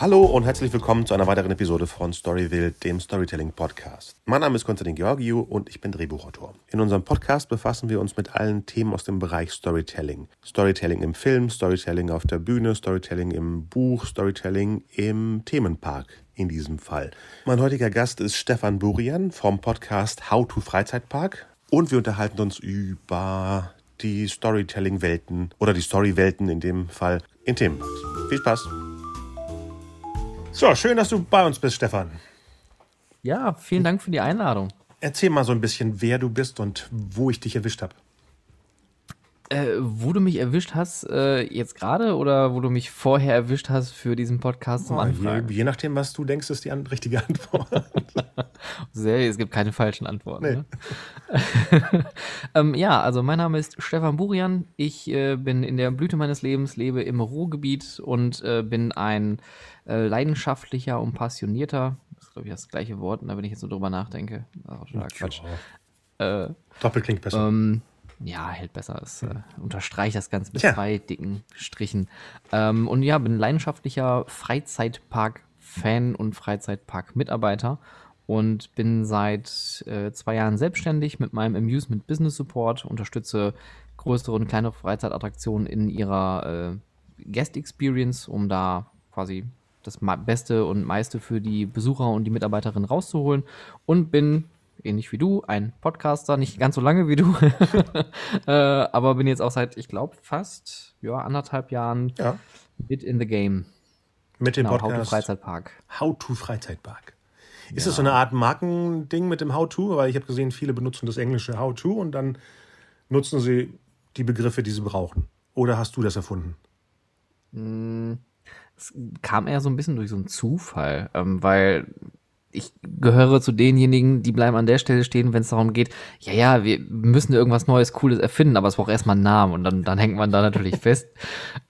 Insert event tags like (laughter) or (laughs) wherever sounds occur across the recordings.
Hallo und herzlich willkommen zu einer weiteren Episode von Storyville, dem Storytelling Podcast. Mein Name ist Konstantin Georgiou und ich bin Drehbuchautor. In unserem Podcast befassen wir uns mit allen Themen aus dem Bereich Storytelling. Storytelling im Film, Storytelling auf der Bühne, Storytelling im Buch, Storytelling im Themenpark in diesem Fall. Mein heutiger Gast ist Stefan Burian vom Podcast How to Freizeitpark und wir unterhalten uns über die Storytelling-Welten oder die Story-Welten in dem Fall in Themenparks. Viel Spaß! So, schön, dass du bei uns bist, Stefan. Ja, vielen Dank für die Einladung. Erzähl mal so ein bisschen, wer du bist und wo ich dich erwischt habe. Äh, wo du mich erwischt hast, äh, jetzt gerade oder wo du mich vorher erwischt hast für diesen Podcast zum Anfang? je, je nachdem, was du denkst, ist die an richtige Antwort. (laughs) Sehr, es gibt keine falschen Antworten. Nee. Ne? (laughs) ähm, ja, also mein Name ist Stefan Burian. Ich äh, bin in der Blüte meines Lebens, lebe im Ruhrgebiet und äh, bin ein äh, leidenschaftlicher und passionierter, das ist glaube ich das gleiche Wort, ne, wenn ich jetzt so drüber nachdenke. Ach, totaler Quatsch. Äh, Doppelt klingt besser. Ähm, ja, hält besser. Es äh, unterstreicht das Ganze mit Tja. zwei dicken Strichen. Ähm, und ja, bin leidenschaftlicher Freizeitpark-Fan und Freizeitpark-Mitarbeiter und bin seit äh, zwei Jahren selbstständig mit meinem Amusement Business Support, unterstütze größere und kleinere Freizeitattraktionen in ihrer äh, Guest Experience, um da quasi das Beste und meiste für die Besucher und die Mitarbeiterinnen rauszuholen und bin ähnlich wie du, ein Podcaster, nicht ganz so lange wie du, (laughs) äh, aber bin jetzt auch seit, ich glaube, fast ja, anderthalb Jahren ja, mit in the game. mit dem Genau, How to Podcast Freizeitpark. How to Freizeitpark. Ist das so eine Art Markending mit dem How to? Weil ich habe gesehen, viele benutzen das englische How to und dann nutzen sie die Begriffe, die sie brauchen. Oder hast du das erfunden? Es kam eher so ein bisschen durch so einen Zufall, ähm, weil ich gehöre zu denjenigen, die bleiben an der Stelle stehen, wenn es darum geht, ja, ja, wir müssen irgendwas Neues, Cooles erfinden, aber es braucht erstmal einen Namen und dann, dann hängt man da natürlich (laughs) fest.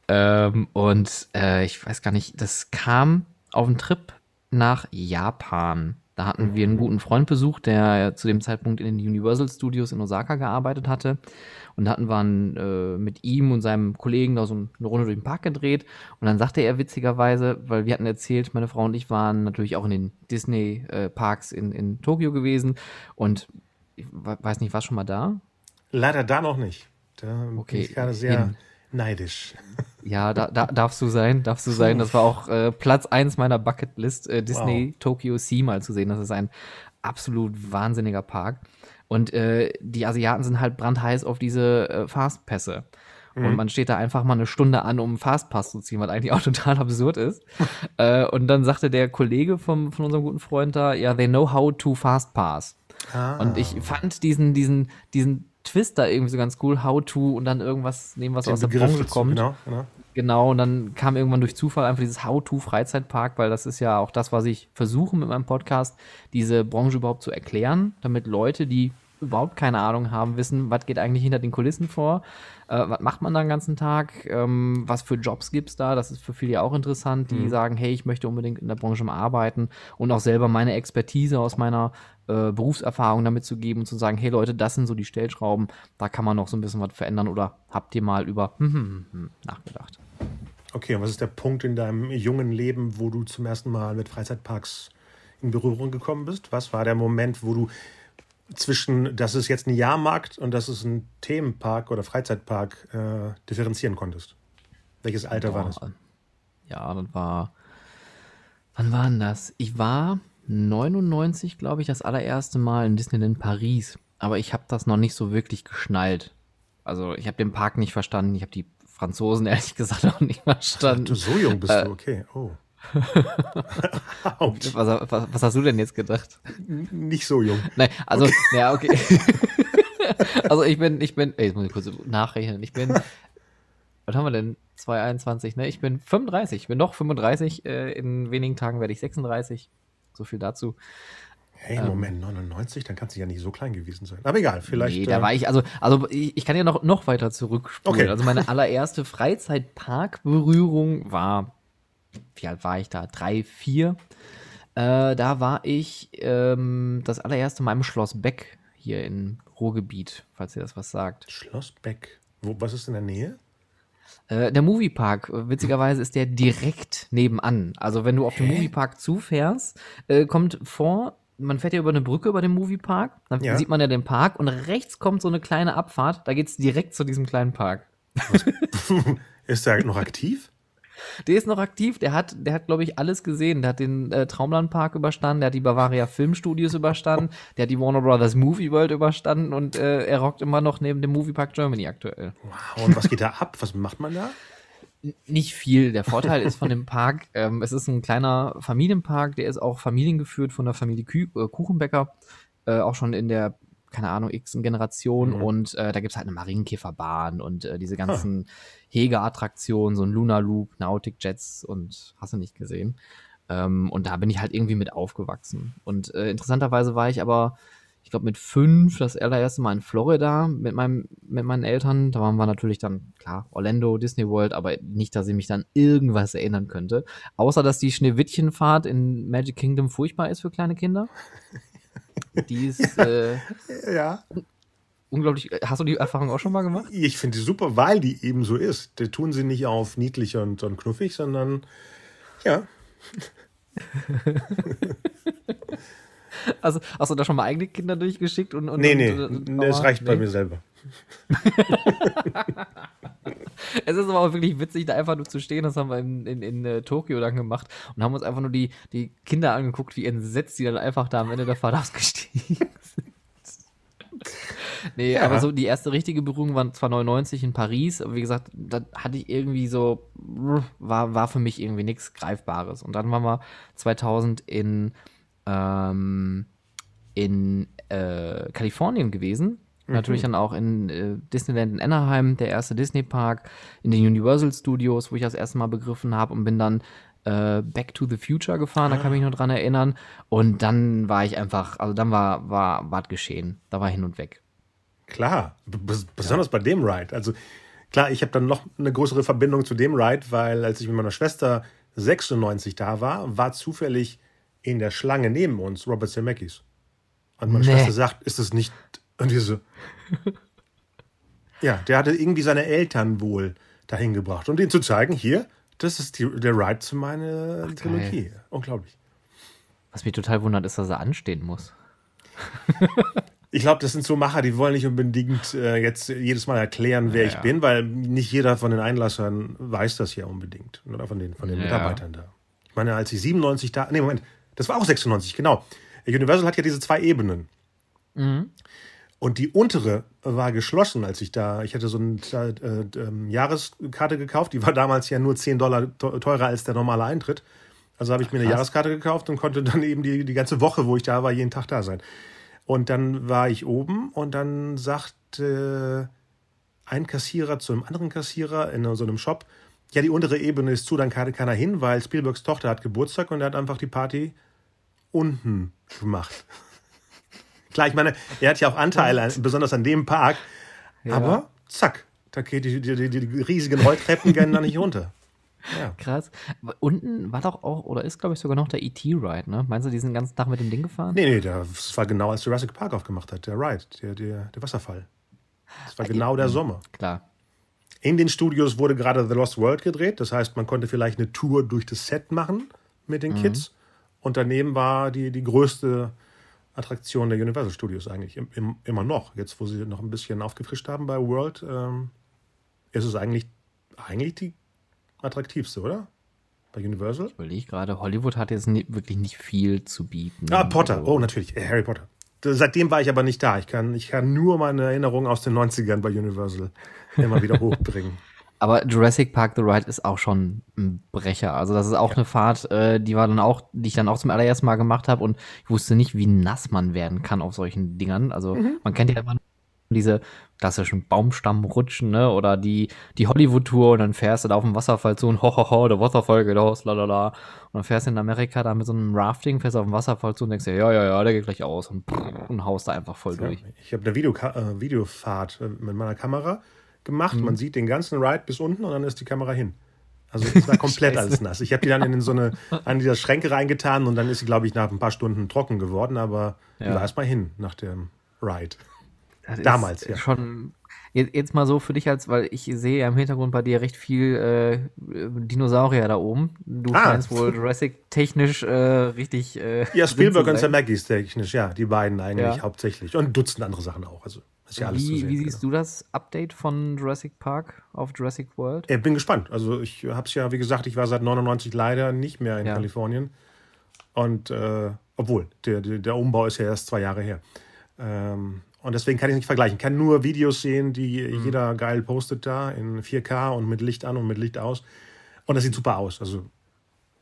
Ähm, und äh, ich weiß gar nicht, das kam auf einen Trip nach Japan. Da hatten wir einen guten Freund besucht, der zu dem Zeitpunkt in den Universal Studios in Osaka gearbeitet hatte. Und da hatten wir einen, äh, mit ihm und seinem Kollegen da so eine Runde durch den Park gedreht. Und dann sagte er witzigerweise, weil wir hatten erzählt, meine Frau und ich waren natürlich auch in den Disney-Parks in, in Tokio gewesen. Und ich we- weiß nicht, war schon mal da? Leider da noch nicht. Da bin Okay, ich gerade sehr hin. Neidisch. Ja, da, da darfst du sein, darfst du sein. Das war auch äh, Platz eins meiner Bucketlist, äh, Disney Tokyo Sea mal zu sehen. Das ist ein absolut wahnsinniger Park. Und äh, die Asiaten sind halt brandheiß auf diese äh, Fastpässe. Und man steht da einfach mal eine Stunde an, um einen Fastpass zu ziehen, was eigentlich auch (laughs) total absurd ist. (laughs) äh, und dann sagte der Kollege vom, von unserem guten Freund da, ja, they know how to Fastpass. Ah. Und ich fand diesen, diesen, diesen Twist da irgendwie so ganz cool, how to und dann irgendwas nehmen, was Den aus der Begriff Branche kommt. Genau, genau. Genau, und dann kam irgendwann durch Zufall einfach dieses How-to-Freizeitpark, weil das ist ja auch das, was ich versuche mit meinem Podcast, diese Branche überhaupt zu erklären, damit Leute, die überhaupt keine Ahnung haben, wissen, was geht eigentlich hinter den Kulissen vor, äh, was macht man da den ganzen Tag, ähm, was für Jobs gibt's da, das ist für viele ja auch interessant, die sagen, hey, ich möchte unbedingt in der Branche mal arbeiten und auch selber meine Expertise aus meiner äh, Berufserfahrung damit zu geben und zu sagen, hey Leute, das sind so die Stellschrauben, da kann man noch so ein bisschen was verändern oder habt ihr mal über hm, hm, hm, nachgedacht? Okay, und was ist der Punkt in deinem jungen Leben, wo du zum ersten Mal mit Freizeitparks in Berührung gekommen bist? Was war der Moment, wo du zwischen, das ist jetzt ein Jahrmarkt und das ist ein Themenpark oder Freizeitpark äh, differenzieren konntest? Welches Alter war das? Boah, Ja, das war. Wann war denn das? Ich war 99, glaube ich, das allererste Mal in Disneyland Paris. Aber ich habe das noch nicht so wirklich geschnallt. Also ich habe den Park nicht verstanden. Ich habe die Franzosen (laughs) ehrlich gesagt auch nicht verstanden. Du, so jung bist Äh. du, okay. Oh. (laughs) Was, was, was hast du denn jetzt gedacht? Nicht so jung. Nein, also, ja, okay. (laughs) also ich bin, ich bin, ey, jetzt muss ich kurz nachrechnen. Ich bin, was haben wir denn? 221, ne? Ich bin 35, ich bin noch 35. Äh, in wenigen Tagen werde ich 36. So viel dazu. Hey, Moment, 99, dann kannst du ja nicht so klein gewesen sein. Aber egal, vielleicht. nee, da äh, war ich, also, also ich, ich kann ja noch, noch weiter zurückspulen. Okay. Also meine allererste Freizeitparkberührung war, wie alt war ich da? Drei, vier. Äh, da war ich ähm, das allererste Mal im Schloss Beck hier im Ruhrgebiet, falls ihr das was sagt. Schloss Beck. Wo, was ist in der Nähe? Äh, der Moviepark, äh, witzigerweise ist der direkt nebenan. Also wenn du auf den Moviepark zufährst, äh, kommt vor, man fährt ja über eine Brücke über den Moviepark, dann Ja. sieht man ja den Park und rechts kommt so eine kleine Abfahrt, da geht's direkt zu diesem kleinen Park. (laughs) Ist der noch aktiv? Der ist noch aktiv, der hat, der hat, glaube ich, alles gesehen. Der hat den äh, Traumlandpark überstanden, der hat die Bavaria Filmstudios überstanden, der hat die Warner Brothers Movie World überstanden und äh, er rockt immer noch neben dem Moviepark Germany aktuell. Wow, und was geht da ab? Was macht man da? Nicht viel. Der Vorteil ist von dem Park, (laughs) ähm, es ist ein kleiner Familienpark, der ist auch familiengeführt von der Familie Kü äh, Kuchenbecker, äh, auch schon in der, keine Ahnung, x Generation Mhm. und äh, da gibt's halt eine Marienkäferbahn und äh, diese ganzen Hege-Attraktionen, so ein Lunar Loop, Nautic Jets und hast du nicht gesehen. Ähm, und da bin ich halt irgendwie mit aufgewachsen. Und äh, interessanterweise war ich aber, ich glaube, mit fünf das allererste Mal in Florida mit, meinem, mit meinen Eltern. Da waren wir natürlich dann, klar, Orlando, Disney World, aber nicht, dass ich mich dann irgendwas erinnern könnte. Außer, dass die Schneewittchenfahrt in Magic Kingdom furchtbar ist für kleine Kinder. (laughs) Die ist äh, (laughs) Ja. unglaublich. Hast du die Erfahrung auch schon mal gemacht? Ich finde die super, weil die eben so ist. Da tun sie nicht auf niedlich und, und knuffig, sondern ja. (laughs) Also, hast du da schon mal eigene Kinder durchgeschickt? Und, und, Nee, nee, und, und, das reicht bei nee? mir selber. (laughs) (laughs) Es ist aber auch wirklich witzig, da einfach nur zu stehen. Das haben wir in, in, in äh, Tokio dann gemacht und haben uns einfach nur die, die Kinder angeguckt, wie entsetzt die dann einfach da am Ende der Fahrt (laughs) ausgestiegen sind. Nee, Ja. aber so die erste richtige Berührung war zwar 99 in Paris, aber wie gesagt, da hatte ich irgendwie so, war, war für mich irgendwie nichts Greifbares. Und dann waren wir 2000 in, ähm, in äh, Kalifornien gewesen. Natürlich dann auch in äh, Disneyland in Anaheim, der erste Disney-Park, in den Universal Studios, wo ich das erste Mal begriffen habe und bin dann äh, Back to the Future gefahren, da kann ich mich noch dran erinnern. Und dann war ich einfach, also dann war, war, war geschehen. Da war hin und weg. Klar, bes- besonders bei dem Ride. Also klar, ich habe dann noch eine größere Verbindung zu dem Ride, weil als ich mit meiner Schwester 96 da war, war zufällig in der Schlange neben uns Robert Zemeckis. Und meine Nee. Schwester sagt, ist das nicht... Und wir so... Ja, der hatte irgendwie seine Eltern wohl dahin gebracht. Und denen zu zeigen, hier, das ist die, der Ride zu meiner Trilogie. Unglaublich. Was mich total wundert, ist, dass er anstehen muss. (laughs) Ich glaube, das sind so Macher, die wollen nicht unbedingt äh, jetzt jedes Mal erklären, wer Ja, ich ja. bin, weil nicht jeder von den Einlassern weiß das ja unbedingt. Oder von den, von den Ja. Mitarbeitern da. Ich meine, als ich 97 da. Nee, Moment, das war auch 96, genau. Universal hat ja diese zwei Ebenen. Mhm. Und die untere war geschlossen, als ich da. Ich hatte so eine äh, ähm, Jahreskarte gekauft, die war damals ja nur 10 Dollar te- teurer als der normale Eintritt. Also habe ich mir eine krass. Jahreskarte gekauft und konnte dann eben die, die ganze Woche, wo ich da war, jeden Tag da sein. Und dann war ich oben und dann sagte ein Kassierer zu einem anderen Kassierer in so einem Shop, ja, die untere Ebene ist zu, dann kann keiner hin, weil Spielbergs Tochter hat Geburtstag und er hat einfach die Party unten gemacht. Klar, ich meine, er hat ja auch Anteile, an- besonders an dem Park, aber zack, da geht die, die, die, riesigen Rolltreppen gehen da nicht runter. Ja. Krass. Unten war doch auch, oder ist, glaube ich, sogar noch der ET-Ride, ne? Meinst du, die sind den ganzen Tag mit dem Ding gefahren? Nee, nee, das war genau, als Jurassic Park aufgemacht hat, der Ride, der, der, der Wasserfall. Das war genau der Sommer. Klar. In den Studios wurde gerade The Lost World gedreht. Das heißt, man konnte vielleicht eine Tour durch das Set machen mit den Kids. Und daneben war die, die größte Attraktion der Universal Studios eigentlich im, im, immer noch. Jetzt, wo sie noch ein bisschen aufgefrischt haben bei World, ähm, ist es eigentlich, eigentlich die attraktivste, oder? Bei Universal? Ich überlege gerade, Hollywood hat jetzt ni wirklich nicht viel zu bieten. Ah, Potter. Also, Oh, natürlich. Äh, Harry Potter. Seitdem war ich aber nicht da. Ich kann, ich kann nur meine Erinnerungen aus den 90ern bei Universal immer wieder (laughs) hochbringen. Aber Jurassic Park The Ride ist auch schon ein Brecher. Also das ist auch eine Fahrt, äh, die war dann auch, die ich dann auch zum allerersten Mal gemacht habe und ich wusste nicht, wie nass man werden kann auf solchen Dingern. Also man kennt ja immer diese klassischen Baumstammrutschen, ne? Oder die, die Hollywood-Tour und dann fährst du da auf dem Wasserfall zu und ho, ho, ho, der Wasserfall geht aus, la, la, la. Und dann fährst du in Amerika da mit so einem Rafting, fährst auf dem Wasserfall zu und denkst dir, ja, ja, ja, der geht gleich aus und, und haust da einfach voll durch. Ich habe eine Videoka äh, Videofahrt äh, mit meiner Kamera gemacht. Mhm. Man sieht den ganzen Ride bis unten und dann ist die Kamera hin. Also (laughs) es war komplett alles nass. Ich habe die dann in so eine, eine dieser Schränke reingetan und dann ist sie, glaube ich, nach ein paar Stunden trocken geworden, aber die Ja. war erstmal hin nach dem Ride. Das Damals, ist ja. Schon, Jetzt, mal so für dich als, weil ich sehe ja im Hintergrund bei dir recht viel äh, Dinosaurier da oben. Du Ah. scheinst wohl Jurassic technisch äh, richtig. Äh, Ja, Spielberg und. Zemeckis technisch, ja, die beiden eigentlich Ja. hauptsächlich. Und Dutzend andere Sachen auch. Also, ja Wie, wie genau. siehst du das Update von Jurassic Park auf Jurassic World? Ich bin gespannt. Also ich habe es ja, wie gesagt, ich war seit 99 leider nicht mehr in Ja. Kalifornien. Und äh, obwohl, der, der, Umbau ist ja erst zwei Jahre her. Ähm, und deswegen kann ich nicht vergleichen. Ich kann nur Videos sehen, die Mhm. jeder geil postet da in 4K und mit Licht an und mit Licht aus. Und das sieht super aus. Also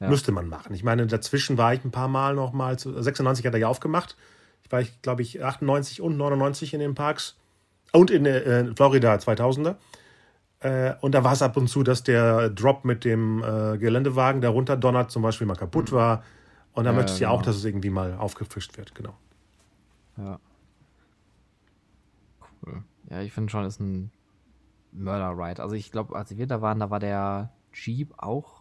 Ja. müsste man machen. Ich meine, dazwischen war ich ein paar Mal noch mal. zu- 96 hat er ja aufgemacht. Ich war, ich glaube ich, 98 und 99 in den Parks. Und in äh, Florida 2000er. Äh, und da war es ab und zu, dass der Drop mit dem äh, Geländewagen, der runterdonnert, zum Beispiel mal kaputt war. Und da Ja, möchtest du ja genau. auch, dass es irgendwie mal aufgefischt wird, genau. Ja. Cool. Ja, ich finde schon, ist ein Mörder-Ride. Also ich glaube, als wir da waren, da war der Jeep auch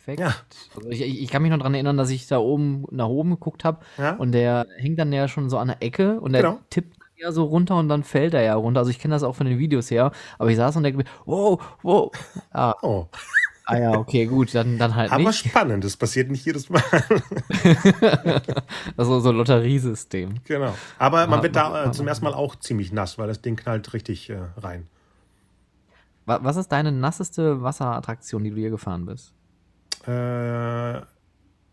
defekt. Ja. Also ich, ich kann mich noch daran erinnern, dass ich da oben nach oben geguckt habe Ja. und der hängt dann ja schon so an der Ecke und der Genau. tippt ja so runter und dann fällt er ja runter. Also ich kenne das auch von den Videos her, aber ich saß und denke mir, wow, wow. Ah, (laughs) Oh, ah ja, okay, gut, dann, dann halt aber nicht. spannend, das passiert nicht jedes Mal. (laughs) Also so Lotteriesystem. genau. Aber man Ja, wird da ma- äh, zum ersten Mal auch ziemlich nass, weil das Ding knallt richtig äh, rein. Wa- Was ist deine nasseste Wasserattraktion, die du hier gefahren bist? Äh,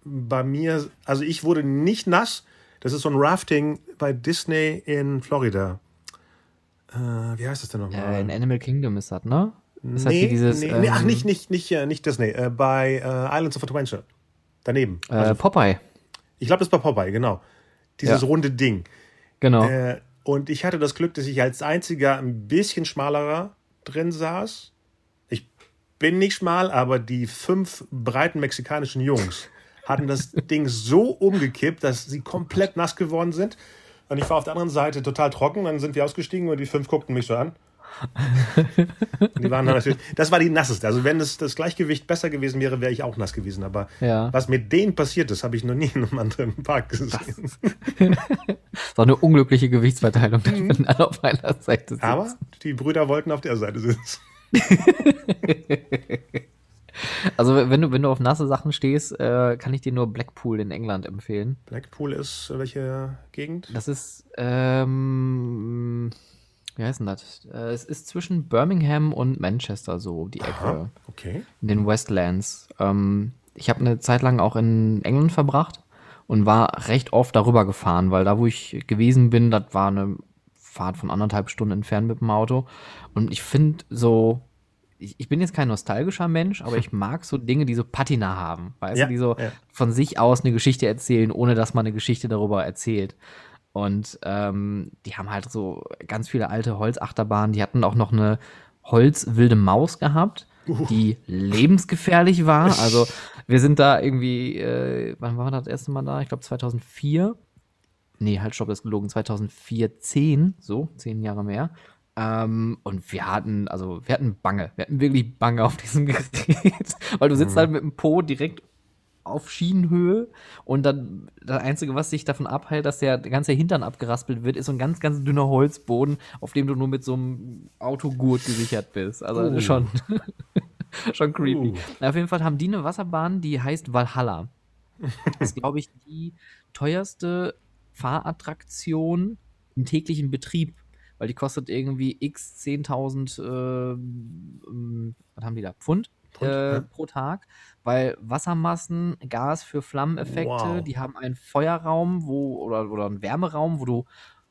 bei mir, also ich wurde nicht nass. Das ist so ein Rafting bei Disney in Florida. Äh, wie heißt das denn nochmal? Äh, in Animal Kingdom ist das, ne? Ist halt nee, hier dieses, nee, nee, ach, ähm, nicht, nicht, nicht, nicht Disney. Äh, bei äh, Islands of Adventure. Daneben. Äh, Also, Popeye, ich glaube, das ist bei Popeye, genau. Dieses Ja. runde Ding. genau. Und ich hatte das Glück, dass ich als einziger ein bisschen schmalerer drin saß. Bin nicht schmal, aber die fünf breiten mexikanischen Jungs hatten das (laughs) Ding so umgekippt, dass sie komplett nass geworden sind. Und ich war auf der anderen Seite total trocken. Dann sind wir ausgestiegen und die fünf guckten mich so an. Die waren natürlich. Das war die nasseste. Also, wenn das, das Gleichgewicht besser gewesen wäre, wäre ich auch nass gewesen. Aber Ja. was mit denen passiert ist, habe ich noch nie in einem anderen Park gesehen. So (laughs) eine unglückliche Gewichtsverteilung, wenn alle auf einer Seite sitzen. Mhm. Aber die Brüder wollten auf der Seite sitzen. (laughs) Also wenn du, wenn du auf nasse Sachen stehst, äh, kann ich dir nur Blackpool in England empfehlen. Blackpool ist welche Gegend? Das ist, ähm, wie heißt denn das? Äh, es ist zwischen Birmingham und Manchester so, die Ecke. Aha, okay. in den Westlands. Ähm, ich habe eine Zeit lang auch in England verbracht und war recht oft darüber gefahren, weil da, wo ich gewesen bin, das war eine Fahrt von anderthalb Stunden entfernt mit dem Auto. Und ich finde so, ich, ich bin jetzt kein nostalgischer Mensch, aber ich (laughs) mag so Dinge, die so Patina haben. Weißt Ja, du, die so ja. von sich aus eine Geschichte erzählen, ohne dass man eine Geschichte darüber erzählt. Und ähm, die haben halt so ganz viele alte Holzachterbahnen. Die hatten auch noch eine Holzwilde Maus gehabt, die lebensgefährlich war. (laughs) Also wir sind da irgendwie, äh, wann waren wir das erste Mal da? Ich glaube 2004. Nee, halt, stopp, das ist gelogen. 2014, so, zehn Jahre mehr. Ähm, und wir hatten, also wir hatten Bange. Wir hatten wirklich Bange auf diesem (laughs) Gerät. Weil du sitzt halt mit dem Po direkt auf Schienenhöhe und dann das Einzige, was dich davon abhält, dass der ganze Hintern abgeraspelt wird, ist so ein ganz, ganz dünner Holzboden, auf dem du nur mit so einem Autogurt gesichert bist. Also Uh. schon, (laughs) schon creepy. Na, auf jeden Fall haben die eine Wasserbahn, die heißt Valhalla. (laughs) Das ist, glaube ich, die teuerste Fahrattraktion im täglichen Betrieb, weil die kostet irgendwie x 10.000, äh, ähm, was haben die da, Pfund? Pfund, äh, ja. pro Tag, weil Wassermassen, Gas für Flammeneffekte, Wow. die haben einen Feuerraum, wo oder, oder einen Wärmeraum, wo du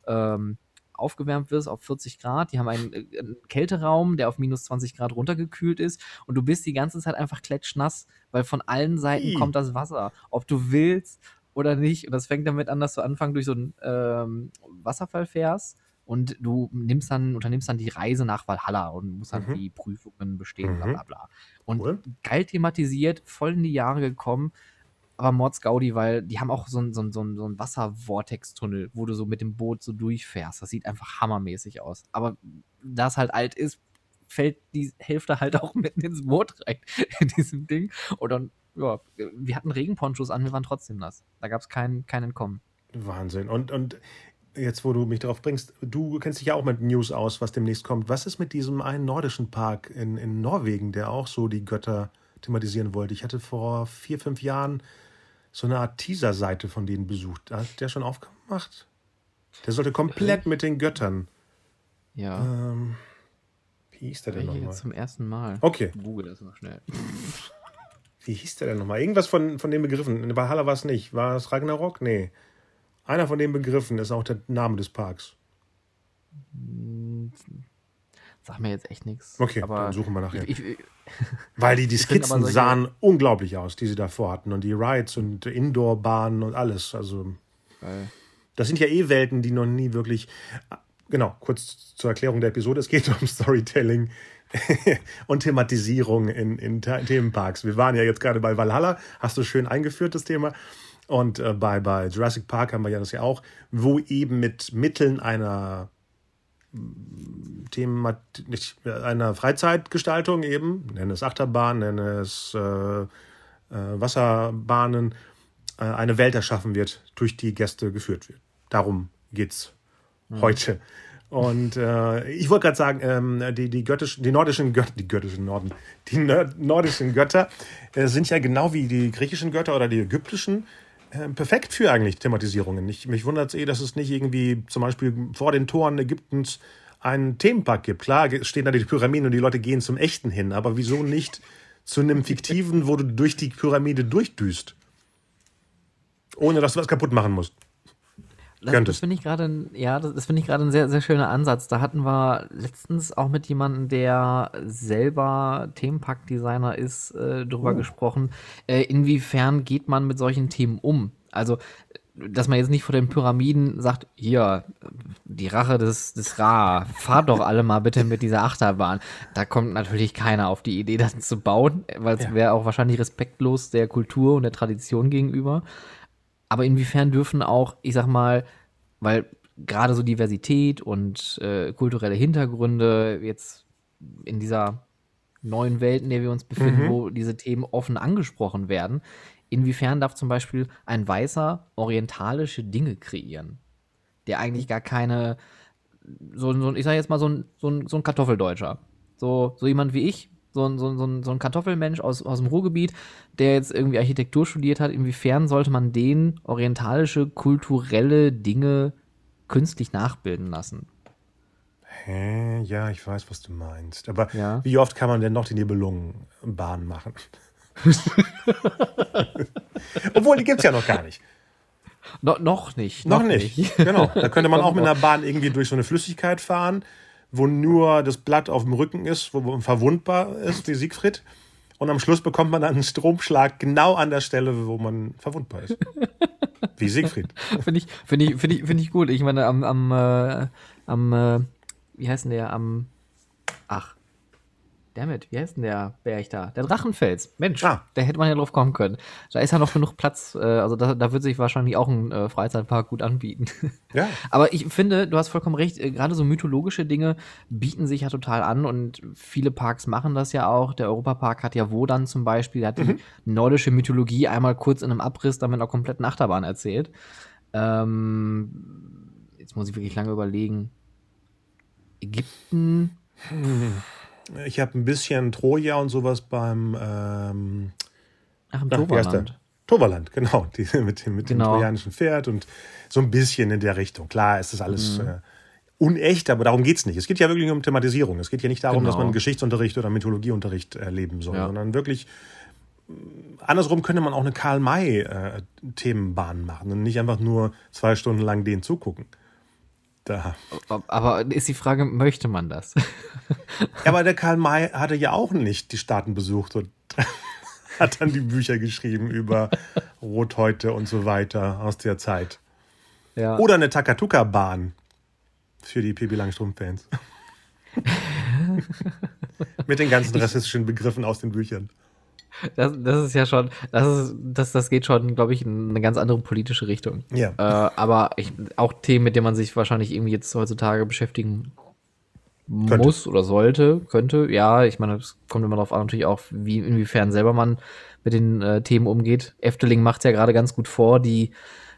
ähm, aufgewärmt wirst auf 40 Grad. Die haben einen, äh, einen Kälteraum, der auf minus 20 Grad runtergekühlt ist und du bist die ganze Zeit einfach klatschnass, weil von allen Seiten Ih. kommt das Wasser, ob du willst oder nicht. Und das fängt damit an, dass du anfangen durch so einen ähm, Wasserfall fährst und du nimmst dann, unternimmst dann die Reise nach Valhalla und musst dann Mhm. die Prüfungen bestehen, bla Mhm. bla bla. Und Cool. geil thematisiert, voll in die Jahre gekommen. Aber Mords Gaudi, weil die haben auch so einen so einen- so einen- so einen Wasservortex-Tunnel, wo du so mit dem Boot so durchfährst. Das sieht einfach hammermäßig aus. Aber da es halt alt ist, fällt die Hälfte halt auch mitten (laughs) ins Boot rein (laughs) in diesem Ding. Und dann, ja, wir hatten Regenponchos an, wir waren trotzdem nass. Da gab es kein, kein Entkommen. Wahnsinn. Und, und jetzt wo du mich darauf bringst, du kennst dich ja auch mit News aus, was demnächst kommt. Was ist mit diesem einen nordischen Park in, in Norwegen, der auch so die Götter thematisieren wollte? Ich hatte vor vier, fünf Jahren so eine Art Teaser-Seite von denen besucht. Hat der schon aufgemacht? Der sollte komplett mit den Göttern. Ja. Ähm, wie hieß der denn nochmal? jetzt zum ersten Mal. Okay. Google das mal schnell. (laughs) Wie hieß der denn nochmal? Irgendwas von, von den Begriffen. In Valhalla war es nicht. War es Ragnarok? Nee. Einer von den Begriffen ist auch der Name des Parks. Sag mir jetzt echt nichts. Okay, aber dann suchen wir nachher. Ich, ich, (laughs) Weil die, die (laughs) Skizzen solche- sahen unglaublich aus, die sie davor hatten. Und die Rides und Indoor-Bahnen und alles. Also, weil, das sind ja eh Welten, die noch nie wirklich. Genau, kurz zur Erklärung der Episode. Es geht (laughs) um Storytelling (laughs) und Thematisierung in, in The- Themenparks. Wir waren ja jetzt gerade bei Valhalla, hast du schön eingeführt, das Thema. Und äh, bei, bei Jurassic Park haben wir ja das ja auch, wo eben mit Mitteln einer Thema, nicht, einer Freizeitgestaltung eben, nenne es Achterbahn, nenne es äh, äh, Wasserbahnen, äh, eine Welt erschaffen wird, durch die Gäste geführt wird. Darum geht's heute. Und äh, ich wollte gerade sagen, ähm, die, die, göttischen, die nordischen Götter, die göttischen Norden, die nordischen Götter äh, sind ja genau wie die griechischen Götter oder die ägyptischen äh, perfekt für eigentlich Thematisierungen. Ich, mich wundert es eh, dass es nicht irgendwie zum Beispiel vor den Toren Ägyptens einen Themenpark gibt. Klar stehen da die Pyramiden und die Leute gehen zum echten hin, aber wieso nicht zu einem fiktiven, wo du durch die Pyramide durchdüst? Ohne dass du was kaputt machen musst. Das, das finde ich gerade, ein- ja, das, das finde ich gerade ein sehr, sehr schöner Ansatz. Da hatten wir letztens auch mit jemandem, der selber Themenpark-Designer ist, äh, drüber Oh. gesprochen. Äh, inwiefern geht man mit solchen Themen um? Also, dass man jetzt nicht vor den Pyramiden sagt, hier, die Rache des, des Ra, fahrt doch alle mal bitte mit dieser Achterbahn. Da kommt natürlich keiner auf die Idee, das zu bauen, weil es Ja. wäre auch wahrscheinlich respektlos der Kultur und der Tradition gegenüber. Aber inwiefern dürfen auch, ich sag mal, weil gerade so Diversität und äh, kulturelle Hintergründe jetzt in dieser neuen Welt, in der wir uns befinden, wo diese Themen offen angesprochen werden, inwiefern darf zum Beispiel ein Weißer orientalische Dinge kreieren, der eigentlich gar keine, so, so ich sag jetzt mal so ein, so ein, so ein Kartoffeldeutscher, so, so jemand wie ich, so ein, so ein, so ein, Kartoffelmensch aus, aus dem Ruhrgebiet, der jetzt irgendwie Architektur studiert hat, inwiefern sollte man den orientalische, kulturelle Dinge künstlich nachbilden lassen? Hä? Ja, ich weiß, was du meinst. Aber Ja. wie oft kann man denn noch die Nibelungenbahn machen? (laughs) Obwohl, die gibt es ja noch gar nicht. No, noch nicht. Noch nicht. Genau. Da könnte man (laughs) auch mit einer Bahn irgendwie durch so eine Flüssigkeit fahren, wo nur das Blatt auf dem Rücken ist, wo man verwundbar ist, wie Siegfried. Und am Schluss bekommt man dann einen Stromschlag genau an der Stelle, wo man verwundbar ist. Wie Siegfried. (laughs) Finde ich, finde ich, finde ich, finde ich gut. Ich meine, am, am, äh, am, äh, wie heißt denn der? Am, ach, damit, wie heißt denn der Berg da? Der Drachenfels. Mensch, Ah. da hätte man ja drauf kommen können. Da ist ja noch genug Platz. Äh, also da, da wird sich wahrscheinlich auch ein äh, Freizeitpark gut anbieten. Ja. (laughs) Aber ich finde, du hast vollkommen recht, äh, gerade so mythologische Dinge bieten sich ja total an und viele Parks machen das ja auch. Der Europapark hat ja Wodan zum Beispiel, der hat die nordische Mythologie einmal kurz in einem Abriss dann mit einer kompletten Achterbahn erzählt. Ähm, jetzt muss ich wirklich lange überlegen. Ägypten, (laughs) Ich habe ein bisschen Troja und sowas beim ähm, ach, im? Toverland. Toverland, genau. (laughs) Die, mit dem, mit dem Genau. trojanischen Pferd und so ein bisschen in der Richtung. Klar, es ist alles Mhm. äh, unecht, aber darum geht's nicht. Es geht ja wirklich um Thematisierung. Es geht ja nicht darum, Genau. dass man Geschichtsunterricht oder Mythologieunterricht erleben soll, Ja. sondern wirklich mh, andersrum könnte man auch eine Karl-May-Themenbahn machen und nicht einfach nur zwei Stunden lang den zugucken. Da. Aber ist die Frage, möchte man das? Ja, aber der Karl May hatte ja auch nicht die Staaten besucht und (laughs) hat dann die Bücher geschrieben über Rothäute und so weiter aus der Zeit. ja. Oder eine Takatuka-Bahn für die Pippi Langstrumpf-Fans. (laughs) Mit den ganzen rassistischen Begriffen aus den Büchern. Das, das ist ja schon, das ist, das, das geht schon, glaube ich, in eine ganz andere politische Richtung. Ja. Äh, aber ich, auch Themen, mit denen man sich wahrscheinlich irgendwie jetzt heutzutage beschäftigen Könnte. muss oder sollte, könnte. Ja, ich meine, es kommt immer darauf an, natürlich auch, wie, inwiefern selber man mit den äh, Themen umgeht. Efteling macht es ja gerade ganz gut vor, die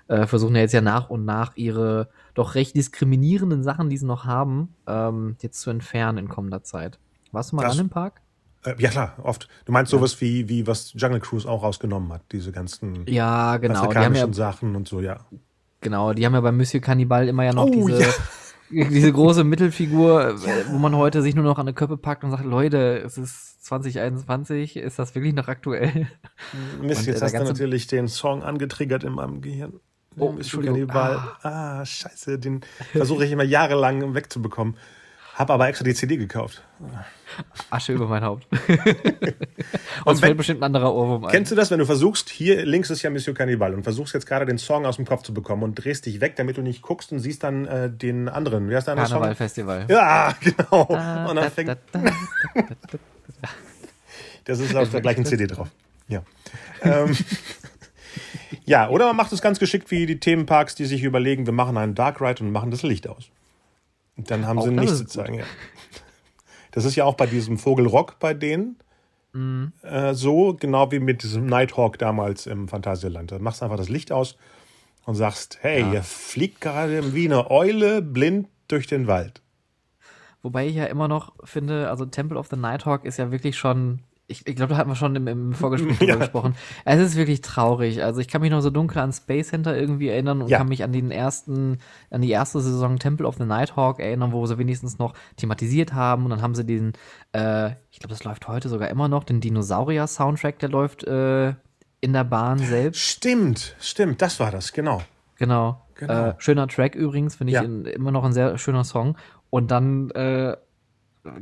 äh, versuchen ja jetzt ja nach und nach ihre doch recht diskriminierenden Sachen, die sie noch haben, ähm, jetzt zu entfernen in kommender Zeit. Warst du mal Das- an dem Park? Äh, ja, klar, oft. Du meinst sowas wie, wie was Jungle Cruise auch rausgenommen hat, diese ganzen Ja, genau. Die haben ja, afrikanischen Sachen und so, ja. genau, die haben ja bei Monsieur Cannibal immer ja noch Oh, diese, ja. (laughs) diese große Mittelfigur, äh, wo man heute sich nur noch an eine Köppe packt und sagt, Leute, es ist 2021, ist das wirklich noch aktuell? Mist, Und, jetzt äh, hast du natürlich den Song angetriggert in meinem Gehirn. Oh, Entschuldigung. Cannibal. Ah. scheiße, den versuche ich immer jahrelang wegzubekommen. Hab aber extra die CD gekauft. Asche über mein Haupt. (laughs) und es fällt bestimmt ein anderer Ohrwurm ein. Kennst du das, wenn du versuchst, hier links ist ja Monsieur Cannibal und versuchst jetzt gerade den Song aus dem Kopf zu bekommen und drehst dich weg, damit du nicht guckst und siehst dann äh, den anderen. Wie heißt der andere Song? Karnevalfestival. Ja, genau. Da, Und da, dann fängt, da, da. das ist auf der gleichen CD drauf. Ja. ähm, (laughs) ja, oder man macht es ganz geschickt wie die Themenparks, die sich überlegen, wir machen einen Dark Ride und machen das Licht aus. Dann haben Auch sie nichts zu zeigen. Ja. Das ist ja auch bei diesem Vogelrock bei denen Mhm. äh, so, genau wie mit diesem Nighthawk damals im Phantasialand. Da machst du einfach das Licht aus und sagst, hey, Ja. ihr fliegt gerade wie eine Eule blind durch den Wald. Wobei ich ja immer noch finde, also Temple of the Nighthawk ist ja wirklich schon, ich, ich glaube, da hatten wir schon im, im (laughs) Vorgespräch Ja. gesprochen. Es ist wirklich traurig. Also ich kann mich noch so dunkel an Space Center irgendwie erinnern und Ja. kann mich an den ersten, an die erste Saison Temple of the Nighthawk erinnern, wo sie wenigstens noch thematisiert haben und dann haben sie den, äh, ich glaube, das läuft heute sogar immer noch, den Dinosaurier-Soundtrack, der läuft äh, in der Bahn selbst. Stimmt, stimmt, das war das, genau. Genau. Genau. Äh, schöner Track übrigens, finde ich Ja. in, immer noch ein sehr schöner Song. Und dann, äh,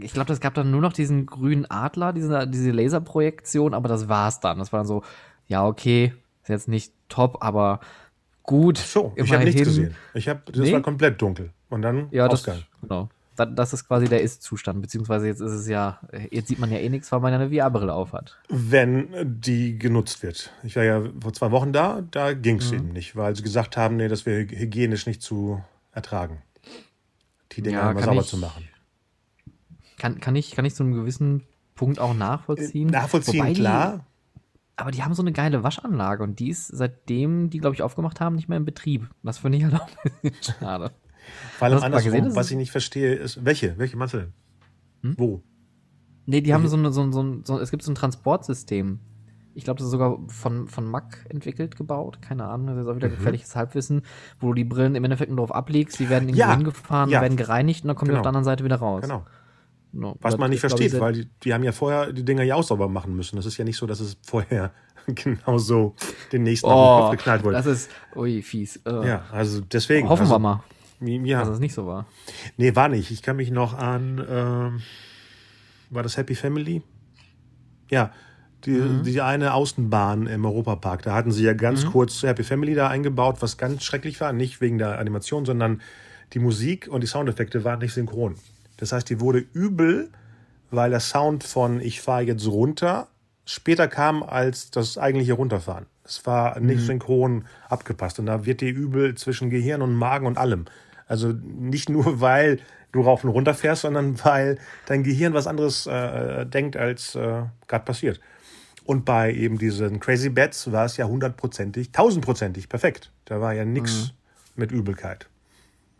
ich glaube, es gab dann nur noch diesen grünen Adler, diese, diese Laserprojektion, aber das war's dann. Das war dann so, ja, okay, ist jetzt nicht top, aber gut. So, ich habe nichts gesehen. Ich habe, das Nee? war komplett dunkel. Und dann Ja, das, Ausgang. genau. Da- Das ist quasi der Ist-Zustand, beziehungsweise jetzt ist es ja, jetzt sieht man ja eh nichts, weil man ja eine VR-Brille aufhat. Wenn die genutzt wird. Ich war ja vor zwei Wochen da, da ging Mhm. es eben nicht, weil sie gesagt haben, nee, das wäre hygienisch nicht zu ertragen. Die Dinger Ja, sauber ich- zu machen. Kann, kann, ich, kann ich zu einem gewissen Punkt auch nachvollziehen. Nachvollziehen, Wobei die- klar. Aber die haben so eine geile Waschanlage und die ist, seitdem die, glaube ich, aufgemacht haben, nicht mehr in Betrieb. Das finde ich halt auch ein bisschen (laughs) schade. Vor allem gesehen, andersrum, das was ich nicht verstehe, ist, welche? Welche meinst du? Hm? Wo? Nee, die haben so, eine, so, ein- so, so es gibt so ein Transportsystem. Ich glaube, das ist sogar von, von Mack entwickelt, gebaut. Keine Ahnung, das ist auch Mhm. wieder gefährliches Halbwissen, wo du die Brillen im Endeffekt nur drauf ablegst, die werden irgendwo Ja, hingefahren, ja. werden gereinigt und dann kommen die Genau. auf der anderen Seite wieder raus. Genau. No, Was man nicht ich, versteht, weil die, die haben ja vorher die Dinger ja auch sauber machen müssen. Das ist ja nicht so, dass es vorher (laughs) genauso den nächsten Oh, Kopf geknallt wurde. das ist, ui, fies. Äh, Ja, also deswegen. Hoffen also, wir mal, Ja, dass es nicht so war. nee, war nicht. Ich kann mich noch an, ähm, war das Happy Family? Ja, die, Mhm. die eine Außenbahn im Europapark. Da hatten sie ja ganz Mhm. kurz Happy Family da eingebaut, was ganz schrecklich war. Nicht wegen der Animation, sondern die Musik und die Soundeffekte waren nicht synchron. Das heißt, die wurde übel, weil der Sound von Ich fahre jetzt runter später kam als das eigentliche Runterfahren. Es war nicht synchron abgepasst und da wird dir übel zwischen Gehirn und Magen und allem. Also nicht nur, (laughs) weil du rauf und runter fährst, sondern weil dein Gehirn was anderes äh, denkt, als äh, gerade passiert. Und bei eben diesen Crazy Bats war es ja hundertprozentig, tausendprozentig perfekt. Da war ja nichts mit Übelkeit.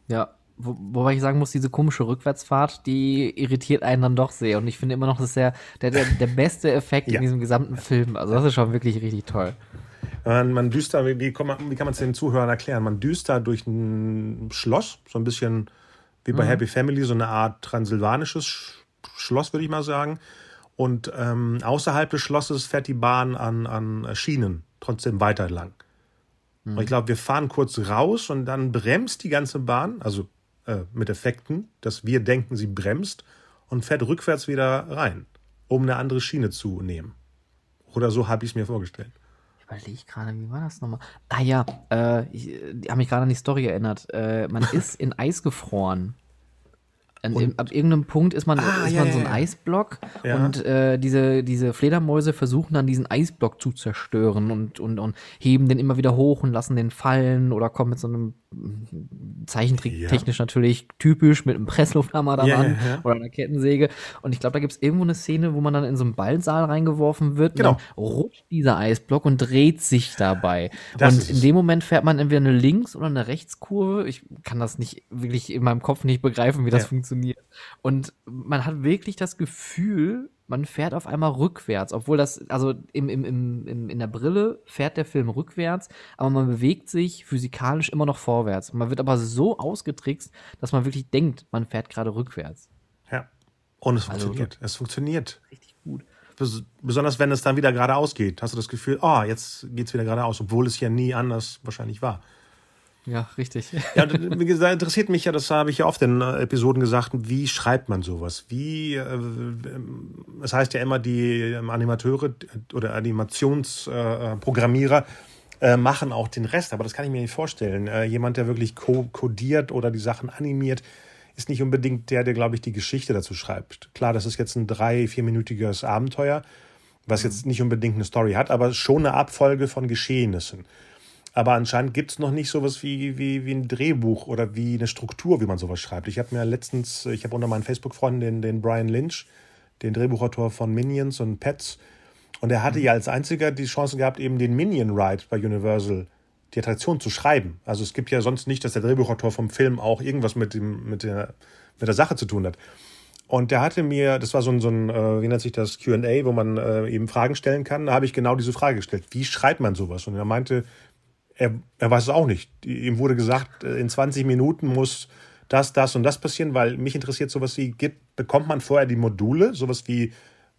Ja, wo, wobei ich sagen muss, diese komische Rückwärtsfahrt, die irritiert einen dann doch sehr. Und ich finde immer noch, das ist der, der, der, beste Effekt Ja. in diesem gesamten Film. Also das ist schon wirklich richtig toll. Man, man düst da, wie, kann man, es den Zuhörern erklären? Man düst da durch ein Schloss, so ein bisschen wie bei Happy Family, so eine Art transsilvanisches Sch Schloss, würde ich mal sagen. Und ähm, außerhalb des Schlosses fährt die Bahn an, an Schienen trotzdem weiter lang. Und ich glaube, wir fahren kurz raus und dann bremst die ganze Bahn, also äh, mit Effekten, dass wir denken, sie bremst und fährt rückwärts wieder rein, um eine andere Schiene zu nehmen. Oder so habe ich es mir vorgestellt. Ich überlege gerade, wie war das nochmal? Ah ja, äh, ich, ich habe mich gerade an die Story erinnert. Äh, man (laughs) ist in Eis gefroren. Im, ab irgendeinem Punkt ist man, Ah, ist ja, man so ein ja. Eisblock Ja. und äh, diese, diese Fledermäuse versuchen dann diesen Eisblock zu zerstören und, und, und heben den immer wieder hoch und lassen den fallen oder kommen mit so einem Zeichentricktechnisch ja. natürlich typisch mit einem Presslufthammer daran yeah, yeah. oder einer Kettensäge. Und ich glaube, da gibt es irgendwo eine Szene, wo man dann in so einen Ballsaal reingeworfen wird. Genau. Und dann rutscht dieser Eisblock und dreht sich dabei. Das und in dem Moment fährt man entweder eine Links- oder eine Rechtskurve. Ich kann das nicht wirklich in meinem Kopf nicht begreifen, wie das ja. funktioniert. Und man hat wirklich das Gefühl, man fährt auf einmal rückwärts, obwohl das, also im, im, im, in der Brille fährt der Film rückwärts, aber man bewegt sich physikalisch immer noch vorwärts. Man wird aber so ausgetrickst, dass man wirklich denkt, man fährt gerade rückwärts. Ja. Und es also funktioniert. Also, es funktioniert. Richtig gut. Besonders wenn es dann wieder geradeaus geht, hast du das Gefühl, oh, jetzt geht es wieder geradeaus, obwohl es ja nie anders wahrscheinlich war. Ja, richtig. (laughs) Ja, gesagt, interessiert mich ja, das habe ich ja oft in äh, Episoden gesagt, wie schreibt man sowas? Wie, äh, es heißt ja immer, die ähm, Animateure oder Animationsprogrammierer äh, machen auch den Rest, aber das kann ich mir nicht vorstellen. Jemand, der wirklich codiert oder die Sachen animiert, ist nicht unbedingt der, der, glaube ich, die Geschichte dazu schreibt. Klar, das ist jetzt ein drei-, vierminütiges Abenteuer, was jetzt nicht unbedingt eine Story hat, aber schon eine Abfolge von Geschehnissen. Aber anscheinend gibt es noch nicht sowas wie, wie, wie ein Drehbuch oder wie eine Struktur, wie man sowas schreibt. Ich habe mir letztens, ich habe unter meinen Facebook-Freunden den, den Brian Lynch, den Drehbuchautor von Minions und Pets, und er hatte ja als einziger die Chance gehabt, eben den Minion Ride bei Universal, die Attraktion zu schreiben. Also es gibt ja sonst nicht, dass der Drehbuchautor vom Film auch irgendwas mit, dem, mit, der, mit der Sache zu tun hat. Und der hatte mir, das war so ein, so ein äh, wie nennt sich das, QA, wo man äh, eben Fragen stellen kann. Da habe ich genau diese Frage gestellt. Wie schreibt man sowas? Und er meinte, er, er weiß es auch nicht. Ihm wurde gesagt, äh, in 20 Minuten muss das, das und das passieren, weil mich interessiert sowas wie, gibt, bekommt man vorher die Module, sowas wie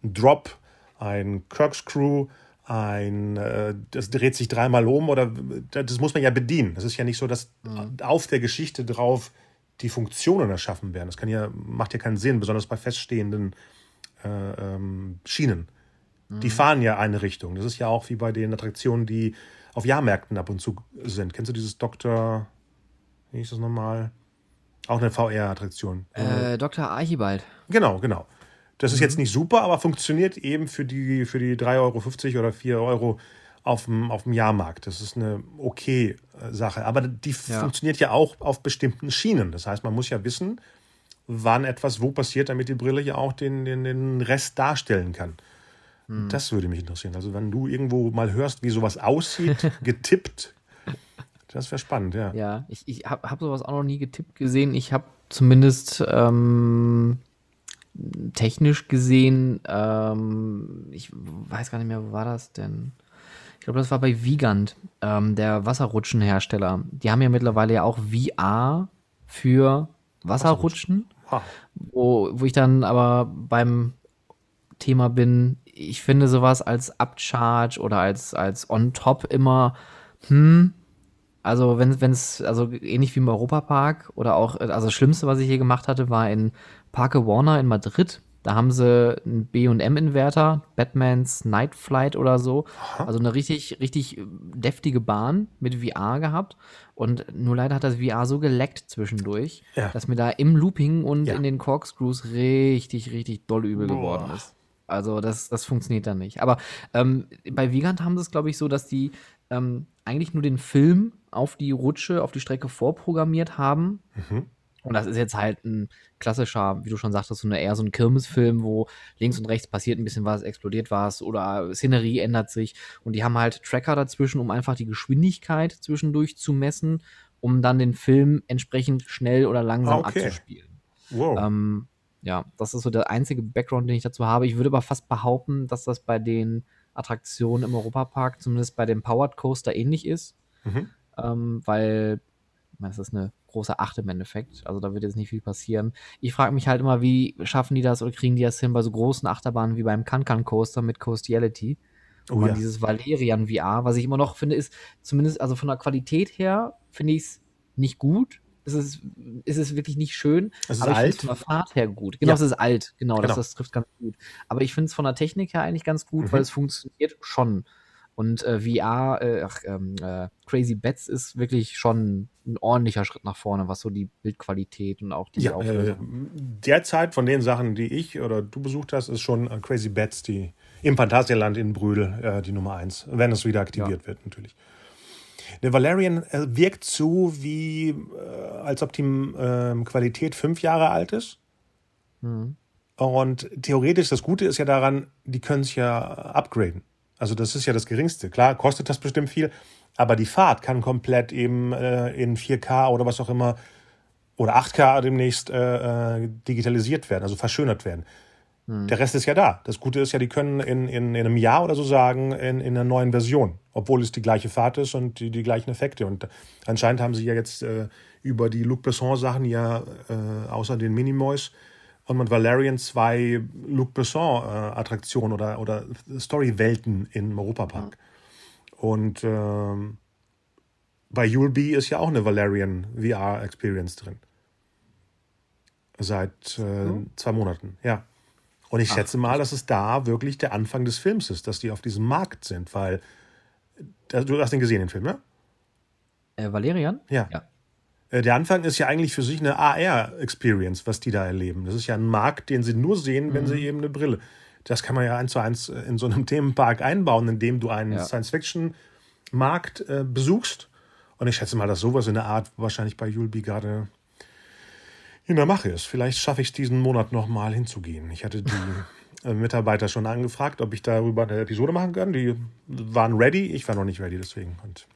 ein Drop, ein Corkscrew, ein, äh, das dreht sich dreimal um oder das muss man ja bedienen. Das ist ja nicht so, dass mhm. auf der Geschichte drauf die Funktionen erschaffen werden. Das kann ja, macht ja keinen Sinn, besonders bei feststehenden äh, ähm, Schienen. Mhm. Die fahren ja eine Richtung. Das ist ja auch wie bei den Attraktionen, die auf Jahrmärkten ab und zu sind. Kennst du dieses Dr. Wie hieß das nochmal? Auch eine VR-Attraktion. Äh, Dr. Archibald. Genau, genau. Das ist mhm. jetzt nicht super, aber funktioniert eben für die, für die 3,50 Euro oder 4 Euro auf dem, auf dem Jahrmarkt. Das ist eine okay äh, Sache. Aber die ja. funktioniert ja auch auf bestimmten Schienen. Das heißt, man muss ja wissen, wann etwas wo passiert, damit die Brille ja auch den, den, den Rest darstellen kann. Hm. Das würde mich interessieren. Also, wenn du irgendwo mal hörst, wie sowas aussieht, (laughs) getippt, das wäre spannend, ja. Ja, ich, ich habe hab sowas auch noch nie getippt gesehen. Ich habe zumindest ähm, technisch gesehen, ähm, ich weiß gar nicht mehr, wo war das denn? Ich glaube, das war bei Vigant, ähm, der Wasserrutschenhersteller. Die haben ja mittlerweile ja auch VR für Wasserrutschen, Wasserrutschen. Wo, wo ich dann aber beim Thema bin, ich finde sowas als Upcharge oder als, als On-Top immer, hm, also wenn es, also ähnlich wie im Europapark oder auch, also das Schlimmste, was ich hier gemacht hatte, war in Parke Warner in Madrid. Da haben sie einen B&M-Inverter, Batmans Night Flight oder so. Also eine richtig, richtig deftige Bahn mit VR gehabt. Und nur leider hat das VR so geleckt zwischendurch, ja. dass mir da im Looping und ja. in den Corkscrews richtig, richtig doll übel Boah. geworden ist. Also das, das funktioniert dann nicht. Aber ähm, bei Vigant haben sie es, glaube ich, so, dass die ähm, eigentlich nur den Film auf die Rutsche, auf die Strecke vorprogrammiert haben. Mhm. Und das ist jetzt halt ein klassischer, wie du schon sagtest, so eine, eher so ein Kirmesfilm, wo links und rechts passiert ein bisschen was, explodiert was oder Szenerie ändert sich. Und die haben halt Tracker dazwischen, um einfach die Geschwindigkeit zwischendurch zu messen, um dann den Film entsprechend schnell oder langsam okay. abzuspielen. Wow. Ähm, ja, das ist so der einzige Background, den ich dazu habe. Ich würde aber fast behaupten, dass das bei den Attraktionen im Europapark, zumindest bei dem Powered Coaster, ähnlich ist. Mhm. Ähm, weil, ich meine, das ist eine große Acht im Endeffekt. Also da wird jetzt nicht viel passieren. Ich frage mich halt immer, wie schaffen die das oder kriegen die das hin bei so großen Achterbahnen wie beim Kankan Coaster mit Coastiality? Oh, ja. dieses Valerian VR, was ich immer noch finde, ist zumindest, also von der Qualität her, finde ich es nicht gut, es ist, es ist wirklich nicht schön. Es ist aber alt. von der Fahrt her gut. Genau, ja. es ist alt. Genau, genau. Das, das trifft ganz gut. Aber ich finde es von der Technik her eigentlich ganz gut, mhm. weil es funktioniert schon. Und äh, VR, äh, ach, ähm, äh, Crazy Bats ist wirklich schon ein ordentlicher Schritt nach vorne, was so die Bildqualität und auch die ja, Auflösung. Äh, derzeit von den Sachen, die ich oder du besucht hast, ist schon äh, Crazy Bats die im Phantasialand in Brühl äh, die Nummer eins, wenn es wieder aktiviert ja. wird natürlich. Der Valerian äh, wirkt so wie, äh, als ob die äh, Qualität fünf Jahre alt ist. Mhm. Und theoretisch, das Gute ist ja daran, die können sich ja upgraden. Also das ist ja das Geringste. Klar, kostet das bestimmt viel, aber die Fahrt kann komplett eben äh, in 4K oder was auch immer oder 8K demnächst äh, digitalisiert werden, also verschönert werden. Hm. Der Rest ist ja da. Das Gute ist ja, die können in, in, in einem Jahr oder so sagen, in, in einer neuen Version, obwohl es die gleiche Fahrt ist und die, die gleichen Effekte. Und anscheinend haben sie ja jetzt äh, über die Luc Besson-Sachen ja äh, außer den Minimoys und mit Valerian zwei Luc Besson-Attraktionen äh, oder, oder Story-Welten im Europapark. Mhm. Und ähm, bei Yulby ist ja auch eine Valerian VR-Experience drin. Seit äh, mhm. zwei Monaten, ja. Und ich Ach, schätze mal, dass es da wirklich der Anfang des Films ist, dass die auf diesem Markt sind, weil. Du hast den gesehen, den Film, ne? Äh, Valerian? Ja. ja. Äh, der Anfang ist ja eigentlich für sich eine AR-Experience, was die da erleben. Das ist ja ein Markt, den sie nur sehen, wenn mhm. sie eben eine Brille. Das kann man ja eins zu eins äh, in so einem (laughs) Themenpark einbauen, indem du einen ja. Science-Fiction-Markt äh, besuchst. Und ich schätze mal, dass sowas in der Art wahrscheinlich bei Julbi gerade der Mache ist. Vielleicht schaffe ich es diesen Monat nochmal hinzugehen. Ich hatte die äh, Mitarbeiter schon angefragt, ob ich darüber eine Episode machen kann. Die waren ready, ich war noch nicht ready, deswegen. Und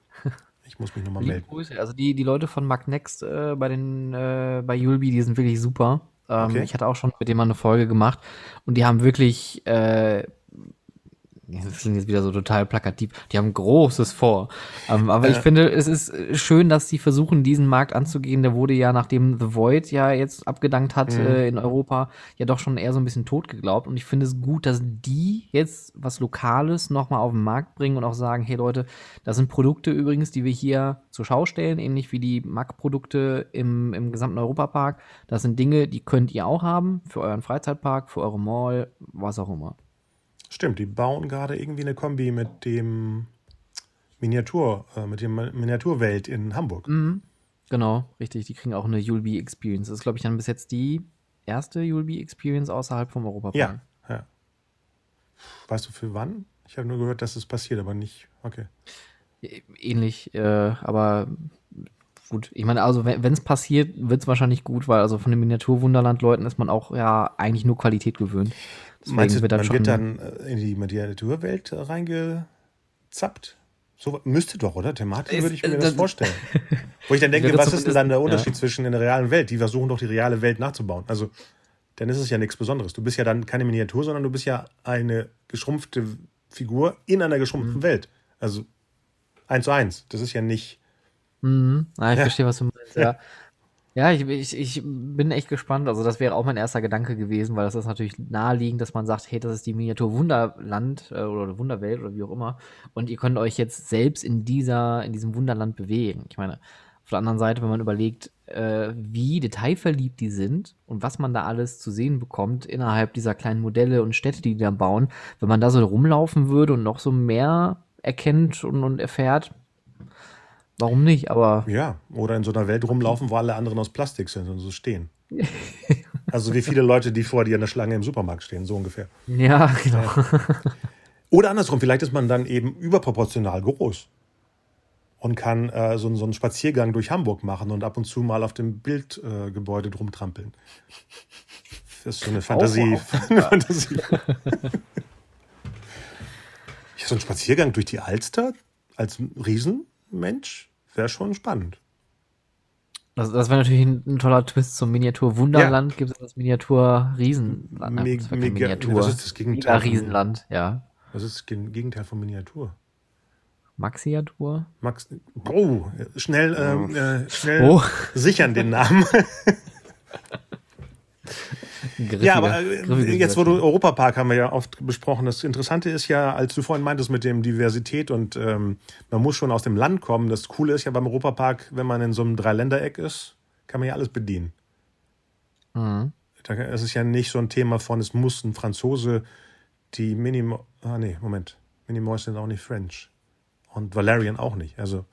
ich muss mich nochmal melden. Grüße. Also die, die Leute von Magnext äh, bei den äh, bei Yulby, die sind wirklich super. Ähm, okay. Ich hatte auch schon mit dem mal eine Folge gemacht und die haben wirklich äh, das klingt jetzt wieder so total plakativ, die haben Großes vor. Ähm, aber ich finde, es ist schön, dass sie versuchen, diesen Markt anzugehen. Der wurde ja, nachdem The Void ja jetzt abgedankt hat mhm. äh, in Europa, ja doch schon eher so ein bisschen tot geglaubt. Und ich finde es gut, dass die jetzt was Lokales nochmal auf den Markt bringen und auch sagen, hey Leute, das sind Produkte übrigens, die wir hier zur Schau stellen, ähnlich wie die Mac-Produkte im, im gesamten Europapark. Das sind Dinge, die könnt ihr auch haben für euren Freizeitpark, für eure Mall, was auch immer. Stimmt, die bauen gerade irgendwie eine Kombi mit dem Miniatur, äh, mit dem Miniaturwelt in Hamburg. Mhm. Genau, richtig. Die kriegen auch eine Yulby Experience. Das ist, glaube ich, dann bis jetzt die erste Yulby Experience außerhalb vom Europapark. Ja, ja. Weißt du für wann? Ich habe nur gehört, dass es passiert, aber nicht. Okay. Ähnlich, äh, aber gut. Ich meine, also wenn es passiert, wird es wahrscheinlich gut, weil also von den Miniaturwunderland-Leuten ist man auch ja eigentlich nur Qualität gewöhnt. Deswegen Meinst du, wird man wird dann in die Miniaturwelt reingezappt? So müsste doch, oder? Thematisch würde ich mir äh, das vorstellen. (laughs) Wo ich dann denke, was ist denn dann der Unterschied ja. zwischen in der realen Welt? Die versuchen doch die reale Welt nachzubauen. Also, dann ist es ja nichts Besonderes. Du bist ja dann keine Miniatur, sondern du bist ja eine geschrumpfte Figur in einer geschrumpften mhm. Welt. Also eins zu eins. Das ist ja nicht. Mhm. Ah, ich ja. verstehe, was du meinst, ja. (laughs) Ja, ich, ich, ich bin echt gespannt. Also, das wäre auch mein erster Gedanke gewesen, weil das ist natürlich naheliegend, dass man sagt, hey, das ist die Miniatur Wunderland äh, oder Wunderwelt oder wie auch immer. Und ihr könnt euch jetzt selbst in dieser, in diesem Wunderland bewegen. Ich meine, auf der anderen Seite, wenn man überlegt, äh, wie detailverliebt die sind und was man da alles zu sehen bekommt innerhalb dieser kleinen Modelle und Städte, die die da bauen, wenn man da so rumlaufen würde und noch so mehr erkennt und, und erfährt, Warum nicht? Aber. Ja, oder in so einer Welt rumlaufen, wo alle anderen aus Plastik sind und so stehen. (laughs) also wie viele Leute, die vor dir in der Schlange im Supermarkt stehen, so ungefähr. Ja, genau. Oder andersrum, vielleicht ist man dann eben überproportional groß und kann äh, so, so, einen Spaziergang durch Hamburg machen und ab und zu mal auf dem Bildgebäude äh, drum trampeln. Das ist so eine Fantasie. (laughs) Eine Fantasie. so ein Spaziergang durch die Alster als Riesenmensch wäre schon spannend. Das, das wäre natürlich ein, ein, toller Twist zum Miniatur Wunderland. Ja. Gibt es das Miniatur Riesenland? Me das Miniatur. Das ist das Gegenteil. Mega Riesenland, ja. Was ist das Gegenteil von Miniatur? Maxiatur? Max. Oh, schnell, oh. Äh, schnell oh. sichern den Namen. (laughs) ja, aber äh, jetzt, wo du Europapark haben wir ja oft besprochen. Das Interessante ist ja, als du vorhin meintest mit dem Diversität und ähm, man muss schon aus dem Land kommen. Das Coole ist ja beim Europapark, wenn man in so einem Dreiländereck ist, kann man ja alles bedienen. Mhm. Es ist ja nicht so ein Thema von, es muss ein Franzose die Minimo. Ah, nee, Moment. Minimoys sind auch nicht French. Und Valerian auch nicht. Also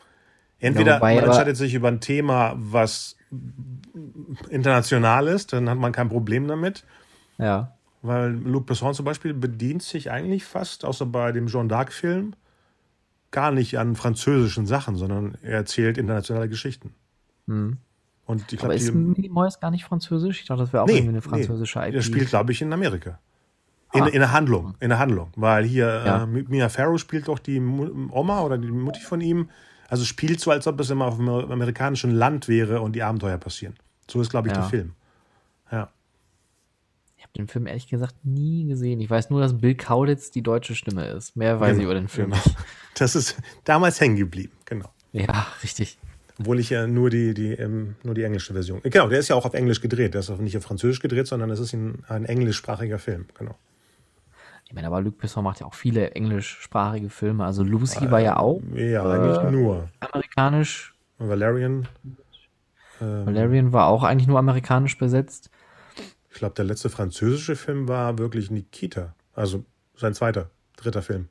entweder ja, wobei, man entscheidet sich über ein Thema, was international ist, dann hat man kein Problem damit. Ja. Weil Luc Besson zum Beispiel bedient sich eigentlich fast, außer bei dem Jean d'Arc-Film, gar nicht an französischen Sachen, sondern er erzählt internationale Geschichten. Hm. Und ich Aber glaube, ist die Minimoys gar nicht französisch? Ich dachte, das wäre auch Nee, irgendwie eine französische nee, IP. Der spielt, glaube ich, in Amerika. In, Ah. in der Handlung, in der Handlung. Weil hier Ja. äh, Mia Farrow spielt doch die Oma oder die Mutti von ihm. Also spielt so, als ob es immer auf dem amerikanischen Land wäre und die Abenteuer passieren. So ist, glaube ich, Ja. der Film. Ja. Ich habe den Film ehrlich gesagt nie gesehen. Ich weiß nur, dass Bill Kaulitz die deutsche Stimme ist. Mehr weiß ich über den Film Genau. nicht. Das ist damals hängen geblieben, genau. Ja, richtig. Obwohl ich ja nur die, die, ähm, nur die englische Version. Genau, der ist ja auch auf Englisch gedreht. Der ist auch nicht auf Französisch gedreht, sondern es ist ein, ein englischsprachiger Film. Genau. Ich meine, aber Luc Besson macht ja auch viele englischsprachige Filme. Also Lucy war ja auch Ja, Äh, eigentlich nur. amerikanisch. Valerian. Ähm, Valerian war auch eigentlich nur amerikanisch besetzt. Ich glaube, der letzte französische Film war wirklich Nikita. Also sein zweiter, dritter Film.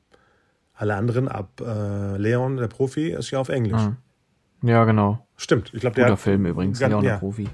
Alle anderen ab äh, Leon, der Profi, ist ja auf Englisch. Ah. Ja, genau. Stimmt. Ich glaube, Guter der Film übrigens. Leon der ja. Profi.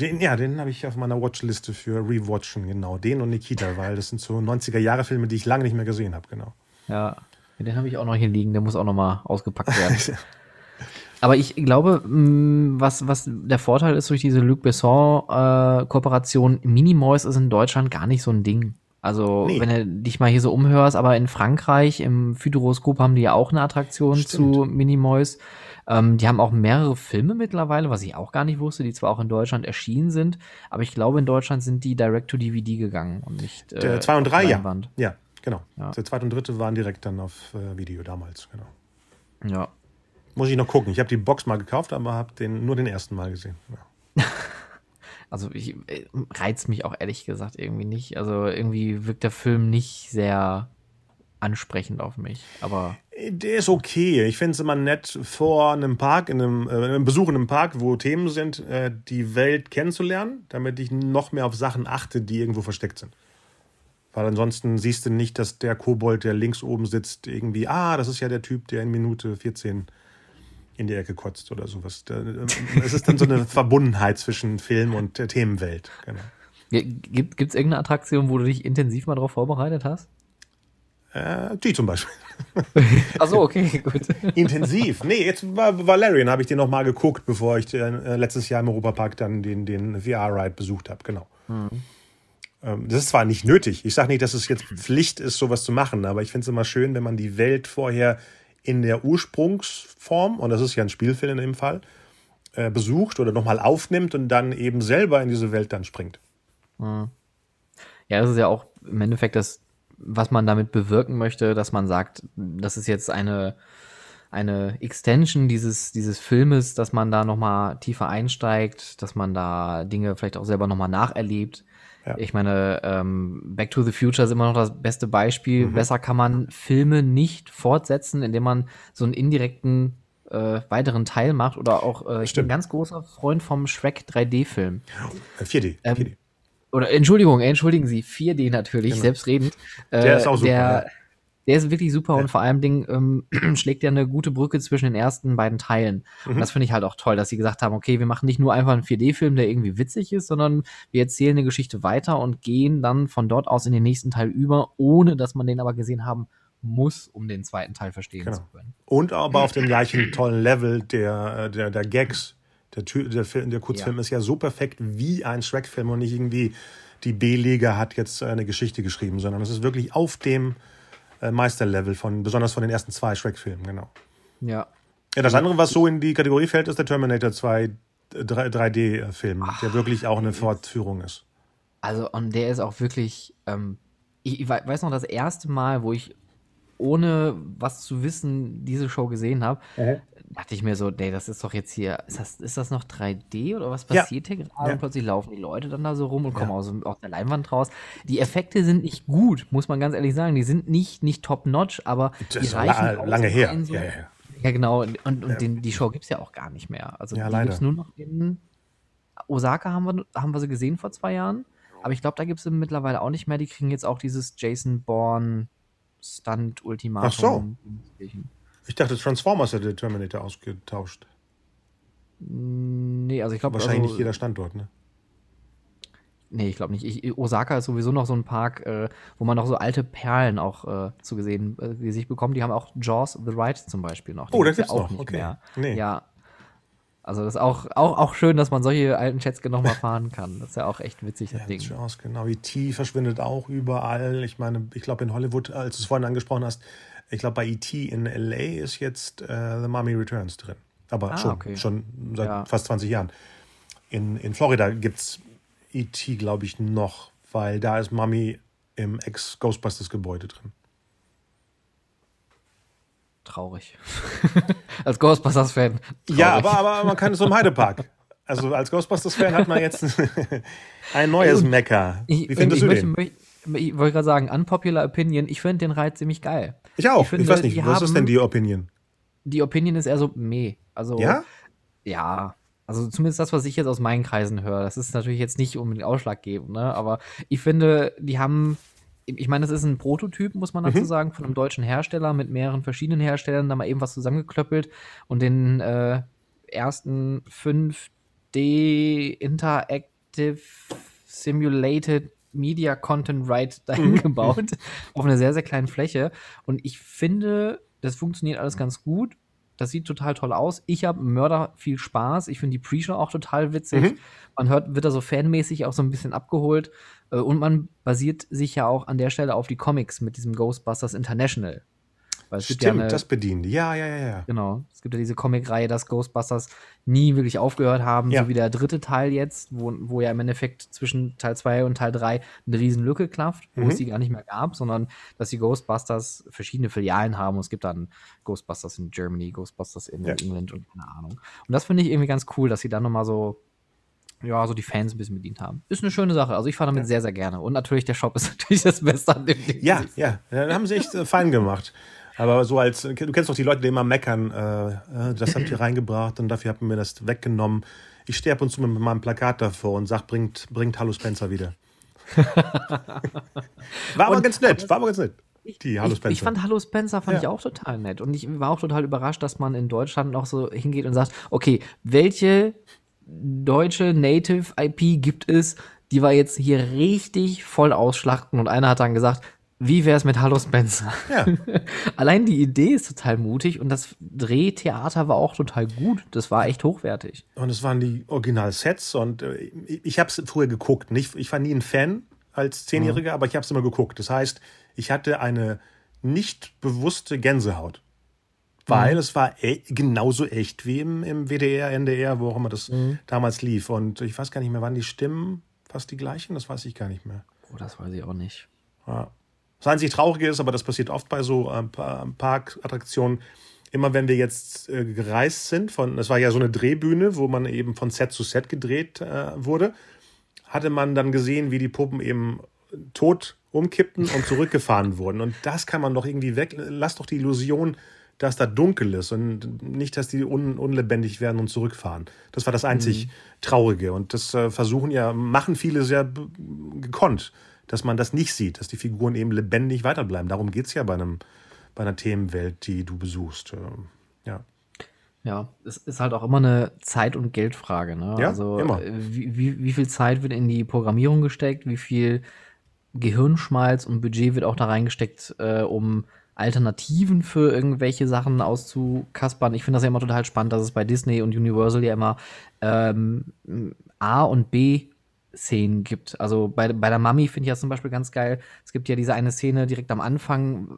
Den, ja, den habe ich auf meiner Watchliste für Rewatchen, genau. Den und Nikita, weil das sind so 90er-Jahre-Filme, die ich lange nicht mehr gesehen habe, genau. Ja. den habe ich auch noch hier liegen. Der muss auch noch mal ausgepackt werden. (laughs) Aber ich glaube, mh, was, was der Vorteil ist durch diese Luc Besson-Kooperation, Minimoys ist in Deutschland gar nicht so ein Ding. Also, Nee. wenn du dich mal hier so umhörst, aber in Frankreich, im Futuroskop haben die ja auch eine Attraktion Stimmt. zu Minimoys. Ähm, die haben auch mehrere Filme mittlerweile, was ich auch gar nicht wusste, die zwar auch in Deutschland erschienen sind, aber ich glaube, in Deutschland sind die direct to DVD gegangen und nicht. Der äh, 2 und auf 3, ja. Leinwand. Ja, genau. Ja. Der zweite und dritte waren direkt dann auf äh, Video damals, genau. Ja. Muss ich noch gucken. Ich habe die Box mal gekauft, aber habe den, nur den ersten Mal gesehen. Ja. (laughs) Also ich äh, reizt mich auch ehrlich gesagt irgendwie nicht. Also irgendwie wirkt der Film nicht sehr ansprechend auf mich. Aber Der ist okay. Ich finde es immer nett, vor einem Park, in einem, äh, einem Besuch in einem Park, wo Themen sind, äh, die Welt kennenzulernen, damit ich noch mehr auf Sachen achte, die irgendwo versteckt sind. Weil ansonsten siehst du nicht, dass der Kobold, der links oben sitzt, irgendwie, ah, das ist ja der Typ, der in Minute 14 in die Ecke kotzt oder sowas. Äh, (laughs) Es ist dann so eine Verbundenheit zwischen Film und der Themenwelt. Genau. gibt es irgendeine Attraktion, wo du dich intensiv mal drauf vorbereitet hast? Äh, die zum Beispiel. Achso, okay, (laughs) gut. Intensiv. Nee, jetzt war Valerian, habe ich den noch mal geguckt, bevor ich äh, letztes Jahr im Europapark dann den, den VR-Ride besucht habe. Genau. Ähm, das ist zwar nicht nötig. Ich sage nicht, dass es jetzt Pflicht ist, sowas zu machen, aber ich finde es immer schön, wenn man die Welt vorher in der Ursprungsform, und das ist ja ein Spielfilm in dem Fall, äh, besucht oder nochmal aufnimmt und dann eben selber in diese Welt dann springt. Ja, das ist ja auch im Endeffekt das, was man damit bewirken möchte, dass man sagt, das ist jetzt eine, eine Extension dieses, dieses Filmes, dass man da nochmal tiefer einsteigt, dass man da Dinge vielleicht auch selber nochmal nacherlebt. Ja. Ich meine, ähm, Back to the Future ist immer noch das beste Beispiel. Besser kann man Filme nicht fortsetzen, indem man so einen indirekten äh, weiteren Teil macht oder auch, äh, ich bin ein ganz großer Freund vom Shrek 3D-Film. Äh, 4D. Ähm, 4D. Oder Entschuldigung, entschuldigen Sie, 4D natürlich, Genau. selbstredend. Äh, Der ist auch super, Der, ja. der ist wirklich super Ja. und vor allem Ding, ähm, (clears throat) schlägt ja eine gute Brücke zwischen den ersten beiden Teilen. Mhm. Und das finde ich halt auch toll, dass sie gesagt haben, okay, wir machen nicht nur einfach einen 4D-Film, der irgendwie witzig ist, sondern wir erzählen eine Geschichte weiter und gehen dann von dort aus in den nächsten Teil über, ohne dass man den aber gesehen haben muss, um den zweiten Teil verstehen Genau. zu können. Und aber auf dem gleichen tollen Level der, äh, der, der Gags. Der, der, Film, der Kurzfilm Ja. ist ja so perfekt wie ein Shrek-Film und nicht irgendwie die B-Liga hat jetzt äh, eine Geschichte geschrieben, sondern es ist wirklich auf dem äh, Meisterlevel von, besonders von den ersten zwei Shrek-Filmen, genau. Ja. Ja, das andere, was so in die Kategorie fällt, ist der Terminator 2 3D-Film, der wirklich auch eine Fortführung ist. Also, und der ist auch wirklich, ähm, ich, ich wei- weiß noch, das erste Mal, wo ich ohne was zu wissen diese Show gesehen habe, dachte ich mir so, nee, das ist doch jetzt hier, ist das, ist das noch 3D oder was Ja. passiert hier gerade? Ja. Und plötzlich laufen die Leute dann da so rum und kommen aus, aus der Leinwand raus. Die Effekte sind nicht gut, muss man ganz ehrlich sagen. Die sind nicht, nicht top-notch, aber Das die ist reichen la lange her. So, Ja, ja, ja, ja. genau. Und, und, und Den, die Show gibt es ja auch gar nicht mehr. Also Ja, die gibt es nur noch in Osaka haben wir, haben wir sie gesehen vor zwei Jahren. Aber ich glaube, da gibt es sie mittlerweile auch nicht mehr. Die kriegen jetzt auch dieses Jason Bourne Stunt Ultimatum. Ach so. Ich dachte, Transformers hätte Terminator ausgetauscht. Nee, also ich glaube, Wahrscheinlich also, nicht jeder Standort, ne? Nee, ich glaube nicht. Ich, Osaka ist sowieso noch so ein Park, äh, wo man noch so alte Perlen auch äh, zu gesehen, äh, die sich bekommen. Die haben auch Jaws the Ride zum Beispiel noch. Die oh, das gibt's ja noch. nicht Okay. mehr. Nee. Ja. Also das ist auch, auch, auch schön, dass man solche alten Schätzchen noch mal (laughs) fahren kann. Das ist ja auch echt witzig, das Ja, Ding. Jaws, genau. E.T. verschwindet auch überall. Ich meine, ich glaube in Hollywood, als du es vorhin angesprochen hast, ich glaube bei E.T. in L.A. ist jetzt äh, The Mummy Returns drin. Aber Ah, schon, okay. schon seit Ja. fast 20 Jahren. In, in Florida gibt es E.T., glaube ich, noch, weil da ist Mummy im Ex-Ghostbusters-Gebäude drin. Traurig. (laughs) Als Ghostbusters-Fan. Ja, aber, aber man kann es so im Heidepark. Also als Ghostbusters-Fan hat man jetzt (laughs) ein neues Mekka. Ich, Wie findest ich, du möchte, den? möchte, ich wollte gerade sagen, unpopular Opinion, ich finde den Reiz ziemlich geil. Ich auch. Ich, ich finde, weiß nicht, was ist denn die Opinion? Die Opinion ist eher so meh. Also, Ja? Ja. Also zumindest das, was ich jetzt aus meinen Kreisen höre. Das ist natürlich jetzt nicht unbedingt ausschlaggebend, ne? Aber ich finde, die haben. Ich meine, das ist ein Prototyp, muss man dazu Mhm. sagen, von einem deutschen Hersteller mit mehreren verschiedenen Herstellern, da mal eben was zusammengeklöppelt und den äh, ersten 5D Interactive Simulated Media Content Right dahin (laughs) Mhm. gebaut, auf einer sehr, sehr kleinen Fläche. Und ich finde, das funktioniert alles ganz gut. Das sieht total toll aus. Ich habe Mörder viel Spaß. Ich finde die Pre-Show auch total witzig. Mhm. Man hört, wird da so fanmäßig auch so ein bisschen abgeholt. Äh, Und man basiert sich ja auch an der Stelle auf die Comics mit diesem Ghostbusters International. Weil Stimmt, ja eine, das bedient. Ja, ja, ja, ja. Genau. Es gibt ja diese Comicreihe, dass Ghostbusters nie wirklich aufgehört haben, Ja. so wie der dritte Teil jetzt, wo, wo ja im Endeffekt zwischen Teil 2 und Teil 3 eine riesen Lücke klafft, wo Mhm. es die gar nicht mehr gab, sondern dass die Ghostbusters verschiedene Filialen haben. Und es gibt dann Ghostbusters in Germany, Ghostbusters in Ja. England und keine Ahnung. Und das finde ich irgendwie ganz cool, dass sie dann nochmal so, ja, so die Fans ein bisschen bedient haben. Ist eine schöne Sache. Also ich fahre damit sehr, sehr gerne. Und natürlich, der Shop ist (laughs) natürlich das Beste an dem Ding. Ja, ja, ja, dann haben sie echt äh, fein gemacht. Aber so als, du kennst doch die Leute, die immer meckern, äh, äh, das habt ihr (clears throat) reingebracht und dafür habt ihr mir das weggenommen. Ich stehe ab und zu mit meinem Plakat davor und sag, bringt, bringt Hallo Spencer wieder. (laughs) war aber Und- ganz nett, war aber ganz nett. Die Hallo ich, Spencer. ich fand Hallo Spencer fand Ja. ich auch total nett. Und ich war auch total überrascht, dass man in Deutschland noch so hingeht und sagt, okay, welche deutsche Native IP gibt es, die wir jetzt hier richtig voll ausschlachten? Und einer hat dann gesagt, wie wär's mit Hallo Spencer? ja, (laughs) Allein die Idee ist total mutig und das Drehtheater war auch total gut. Das war echt hochwertig. und es waren die Original-Sets und äh, ich, habe es früher geguckt. Nicht, ich war nie ein Fan als Zehnjähriger, aber ich habe es immer geguckt. Das heißt, ich hatte eine nicht bewusste Gänsehaut. Weil es war e genauso echt wie im, im WDR, NDR, wo auch immer das damals lief. Und ich weiß gar nicht mehr, waren die Stimmen fast die gleichen? Das weiß ich gar nicht mehr. Oh, das weiß ich auch nicht. Ja. Das einzig Traurige ist, aber das passiert oft bei so Pa- Parkattraktionen, immer wenn wir jetzt äh, gereist sind, von, das war ja so eine Drehbühne, wo man eben von Set zu Set gedreht äh, wurde, hatte man dann gesehen, wie die Puppen eben tot umkippten und zurückgefahren wurden. Und das kann man doch irgendwie weg. Lass doch die Illusion, dass da dunkel ist und nicht, dass die un unlebendig werden und zurückfahren. Das war das einzig Traurige. Und das äh, versuchen ja, machen viele sehr gekonnt, dass man das nicht sieht, dass die Figuren eben lebendig weiterbleiben. Darum geht's ja bei einem bei einer Themenwelt, die du besuchst. Ähm, Ja. Ja, es ist halt auch immer eine Zeit- und Geldfrage. Ne? Ja, also, immer. äh, Wie, wie, wie viel Zeit wird in die Programmierung gesteckt? Wie viel Gehirnschmalz und Budget wird auch da reingesteckt, äh, um Alternativen für irgendwelche Sachen auszukaspern? Ich finde das ja immer total spannend, dass es bei Disney und Universal ja immer ähm, A- und B- Szenen gibt. Also bei, bei der Mami finde ich das zum Beispiel ganz geil. Es gibt ja diese eine Szene direkt am Anfang,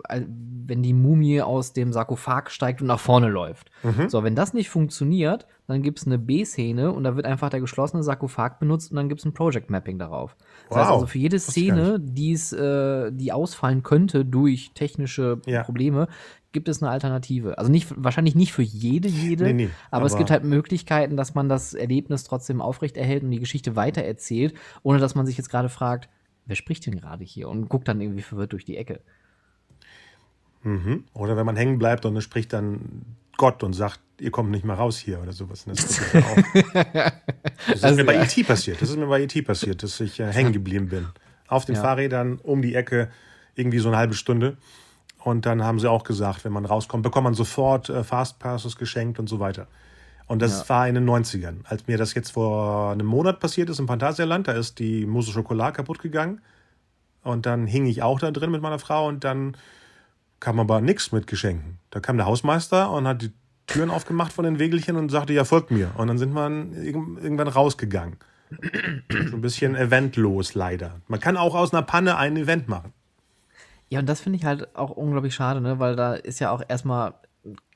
wenn die Mumie aus dem Sarkophag steigt und nach vorne läuft. Mhm. So, wenn das nicht funktioniert, dann gibt es eine B-Szene und da wird einfach der geschlossene Sarkophag benutzt und dann gibt es ein Project Mapping darauf. Das heißt Wow. also für jede Szene, die's, äh, die ausfallen könnte durch technische Ja. Probleme, gibt es eine Alternative. Also nicht, wahrscheinlich nicht für jede, jede, Nee, nee, aber, es aber- gibt halt Möglichkeiten, dass man das Erlebnis trotzdem aufrechterhält und die Geschichte weitererzählt, ohne dass man sich jetzt gerade fragt, wer spricht denn gerade hier und guckt dann irgendwie verwirrt durch die Ecke. Mhm. Oder wenn man hängen bleibt und es spricht dann Gott und sagt, ihr kommt nicht mehr raus hier oder sowas. Das, ist ja (laughs) das ist Also, mir bei ja. E.T. passiert. Das ist mir bei E.T. passiert, dass ich äh, hängen geblieben bin. Auf den Ja. Fahrrädern um die Ecke, irgendwie so eine halbe Stunde. Und dann haben sie auch gesagt, wenn man rauskommt, bekommt man sofort äh, Fastpasses geschenkt und so weiter. Und das Ja. war in den 90ern. Als mir das jetzt vor einem Monat passiert ist im Phantasialand, da ist die Mousse Schokolade kaputt gegangen. Und dann hing ich auch da drin mit meiner Frau und dann kam aber nichts mit Geschenken. Da kam der Hausmeister und hat die Türen aufgemacht von den Wegelchen und sagte, ja, folgt mir. Und dann sind wir irg- irgendwann rausgegangen. So ein bisschen eventlos leider. Man kann auch aus einer Panne ein Event machen. Ja, und das finde ich halt auch unglaublich schade, ne? weil da ist ja auch erstmal,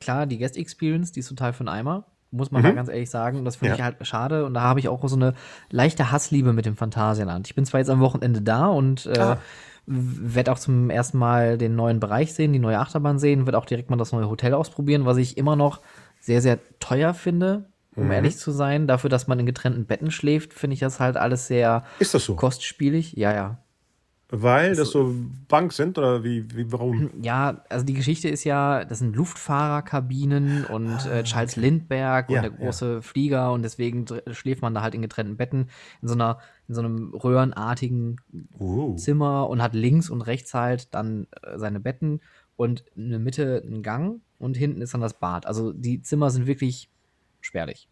klar, die Guest Experience, die ist total für den Eimer, muss man mal ganz ehrlich sagen. Das finde Mhm. Ja. ich halt schade und da habe ich auch so eine leichte Hassliebe mit dem Phantasialand. Ich bin zwar jetzt am Wochenende da und äh, Ah. werde auch zum ersten Mal den neuen Bereich sehen, die neue Achterbahn sehen, werde auch direkt mal das neue Hotel ausprobieren, was ich immer noch sehr, sehr teuer finde, Mhm. um ehrlich zu sein. Dafür, dass man in getrennten Betten schläft, finde ich das halt alles sehr Ist das so? kostspielig. Ja, ja. Weil das so Bank sind oder wie, wie warum? Ja, also die Geschichte ist ja, das sind Luftfahrerkabinen und äh, Charles Lindbergh Ah, Ja, und der große Flieger und deswegen schläft man da halt in getrennten Betten in so einer in so einem röhrenartigen Uh. Zimmer und hat links und rechts halt dann äh, seine Betten und in der Mitte einen Gang und hinten ist dann das Bad. Also die Zimmer sind wirklich spärlich.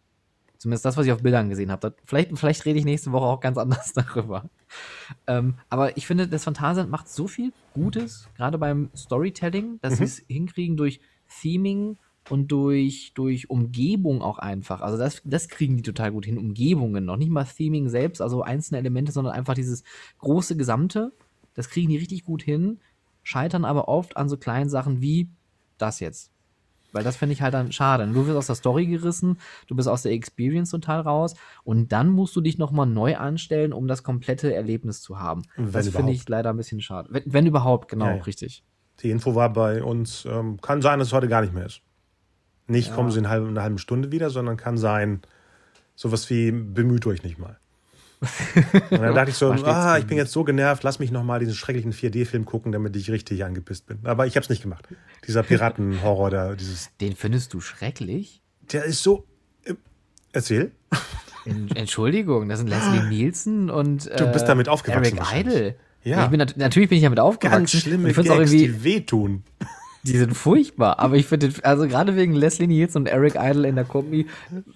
Zumindest das, was ich auf Bildern gesehen habe. Vielleicht, vielleicht rede ich nächste Woche auch ganz (laughs) anders darüber. Ähm, aber ich finde, das Phantasialand macht so viel Gutes, gerade beim Storytelling, dass sie es hinkriegen durch Theming und durch, durch Umgebung auch einfach. Also das, das kriegen die total gut hin. Umgebungen, noch nicht mal Theming selbst, also einzelne Elemente, sondern einfach dieses große Gesamte. Das kriegen die richtig gut hin, scheitern aber oft an so kleinen Sachen wie das jetzt. Weil das finde ich halt dann schade. Du wirst aus der Story gerissen, du bist aus der Experience total raus und dann musst du dich nochmal neu anstellen, um das komplette Erlebnis zu haben. Wenn das finde ich leider ein bisschen schade. Wenn, wenn überhaupt, genau, Ja, ja. richtig. Die Info war bei uns, ähm, kann sein, dass es heute gar nicht mehr ist. Nicht kommen sie in, halb, in einer halben Stunde wieder, sondern kann sein, sowas wie bemüht euch nicht mal. Und dann dachte ich so, (laughs) ah, ich bin jetzt so genervt, lass mich noch mal diesen schrecklichen 4D-Film gucken, damit ich richtig angepisst bin. Aber ich habe es nicht gemacht. Dieser Piratenhorror da, dieses, Den findest du schrecklich? der ist so. Äh, erzähl. En- Entschuldigung, das sind Leslie Nielsen und äh, Du bist damit aufgewachsen Eric. Idle. Ja. Ich bin nat natürlich bin ich damit aufgewachsen. Ganz schlimme und ich finde es auch Gags, irgendwie, die wehtun. Die sind furchtbar. Aber ich finde, also gerade wegen Leslie Nielsen und Eric Idle in der Kombi,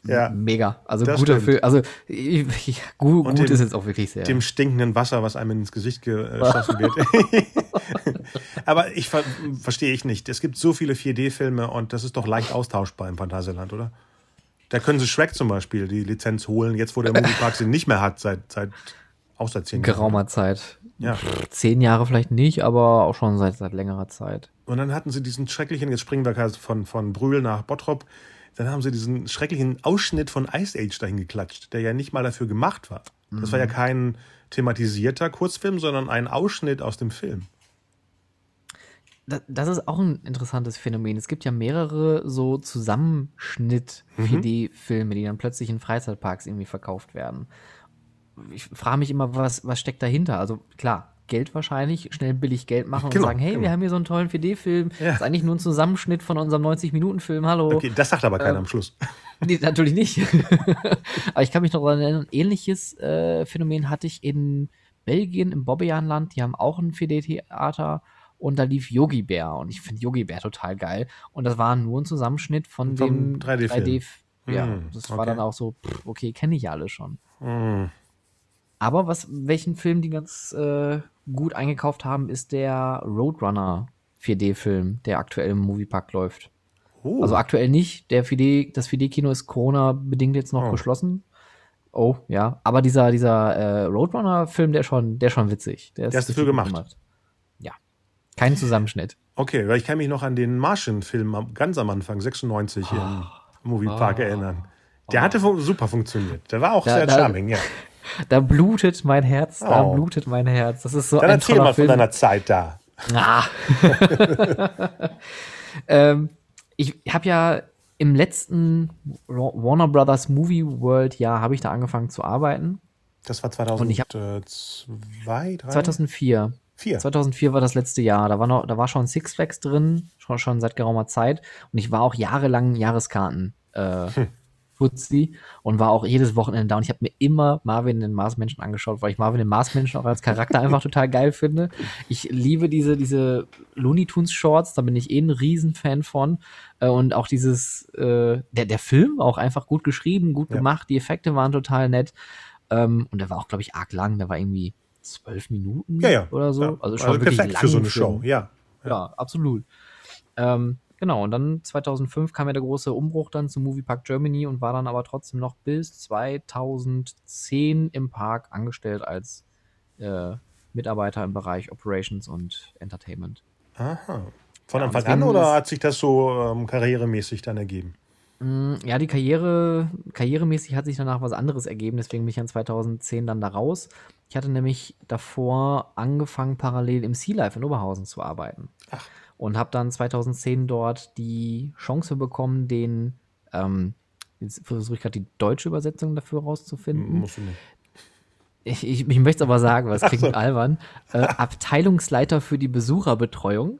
Ja. mega. Also guter. Film. Also ich, ich, gut, Und gut dem- ist jetzt auch wirklich sehr. dem stinkenden Wasser, was einem ins Gesicht geschossen wird. (laughs) Aber ich ver verstehe ich nicht. Es gibt so viele 4D-Filme und das ist doch leicht austauschbar im Phantasialand, oder? Da können sie Shrek zum Beispiel die Lizenz holen, jetzt wo der (laughs) Moviepark sie nicht mehr hat, seit, seit auch seit zehn Jahren. geraumer Zeit. Ja. Zehn Jahre vielleicht nicht, aber auch schon seit, seit längerer Zeit. Und dann hatten sie diesen schrecklichen, jetzt springen wir halt von, von Brühl nach Bottrop, dann haben sie diesen schrecklichen Ausschnitt von Ice Age dahin geklatscht, der ja nicht mal dafür gemacht war. Das war ja kein thematisierter Kurzfilm, sondern ein Ausschnitt aus dem Film. Das, ist auch ein interessantes Phänomen. Es gibt ja mehrere so Zusammenschnitt-4D-Filme, die dann plötzlich in Freizeitparks irgendwie verkauft werden. Ich frage mich immer, was, was steckt dahinter? Also klar, Geld wahrscheinlich, schnell billig Geld machen Genau, und sagen, hey, genau. wir haben hier so einen tollen 4D-Film. Ja. Ist eigentlich nur ein Zusammenschnitt von unserem 90-Minuten-Film. Hallo. Okay, das sagt aber keiner Ähm, am Schluss. (laughs) Nee, natürlich nicht. (laughs) Aber ich kann mich noch daran erinnern, ein ähnliches äh, Phänomen hatte ich in Belgien, im Bobbejaanland. Die haben auch ein 4D-Theater und da lief Yogi Bär. Und ich finde Yogi Bär total geil. Und das war nur ein Zusammenschnitt von Vom dem 3D-Film. 3D. Ja, Hm, das war okay. dann auch so, pff, okay, kenne ich ja alle schon. Hm. Aber was, welchen Film die ganz äh, gut eingekauft haben, ist der Roadrunner 4D-Film, der aktuell im Moviepark läuft. Oh. Also aktuell nicht. Der 4D, das 4D-Kino ist Corona-bedingt jetzt noch Oh. geschlossen. Oh, ja. Aber dieser, dieser äh, Roadrunner-Film, der ist schon, der schon witzig. Der ist Der ist dafür gut gemacht. Ja. Kein Zusammenschnitt. Okay, weil ich kann mich noch an den Martian-Film ganz am Anfang, 96, hier im Moviepark erinnern. Der hatte fun super funktioniert. Der war auch Da- sehr da- charming, ja. Da blutet mein Herz, da Oh. blutet mein Herz. Das ist so Dann ein erzähl toller mal von Film. deiner Zeit da. Ah. (laughs) ähm, ich habe ja im letzten Wa- Warner Brothers Movie World Jahr habe ich da angefangen zu arbeiten. Das war Und ich hab- 2002, 3? 2004. 4. 2004 war das letzte Jahr. Da war, noch, da war schon Six Flags drin, schon, schon seit geraumer Zeit. Und ich war auch jahrelang Jahreskarten äh, Fuzzi und war auch jedes Wochenende da. Und ich habe mir immer Marvin den Marsmenschen angeschaut, weil ich Marvin den Marsmenschen auch als Charakter einfach total geil finde. Ich liebe diese, diese Looney Tunes Shorts, da bin ich eh ein Riesenfan von. Äh, und auch dieses, äh, der, der Film auch einfach gut geschrieben, gut Ja. gemacht, die Effekte waren total nett. Ähm, und der war auch, glaube ich, arg lang, der war irgendwie zwölf Minuten Ja, ja. oder so. Ja. Also schon wirklich perfekt lang für so eine Film. Show, ja. Ja, absolut. Ähm, genau, und dann 2005 kam ja der große Umbruch dann zu Moviepark Germany und war dann aber trotzdem noch bis 2010 im Park angestellt als äh, Mitarbeiter im Bereich Operations und Entertainment. Aha. Von Ja, Anfang an oder hat sich das so ähm, karrieremäßig dann ergeben? Mm, Ja, die Karriere, karrieremäßig hat sich danach was anderes ergeben, deswegen bin ich dann 2010 dann da raus. Ich hatte nämlich davor angefangen, parallel im Sea Life in Oberhausen zu arbeiten. Ach. Und habe dann 2010 dort die Chance bekommen, den, ähm, jetzt versuche ich gerade die deutsche Übersetzung dafür rauszufinden. Musst du nicht. Ich, ich, ich möchte es aber sagen, weil es (laughs) klingt so. albern. Äh, (laughs) Abteilungsleiter für die Besucherbetreuung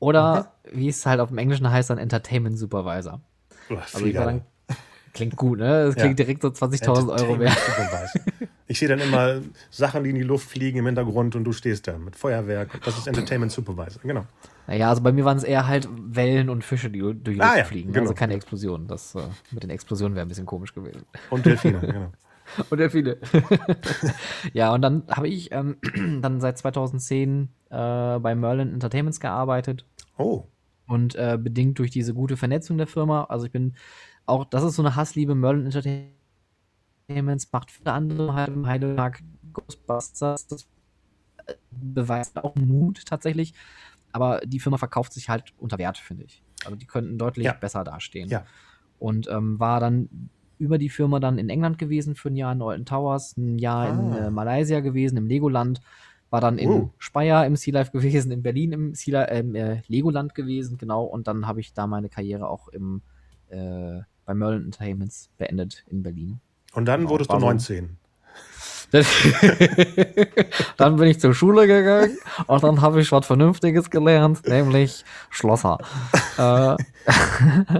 oder wie es halt auf dem Englischen heißt, dann Entertainment Supervisor. Oh, Also ich war dann, klingt gut, ne? Das Ja. klingt direkt so 20.000 Euro mehr. (laughs) Entertainment. Ich sehe dann immer Sachen, die in die Luft fliegen im Hintergrund und du stehst da mit Feuerwerk. Das ist Entertainment Supervisor, genau. Naja, also bei mir waren es eher halt Wellen und Fische, die durch die Ah, Luft ja, fliegen. genau. Also keine Explosionen. Das äh, mit den Explosionen wäre ein bisschen komisch gewesen. Und Delfine, (laughs) genau. Und der viele. (laughs) ja, und dann habe ich ähm, (clears throat) dann seit 2010 äh, bei Merlin Entertainments gearbeitet. Oh, Und äh, bedingt durch diese gute Vernetzung der Firma, also ich bin auch, das ist so eine Hassliebe, Merlin Entertainments macht viele andere halt im Heidelberg Ghostbusters, das äh, beweist auch Mut tatsächlich, aber die Firma verkauft sich halt unter Wert, finde ich. Also die könnten deutlich Ja. besser dastehen. Ja. Und ähm, war dann über die Firma dann in England gewesen für ein Jahr in Alton Towers, ein Jahr in Ah. äh, Malaysia gewesen, im Legoland, war dann in Oh. Speyer im Sea Life gewesen, in Berlin im sea ähm, äh, Legoland gewesen, genau. Und dann habe ich da meine Karriere auch im äh, bei Merlin Entertainments beendet in Berlin. Und dann Genau, wurdest du war so- (laughs) 19. dann bin ich zur Schule gegangen und dann habe ich was Vernünftiges gelernt, nämlich Schlosser. (laughs) äh,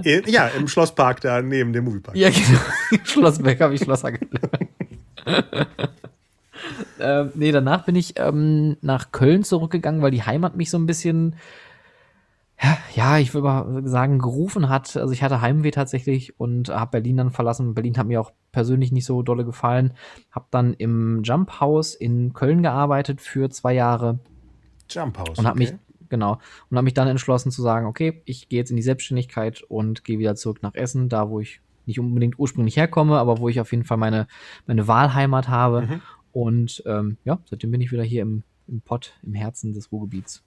Äh, ja, im Schlosspark da neben dem Moviepark. Ja, genau. Schlossbeck habe ich Schlosser gelernt. (laughs) ähm, nee, danach bin ich ähm, nach Köln zurückgegangen, weil die Heimat mich so ein bisschen, ja, ich würde mal sagen, gerufen hat. Also ich hatte Heimweh tatsächlich und habe Berlin dann verlassen. Berlin hat mir auch persönlich nicht so dolle gefallen. Habe dann im Jump House in Köln gearbeitet für zwei Jahre Jump House. und habe mich okay. genau und habe mich dann entschlossen zu sagen, okay, ich gehe jetzt in die Selbstständigkeit und gehe wieder zurück nach Essen, da wo ich nicht unbedingt ursprünglich herkomme, aber wo ich auf jeden Fall meine meine Wahlheimat habe. Mhm. Und ähm, ja, seitdem bin ich wieder hier im, im Pott, im Herzen des Ruhrgebiets.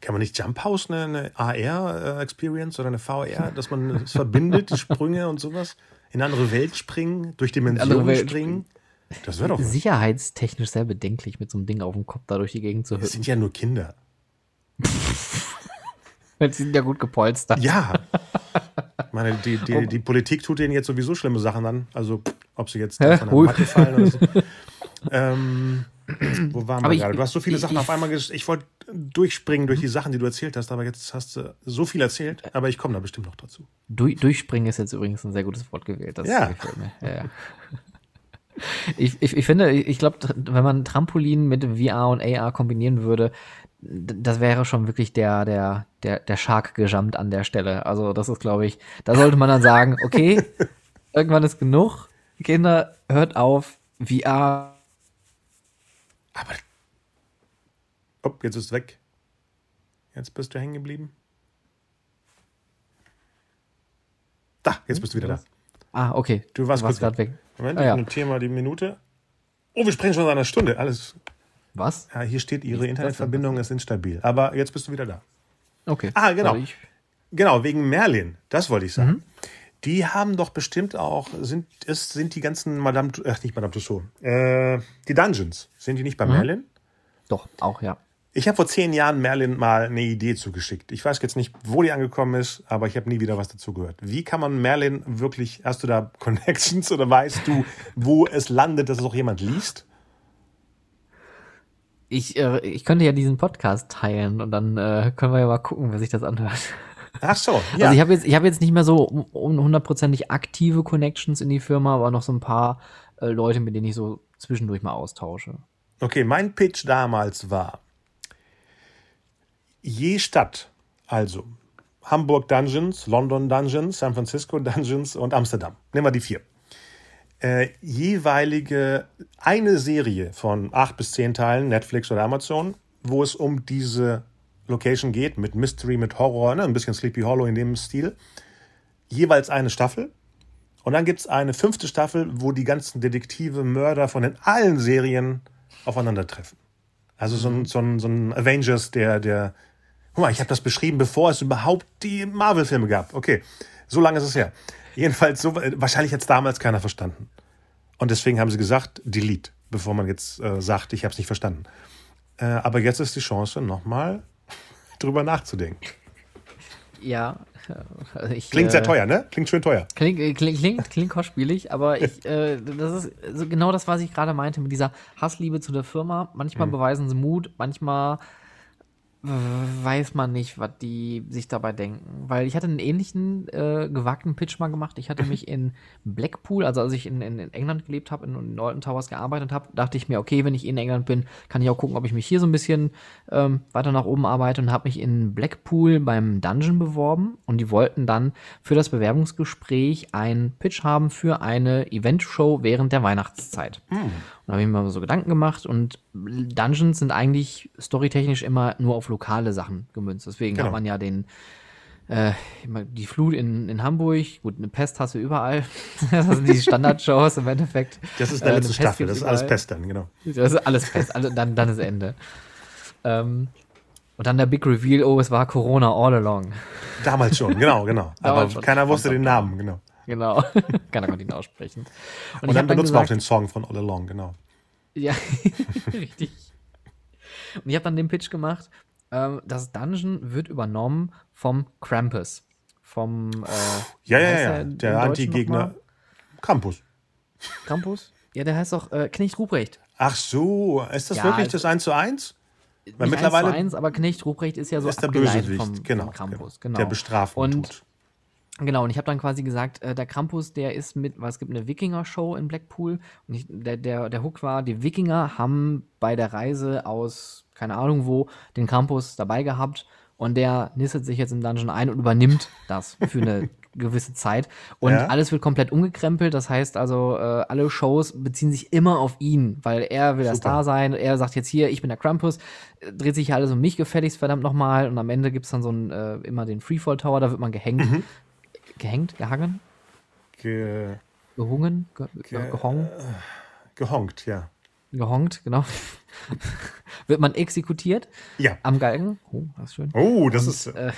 Kann man nicht Jump House eine, eine AR-Experience oder eine VR, dass man es verbindet, die Sprünge und sowas? In eine andere Welt springen, durch Dimensionen springen? Das wäre doch was. Sicherheitstechnisch sehr bedenklich, mit so einem Ding auf dem Kopf da durch die Gegend zu hüpfen. sind ja nur Kinder. (laughs) Die sind ja gut gepolstert. Ja. Ich meine, die, die, die Politik tut denen jetzt sowieso schlimme Sachen an. Also, ob sie jetzt von der. Matte fallen oder so. (laughs) ähm, wo waren wir ich- gerade? Du hast so viele ich- Sachen ich- auf einmal Ich wollte durchspringen durch die Sachen, die du erzählt hast, aber jetzt hast du so viel erzählt, aber ich komme da bestimmt noch dazu. Du, durchspringen ist jetzt übrigens ein sehr gutes Wort gewählt. Das Ja. gefällt mir. Ja, ja. (laughs) Ich, ich, ich finde, ich glaube, wenn man Trampolin mit VR und AR kombinieren würde, das wäre schon wirklich der, der, der, der Shark gejumpt an der Stelle. Also, das ist, glaube ich, da sollte man dann sagen, okay, (laughs) irgendwann ist genug. Kinder, hört auf, VR. Aber. Oh, jetzt ist es weg. Jetzt bist du hängen geblieben. Da, jetzt bist du wieder da. Ah, okay. Du warst kurz gerade weg. Moment, Ah, ich ja. notiere mal die Minute. Oh, wir sprechen schon seit einer Stunde. Alles. Was? Ja, hier steht, Ihre Internetverbindung ist instabil. Aber jetzt bist du wieder da. Okay. Ah, genau. Also ich, Genau, wegen Merlin. Das wollte ich Mhm. Die haben doch bestimmt auch, sind, ist, sind die ganzen Madame, ach nicht Madame Tussauds, äh, die Dungeons, sind die nicht Mhm. bei Merlin? doch, auch, ja. Ich habe vor zehn Jahren Merlin mal eine Idee zugeschickt. Ich weiß jetzt nicht, wo die angekommen ist, aber ich habe nie wieder was dazu gehört. Wie kann man Merlin wirklich, hast du da (laughs) Connections oder weißt du, wo es landet, dass es auch jemand liest? Ich, äh, ich könnte ja diesen Podcast teilen und dann äh, können wir ja mal gucken, wer sich das anhört. Ach so, ja. Also ich habe jetzt, ich hab jetzt nicht mehr so hundertprozentig aktive Connections in die Firma, aber noch so ein paar äh, Leute, mit denen ich so zwischendurch mal austausche. Okay, mein Pitch damals war, je Stadt, also Hamburg Dungeons, London Dungeons, San Francisco Dungeons und Amsterdam. Nehmen wir die vier. Äh, jeweilige eine Serie von acht bis zehn Teilen, Netflix oder Amazon, wo es um diese Location geht, mit Mystery, mit Horror, ne, ein bisschen Sleepy Hollow in dem Stil. Jeweils eine Staffel. Und dann gibt es eine fünfte Staffel, wo die ganzen Detektive, Mörder von den allen Serien aufeinandertreffen. Also so ein, so ein, so ein Avengers der, der Guck mal, ich habe das beschrieben, bevor es überhaupt die Marvel-Filme gab. Okay, so lange ist es her. Jedenfalls, so, wahrscheinlich hat es damals keiner verstanden. Und deswegen haben sie gesagt, delete, bevor man jetzt äh, sagt, ich habe es nicht verstanden. Äh, aber jetzt ist die Chance, nochmal drüber nachzudenken. Ja. Also ich, klingt sehr äh, teuer, ne? Klingt schön teuer. Klingt, äh, klingt, klingt, klingt kostspielig, aber ich, äh, das ist so genau das, was ich gerade meinte mit dieser Hassliebe zu der Firma. Manchmal mhm. beweisen sie Mut, manchmal weiß man nicht, was die sich dabei denken. Weil ich hatte einen ähnlichen äh, gewagten Pitch mal gemacht. Ich hatte (laughs) mich in Blackpool, also als ich in, in, in England gelebt habe, in, in Norton Towers gearbeitet habe, dachte ich mir, okay, wenn ich in England bin, kann ich auch gucken, ob ich mich hier so ein bisschen ähm, weiter nach oben arbeite und habe mich in Blackpool beim Dungeon beworben und die wollten dann für das Bewerbungsgespräch einen Pitch haben für eine Eventshow während der Weihnachtszeit. Mhm. Und da habe ich mir mal so Gedanken gemacht und Dungeons sind eigentlich storytechnisch immer nur auf lokale Sachen gemünzt. Deswegen genau. hat man ja den, äh, die Flut in, in Hamburg, gut, eine Pest hast du überall. (laughs) das sind die Standardshows im Endeffekt. Das ist äh, letzte Staffel, das ist alles Pest dann, genau. Das ist alles Pest, also dann, dann ist Ende. Ähm, und dann der Big Reveal, oh, es war Corona all along. Damals schon, genau, genau. Aber schon. keiner wusste den Namen, genau. Genau. Keiner konnte ihn aussprechen. Und, Und dann benutzt man auch den Song von All Along, genau. Ja, (laughs) richtig. Und ich habe dann den Pitch gemacht, ähm, das Dungeon wird übernommen vom Krampus. Vom, äh, ja, ja, ja, der Anti-Gegner Krampus. Krampus? Ja, der heißt doch äh, Knecht Ruprecht. Ach so, ist das ja, wirklich das 1 zu 1? Weil mittlerweile 1 zu 1, aber Knecht Ruprecht ist ja so ist der Bösewicht, vom, genau, vom Krampus. Genau. Der bestraft und tut. Genau, und ich habe dann quasi gesagt, äh, der Krampus, der ist mit, weil es gibt eine Wikinger-Show in Blackpool und ich, der, der, der Hook war, die Wikinger haben bei der Reise aus, keine Ahnung wo, den Krampus dabei gehabt und der nistet sich jetzt im Dungeon ein und übernimmt das für eine (laughs) gewisse Zeit. Und ja. alles wird komplett umgekrempelt. Das heißt also, äh, alle Shows beziehen sich immer auf ihn, weil er will Super. das da sein. Er sagt jetzt hier, ich bin der Krampus. Dreht sich alles um mich gefälligst, verdammt nochmal. Und am Ende gibt es dann so ein, äh, immer den Freefall Tower, da wird man gehängt. Mhm gehängt, gehangen? Ge Gehungen? Ge ge gehong? Gehongt, ja. Gehongt, genau. (laughs) Wird man exekutiert? Ja. Am Galgen? Oh, das ist schön. Oh, das Und, ist. Äh,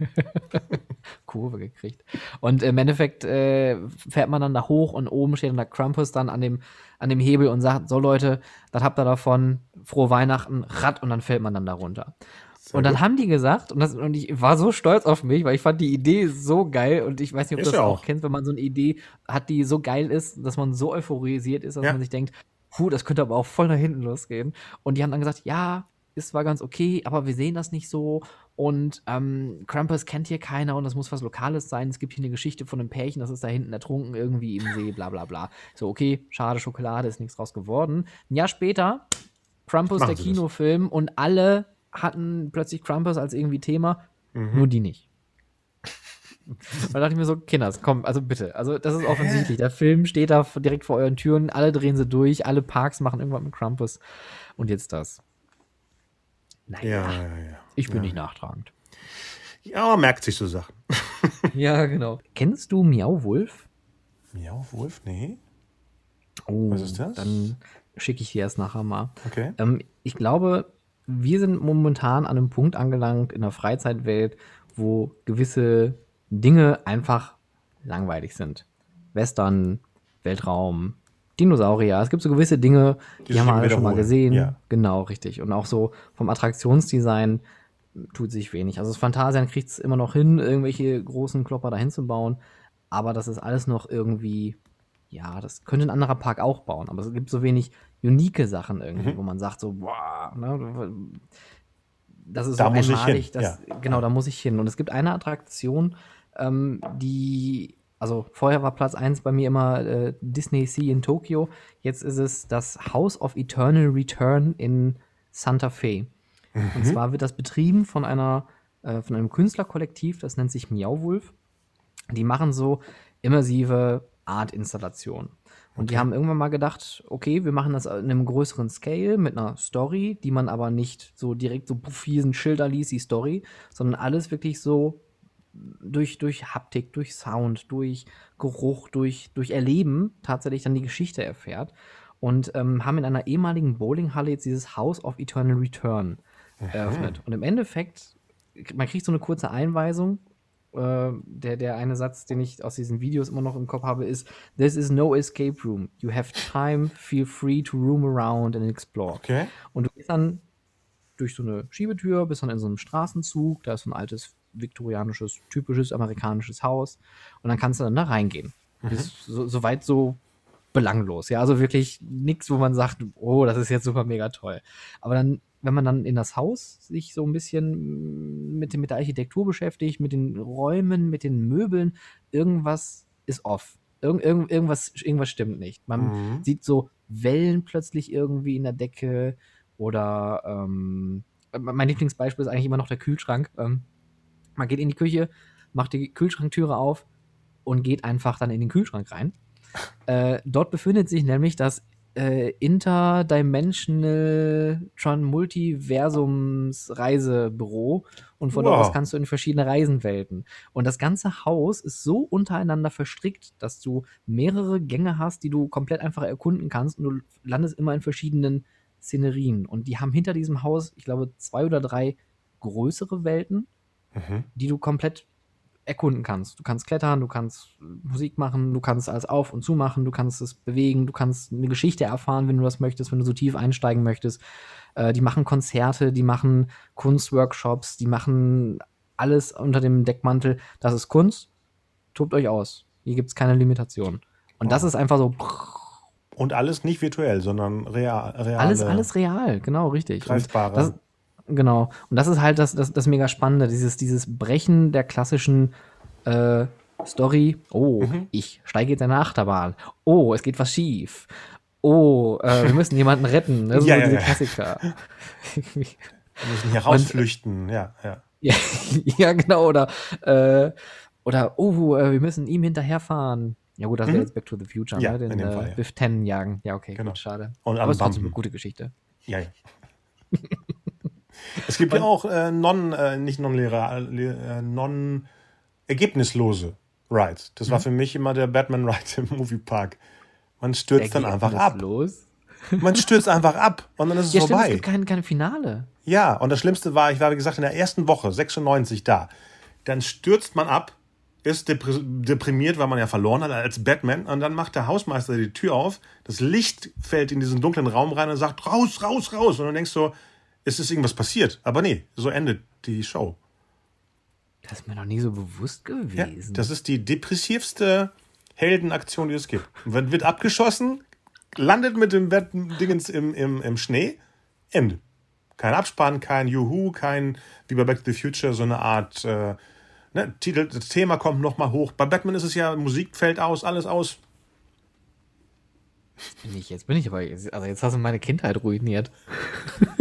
(laughs) Kurve gekriegt. Und im Endeffekt äh, fährt man dann da hoch und oben steht dann der Krampus dann an dem, an dem Hebel und sagt: So, Leute, das habt ihr davon, frohe Weihnachten, Rad, und dann fällt man dann da runter. Sehr und dann gut. haben die gesagt, und, das, und ich war so stolz auf mich, weil ich fand die Idee so geil und ich weiß nicht, ob du das auch. auch kennst, wenn man so eine Idee hat, die so geil ist, dass man so euphorisiert ist, dass ja. man sich denkt, puh, das könnte aber auch voll nach hinten losgehen. Und die haben dann gesagt, ja, ist zwar ganz okay, aber wir sehen das nicht so. Und ähm, Krampus kennt hier keiner und das muss was Lokales sein. Es gibt hier eine Geschichte von einem Pärchen, das ist da hinten ertrunken, irgendwie im See, bla bla bla. So, okay, schade, Schokolade, ist nichts draus geworden. Ein Jahr später, Krampus, der Kinofilm, und alle hatten plötzlich Krampus als irgendwie Thema, mhm. nur die nicht. (laughs) da dachte ich mir so, Kinders, komm, also bitte. Also, das ist offensichtlich. Der Film steht da direkt vor euren Türen, alle drehen sie durch, alle Parks machen irgendwann mit Krampus. Und jetzt das. Naja, ja, ja, ja. ich bin nicht nachtragend. Ja, man merkt sich so Sachen. (laughs) ja, genau. Kennst du Miau Wolf? Miau Wolf? Nee. Oh, Was ist das? Dann schicke ich dir erst nachher mal. Okay. Ähm, ich glaube, wir sind momentan an einem Punkt angelangt in der Freizeitwelt, wo gewisse Dinge einfach langweilig sind. Western, Weltraum, Dinosaurier. Es gibt so gewisse Dinge, die, die haben wir alle schon mal gesehen. Ja. Genau, richtig. Und auch so vom Attraktionsdesign tut sich wenig. Also das Phantasian kriegt es immer noch hin, irgendwelche großen Klopper dahin zu bauen. Aber das ist alles noch irgendwie, ja, das könnte ein anderer Park auch bauen. Aber es gibt so wenig unique Sachen irgendwie, mhm. wo man sagt so, boah, ne, das ist Da so muss ich einmalig, hin, dass, ja. genau, da muss ich hin. Und es gibt eine Attraktion, ähm, die, also vorher war Platz 1 bei mir immer äh, Disney Sea in Tokio. Jetzt ist es das House of Eternal Return in Santa Fe. Und zwar wird das betrieben von einer, äh, von einem Künstlerkollektiv, das nennt sich Miauwulf. Die machen so immersive Art-Installationen. Und die haben irgendwann mal gedacht, okay, wir machen das in einem größeren Scale mit einer Story, die man aber nicht so direkt so puff, hier Schilder liest, die Story, sondern alles wirklich so durch, durch Haptik, durch Sound, durch Geruch, durch, durch Erleben tatsächlich dann die Geschichte erfährt. Und ähm, haben in einer ehemaligen Bowlinghalle jetzt dieses House of Eternal Return eröffnet. Und im Endeffekt, man kriegt so eine kurze Einweisung. Äh, der, der eine Satz, den ich aus diesen Videos immer noch im Kopf habe, ist: This is no escape room. You have time, feel free to roam around and explore. Okay. Und du gehst dann durch so eine Schiebetür, bist dann in so einem Straßenzug, da ist so ein altes viktorianisches, typisches amerikanisches Haus und dann kannst du dann da reingehen. Ist so, soweit so belanglos, ja, also wirklich nichts, wo man sagt, oh, das ist jetzt super mega toll. Aber dann, wenn man dann in das Haus sich so ein bisschen mit, mit der Architektur beschäftigt, mit den Räumen, mit den Möbeln, irgendwas ist off. Irgend, irgendwas, irgendwas stimmt nicht. Man Mhm. sieht so Wellen plötzlich irgendwie in der Decke oder ähm, mein Lieblingsbeispiel ist eigentlich immer noch der Kühlschrank. Ähm, man geht in die Küche, macht die Kühlschranktüre auf und geht einfach dann in den Kühlschrank rein. Äh, dort befindet sich nämlich das äh, Interdimensional Tron Multiversums Reisebüro und von dort Wow. aus kannst du in verschiedene Reisenwelten. Und das ganze Haus ist so untereinander verstrickt, dass du mehrere Gänge hast, die du komplett einfach erkunden kannst und du landest immer in verschiedenen Szenerien. Und die haben hinter diesem Haus, ich glaube, zwei oder drei größere Welten, Mhm. die du komplett erkunden kannst. Du kannst klettern, du kannst äh, Musik machen, du kannst alles auf und zu machen, du kannst es bewegen, du kannst eine Geschichte erfahren, wenn du das möchtest, wenn du so tief einsteigen möchtest. Äh, die machen Konzerte, die machen Kunstworkshops, die machen alles unter dem Deckmantel. Das ist Kunst. Tobt euch aus. Hier gibt es keine Limitation. Und das Wow. ist einfach so Und alles nicht virtuell, sondern real. alles, alles real, genau, richtig. Greifbare. Das, genau. Und das ist halt das, das, das mega Spannende, dieses, dieses Brechen der klassischen äh, Story. Oh, Mhm. ich steige jetzt in eine Achterbahn. Oh, es geht was schief. Oh, äh, wir müssen jemanden retten. Das sind Ja, so ja, diese ja. Klassiker. Wir müssen hier rausflüchten, ja, (laughs) ja. ja, genau. Oder, äh, oder oh, äh, wir müssen ihm hinterherfahren. Ja gut, das wäre Mhm. jetzt Back to the Future, Ja, ne? Den äh, Fall, ja. Biff 10 jagen. Ja, okay, Genau. gut, schade. Und Aber es ist eine gute Geschichte. Ja, ja. (laughs) es gibt ja auch äh, non, äh, nicht non-leere, äh, non-ergebnislose Rides. Das Mhm. war für mich immer der Batman-Ride im Moviepark. Man stürzt dann einfach ab. Los. Man stürzt einfach ab und dann ist es Ja, stimmt, es vorbei. gibt kein, kein Finale. Ja, und das Schlimmste war, ich war, wie gesagt, in der ersten Woche, 96 da. Dann stürzt man ab, ist depr deprimiert, weil man ja verloren hat als Batman. Und dann macht der Hausmeister die Tür auf, das Licht fällt in diesen dunklen Raum rein und sagt, raus, raus, raus. Und dann denkst du, ist es irgendwas passiert? Aber nee, so endet die Show. Das ist mir noch nie so bewusst Ja, gewesen. das ist die depressivste Heldenaktion, die es gibt. Wird, wird abgeschossen, landet mit dem Dingens im, im, im Schnee, Ende. Kein Abspann, kein Juhu, kein, wie bei Back to the Future, so eine Art, äh, ne, Titel, das Thema kommt nochmal hoch. Bei Batman ist es ja, Musik fällt aus, alles aus. Bin ich, jetzt bin ich aber, also jetzt hast du meine Kindheit ruiniert. (laughs)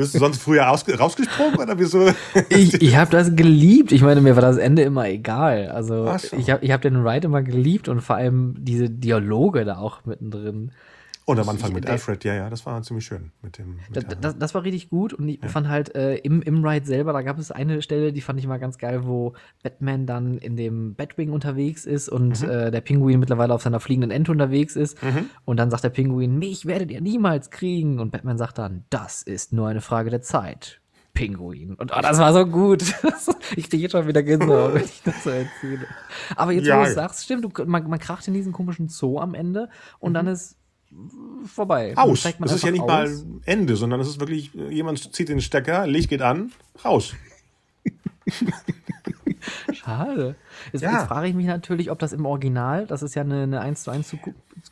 Bist du sonst früher ausge rausgesprungen oder wieso? (laughs) Ich, ich habe das geliebt. Ich meine, mir war das Ende immer egal. Also so. ich habe ich hab den Ride immer geliebt und vor allem diese Dialoge da auch mittendrin. Und am Anfang mit Alfred, ja, ja, das war ziemlich schön. Mit dem, mit Das, das, das war richtig gut und ich fand halt äh, im, im Ride selber, da gab es eine Stelle, die fand ich mal ganz geil, wo Batman dann in dem Batwing unterwegs ist und äh, der Pinguin mittlerweile auf seiner fliegenden Ente unterwegs ist und dann sagt der Pinguin, mich werdet ihr niemals kriegen und Batman sagt dann, das ist nur eine Frage der Zeit. Pinguin. Und oh, das war so gut. (laughs) ich kriege jetzt schon wieder Gänsehaut, wenn ich das so erzähle. Aber jetzt, wo Ja. du es sagst, stimmt, du, man, man kracht in diesen komischen Zoo am Ende und dann ist vorbei. Aus. Das ist ja nicht einfach mal aus. Ende, sondern es ist wirklich, äh, jemand zieht den Stecker, Licht geht an, raus. (laughs) Schade. Jetzt, Ja. jetzt frage ich mich natürlich, ob das im Original, das ist ja eine, eine 1 zu 1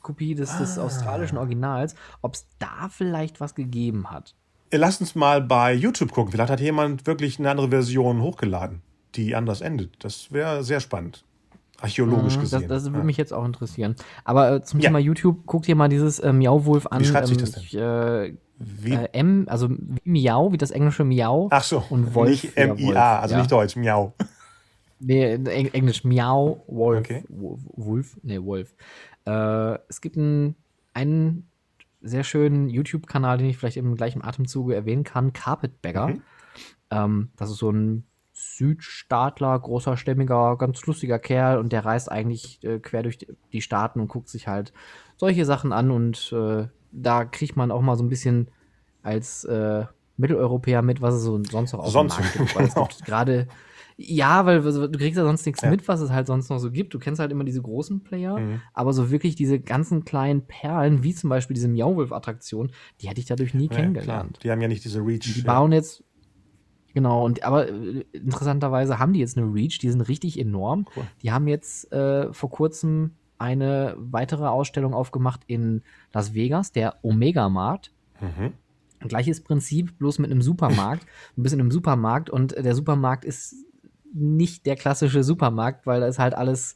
Kopie des, Ah. des australischen Originals, ob es da vielleicht was gegeben hat. Lass uns mal bei YouTube gucken. Vielleicht hat jemand wirklich eine andere Version hochgeladen, die anders endet. Das wäre sehr spannend. Archäologisch Mhm, gesehen. Das, das würde ja. mich jetzt auch interessieren. Aber äh, zum Ja. Thema YouTube, guck dir mal dieses äh, Miauwolf an. Wie schreibt sich das Ich, äh, Wie, äh, M, also Miau, wie das englische Miau. ach so, und Wolf nicht M-I-A, also ja. nicht Deutsch, Miau. Nee, Eng Englisch Miau, Wolf. Okay. Wo- Wolf? Nee, Wolf. Äh, es gibt einen, einen sehr schönen YouTube-Kanal, den ich vielleicht im gleichen Atemzuge erwähnen kann, Carpetbagger. Mhm. Ähm, das ist so ein Südstaatler, großer, stämmiger, ganz lustiger Kerl und der reist eigentlich äh, quer durch die- Staaten und guckt sich halt solche Sachen an und äh, da kriegt man auch mal so ein bisschen als äh, Mitteleuropäer mit, was es so sonst noch auf Sonst, dem Markt (laughs) gibt. Weil genau. gerade, ja, weil du kriegst ja sonst nichts Ja. mit, was es halt sonst noch so gibt. Du kennst halt immer diese großen Player, Mhm. aber so wirklich diese ganzen kleinen Perlen, wie zum Beispiel diese Miauwolf-Attraktion, die hätte ich dadurch nie Ja, klar. kennengelernt. Die haben ja nicht diese Reach. Die ja. bauen jetzt, genau, und aber äh, interessanterweise haben die jetzt eine Reach, die sind richtig enorm. Cool. Die haben jetzt äh, vor kurzem eine weitere Ausstellung aufgemacht in Las Vegas, der Omega-Markt. Mhm. Gleiches Prinzip, bloß mit einem Supermarkt. Du bist in einem Supermarkt und der Supermarkt ist nicht der klassische Supermarkt, weil da ist halt alles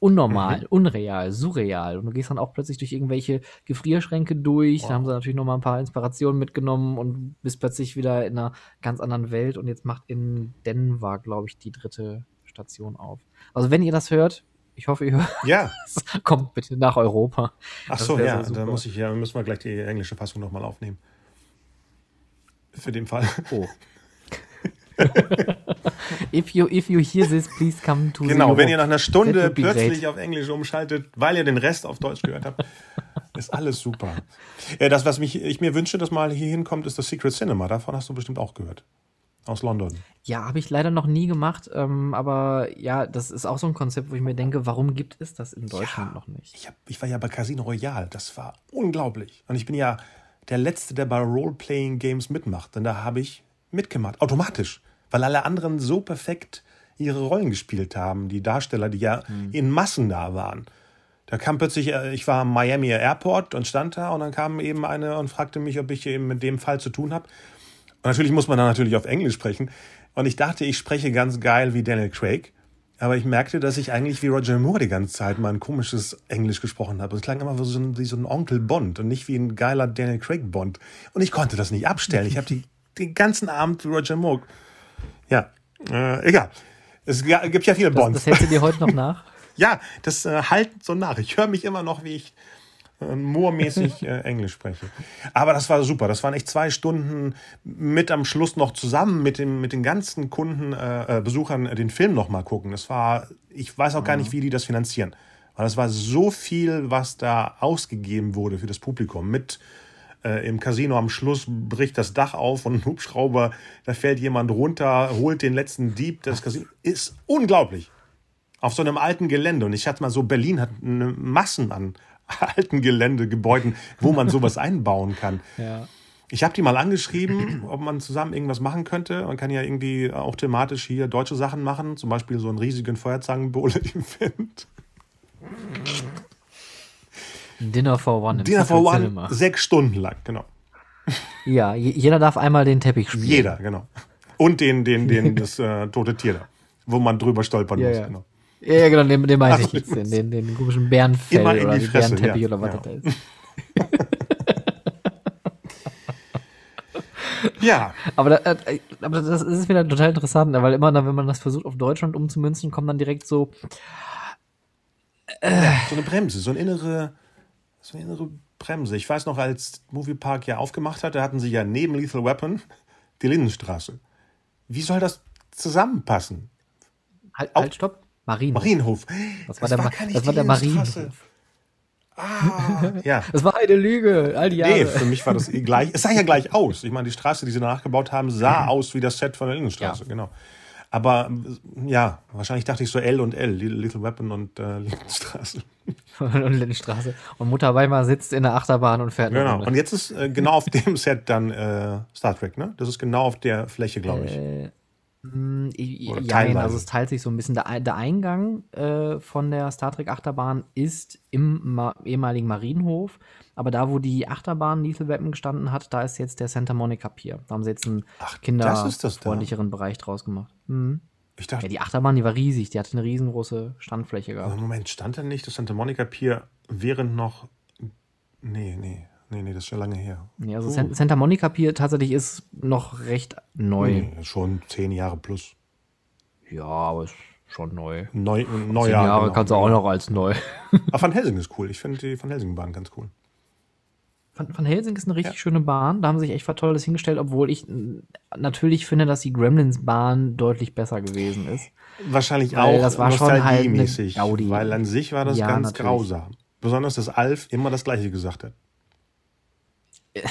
unnormal, unreal, surreal. Und du gehst dann auch plötzlich durch irgendwelche Gefrierschränke durch. Da Wow. haben sie natürlich noch mal ein paar Inspirationen mitgenommen und bist plötzlich wieder in einer ganz anderen Welt. Und jetzt macht in Denver, glaube ich, die dritte Station auf. Also wenn ihr das hört, ich hoffe, ihr hört, Ja, (laughs) kommt bitte nach Europa. ach Das so, ja, so da muss ich ja, müssen wir gleich die englische Fassung nochmal aufnehmen. Für den Fall. Oh. (laughs) (laughs) if you if you hear this, please come to the Genau, wenn ihr nach einer Stunde plötzlich great. auf Englisch umschaltet, weil ihr den Rest auf Deutsch gehört habt, ist alles super. Ja, das, was mich, ich mir wünsche, dass mal hier hinkommt, ist das Secret Cinema. Davon hast du bestimmt auch gehört. Aus London. Ja, habe ich leider noch nie gemacht, ähm, aber ja, das ist auch so ein Konzept, wo ich mir denke, warum gibt es das in Deutschland Ja. noch nicht? Ich, hab, ich war ja bei Casino Royale. Das war unglaublich. Und ich bin ja der Letzte, der bei Role-Playing-Games mitmacht. Denn da habe ich mitgemacht. Automatisch. Weil alle anderen so perfekt ihre Rollen gespielt haben. Die Darsteller, die ja in Massen da waren. Da kam plötzlich, äh, ich war am Miami Airport und stand da und dann kam eben eine und fragte mich, ob ich eben mit dem Fall zu tun habe. Und natürlich muss man dann natürlich auf Englisch sprechen. Und ich dachte, ich spreche ganz geil wie Daniel Craig. Aber ich merkte, dass ich eigentlich wie Roger Moore die ganze Zeit mal ein komisches Englisch gesprochen habe. Es klang immer wie so ein, wie so ein Onkel Bond und nicht wie ein geiler Daniel Craig Bond. Und ich konnte das nicht abstellen. Ich habe die, den ganzen Abend wie Roger Moore. Ja, äh, egal. Es gibt ja viele Das, Bonds. das hältst du dir heute noch (laughs) nach? Ja, das äh, halten so nach. Ich höre mich immer noch, wie ich äh, Moormäßig (laughs) äh, Englisch spreche. Aber das war super. Das waren echt zwei Stunden mit am Schluss noch zusammen mit, dem, mit den ganzen Kunden, äh, äh, Besuchern äh, den Film noch mal gucken. Das war, ich weiß auch gar nicht, wie die das finanzieren. Weil das war so viel, was da ausgegeben wurde für das Publikum. Mit äh, im Casino am Schluss bricht das Dach auf und ein Hubschrauber, da fällt jemand runter, holt den letzten Dieb. Das Casino ist unglaublich auf so einem alten Gelände. Und ich hatte mal so, Berlin hat eine Massen an (laughs) alten Geländegebäuden, wo man sowas (laughs) einbauen kann. Ja. Ich habe die mal angeschrieben, ob man zusammen irgendwas machen könnte. Man kann ja irgendwie auch thematisch hier deutsche Sachen machen, zum Beispiel so einen riesigen Feuerzangenbowle-Event. (laughs) Dinner for One Dinner for One, Cinema. sechs Stunden lang, genau. Ja, je- jeder darf einmal den Teppich spielen. Jeder, genau. Und den, den, den, das äh, tote Tier da, wo man drüber stolpern Ja, muss, ja. genau. Ja, ja, genau, den, den meinte Ach, ich jetzt, den, den, den komischen Bärenfell Immer oder Fresse, Bärenteppich ja, oder was ja. das da ist. (laughs) Ja, Aber, da, äh, aber das ist wieder total interessant, weil immer dann, wenn man das versucht auf Deutschland umzumünzen, kommt dann direkt so, so eine Bremse, so eine innere, so eine innere Bremse. Ich weiß noch, als Moviepark ja aufgemacht hat, da hatten sie ja neben Lethal Weapon die Lindenstraße. Wie soll das zusammenpassen? halt, halt, stopp, Marien. Marienhof. Das war der, Ma- gar nicht das war der. Marienhof. Ah, ja. (laughs) Das war eine Lüge, all die Jahre. Nee, für mich war das eh (laughs) gleich. Es sah ja gleich aus. Ich meine, die Straße, die sie nachgebaut haben, sah aus wie das Set von der Lindenstraße, Ja. genau. Aber ja, wahrscheinlich dachte ich so L und L, Little Weapon und äh, Lindenstraße. (laughs) und Lindenstraße. Und Mutter Weimar sitzt in der Achterbahn und fährt Genau. Und jetzt ist äh, genau auf dem Set dann äh, Star Trek, ne? Das ist genau auf der Fläche, glaube ich. Äh, Mm, Oder Ja, also es teilt sich so ein bisschen. Der, der Eingang äh, von der Star Trek Achterbahn ist im Ma ehemaligen Marienhof, aber da, wo die Achterbahn Lethal Weapon gestanden hat, da ist jetzt der Santa Monica Pier. Da haben sie jetzt einen Ach, das da. kinderfreundlicheren Bereich draus gemacht. Mhm. Ich dachte, Ja, die Achterbahn, die war riesig, die hatte eine riesengroße Standfläche gehabt. Moment, stand da nicht das Santa Monica Pier während noch. Nee, nee, nee, nee, das ist schon lange her. Ja, also Uh. San- Santa Monica Pier tatsächlich ist noch recht neu. Nee, schon zehn Jahre plus. Ja, aber ist schon neu. Neu, Zehn Neujahr. Jahre genau. kannst du auch noch als neu. Aber Van Helsing ist cool. Ich finde die Van Helsing-Bahn ganz cool. Van, Van Helsing ist eine richtig Ja. schöne Bahn. Da haben sie sich echt was Tolles hingestellt, obwohl ich natürlich finde, dass die Gremlins-Bahn deutlich besser gewesen ist. Wahrscheinlich Weil auch das war schon halt nostalgiemäßig, Gaudi. Weil an sich war das Ja, ganz natürlich. grausam. Besonders, dass Alf immer das Gleiche gesagt hat. (laughs)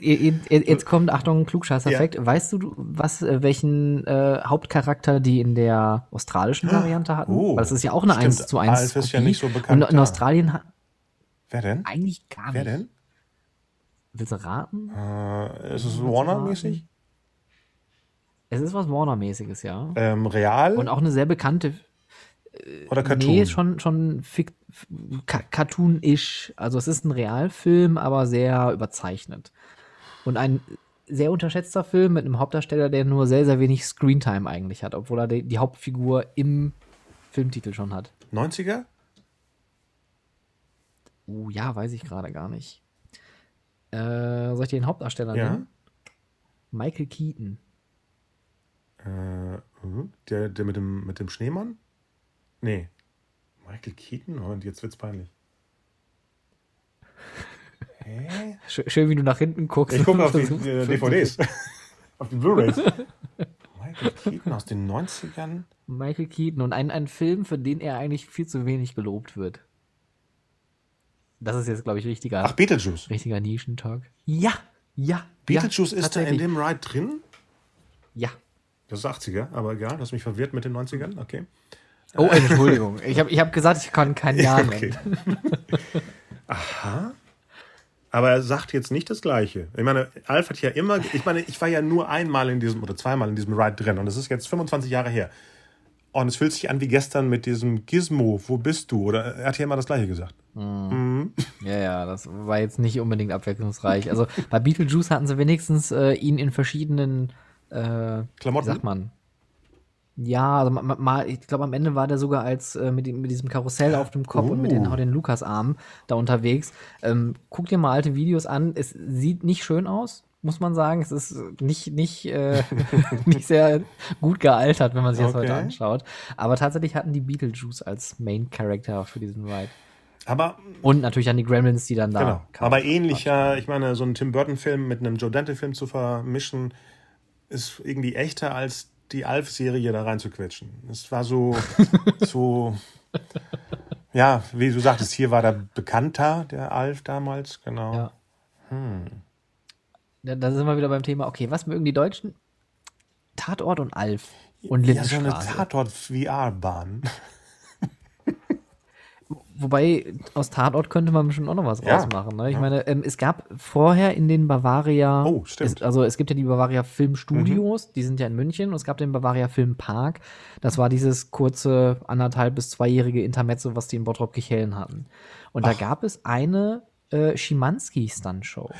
Jetzt, kommt, Achtung, Klugscheißer-Effekt. Weißt du, was, äh, welchen äh, Hauptcharakter die in der australischen Variante hatten? Oh, Weil das ist ja auch eine stimmt. 1 zu 1 Alf ist ja nicht so bekannt Und in da. Australien hat Wer denn? eigentlich gar nicht. Wer denn? Willst du raten? Äh, ist es Warner-mäßig? Es ist was Warner-mäßiges, ja. Ähm, real Und auch eine sehr bekannte oder Cartoon? Nee, schon, schon Cartoon-ish. Also es ist ein Realfilm, aber sehr überzeichnet. Und ein sehr unterschätzter Film mit einem Hauptdarsteller, der nur sehr, sehr wenig Screentime eigentlich hat, obwohl er die, die Hauptfigur im Filmtitel schon hat. 90er? Uh, ja, weiß ich gerade gar nicht. Äh, soll ich dir den Hauptdarsteller Ja. nennen? Michael Keaton. Äh, mhm. der, der mit dem, mit dem Schneemann? Nee. Michael Keaton? Und jetzt wird's peinlich. (laughs) Hä? Sch schön, wie du nach hinten guckst. Ich gucke auf die äh, DVDs. (laughs) auf die Blu-Rays. (laughs) Michael Keaton aus den 90ern? Michael Keaton und ein, ein Film, für den er eigentlich viel zu wenig gelobt wird. Das ist jetzt, glaube ich, richtiger, Ach, Beetlejuice. richtiger Nischentalk. Ja, ja. Beetlejuice ja, ist da in dem Ride drin? Ja. Das ist 80er, aber egal, du hast mich verwirrt mit den 90ern, okay. Oh, Entschuldigung. Ich habe ich hab gesagt, ich kann kein (laughs) Jahr okay. nennen. Aha. Aber er sagt jetzt nicht das Gleiche. Ich meine, Alf hat ja immer, ich meine, ich war ja nur einmal in diesem oder zweimal in diesem Ride drin und das ist jetzt 25 Jahre her. Und es fühlt sich an wie gestern mit diesem Gizmo, wo bist du? Oder er hat ja immer das Gleiche gesagt. Ja, ja, das war jetzt nicht unbedingt abwechslungsreich. Also bei Beetlejuice hatten sie wenigstens äh, ihn in verschiedenen, äh, wie Klamotten? sagt man? Ja, also ma- ma- mal, ich glaube, am Ende war der sogar als äh, mit, mit diesem Karussell auf dem Kopf und mit den, Uh. den Lukas-Armen da unterwegs. Ähm, guck dir mal alte Videos an. Es sieht nicht schön aus, muss man sagen. Es ist nicht, nicht, äh, (laughs) nicht sehr gut gealtert, wenn man sich das heute Okay. anschaut. Aber tatsächlich hatten die Beetlejuice als Main Character für diesen Ride. Aber Und natürlich an die Gremlins, die dann da Genau. kamen. Aber ähnlicher, ich meine, so einen Tim Burton-Film mit einem Joe Dante-Film zu vermischen, ist irgendwie echter als die Alf-Serie da reinzuquetschen. Es war so, (laughs) so, ja, wie du sagtest, hier war der bekannter, der Alf damals, genau. Ja. Da, da sind wir wieder beim Thema, okay, was mögen die Deutschen? Tatort und Alf. Und Ja, so eine Lindenstraße. Tatort-VR-Bahn. Wobei, aus Tatort könnte man bestimmt auch noch was Ja. rausmachen. Ne? Ich meine, ähm, es gab vorher in den Bavaria, Oh, stimmt. Es, also es gibt ja die Bavaria Filmstudios, die sind ja in München, und es gab den Bavaria Filmpark. Das war dieses kurze, anderthalb bis zweijährige Intermezzo, was die in Bottrop-Kichellen hatten. Und da gab es eine äh, Schimanski-Stunt-Show.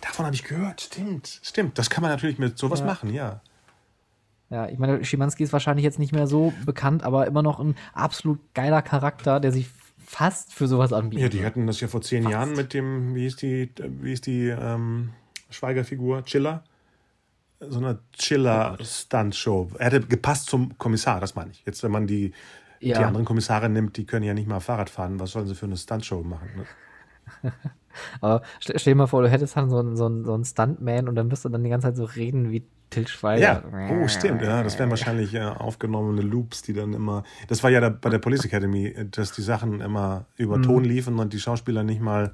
Davon habe ich gehört, stimmt, stimmt. Das kann man natürlich mit sowas machen, ja. Ja, ich meine, Schimanski ist wahrscheinlich jetzt nicht mehr so bekannt, aber immer noch ein absolut geiler Charakter, der sich fast für sowas anbietet. Ja, die hatten das ja vor zehn Jahren mit dem, wie ist die, wie ist die ähm, Schweigerfigur? Chiller? So eine Chiller-Stunt-Show. Er hätte gepasst zum Kommissar, das meine ich. Jetzt, wenn man die, Ja. die anderen Kommissare nimmt, die können ja nicht mal Fahrrad fahren. Was sollen sie für eine Stunt-Show machen? Ne? (laughs) Aber stell, dir mal vor, du hättest dann so einen, so einen, so einen Stuntman und dann wirst du dann die ganze Zeit so reden wie Til Schweiger. Ja, oh, stimmt. Ja, das wären wahrscheinlich äh, aufgenommene Loops, die dann immer. Das war ja da, bei der Police Academy, dass die Sachen immer über Mhm. Ton liefen und die Schauspieler nicht mal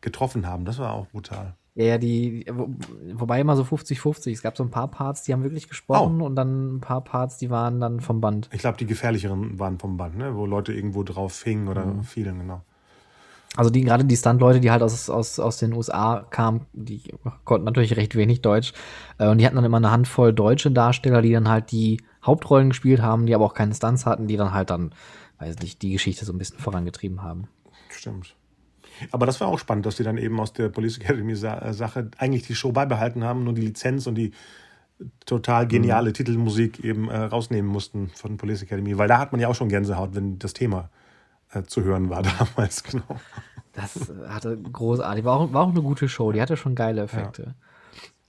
getroffen haben. Das war auch brutal. Ja, ja, die, wo, wobei immer so 50-50. Es gab so ein paar Parts, die haben wirklich gesprochen Oh. und dann ein paar Parts, die waren dann vom Band. Ich glaube, die gefährlicheren waren vom Band, ne? wo Leute irgendwo drauf hingen oder Mhm. fielen, genau. Also die gerade die Stunt-Leute, die halt aus, aus, aus den USA kamen, die konnten natürlich recht wenig Deutsch. Äh, und die hatten dann immer eine Handvoll deutsche Darsteller, die dann halt die Hauptrollen gespielt haben, die aber auch keine Stunts hatten, die dann halt dann, weiß nicht, die Geschichte so ein bisschen vorangetrieben haben. Stimmt. Aber das war auch spannend, dass die dann eben aus der Police Academy äh, Sache eigentlich die Show beibehalten haben, nur die Lizenz und die total geniale mhm. Titelmusik eben äh, rausnehmen mussten von Police Academy, weil da hat man ja auch schon Gänsehaut, wenn das Thema äh, zu hören war (laughs) damals, genau. Das hatte großartig, war auch, war auch eine gute Show, die hatte schon geile Effekte. Ja.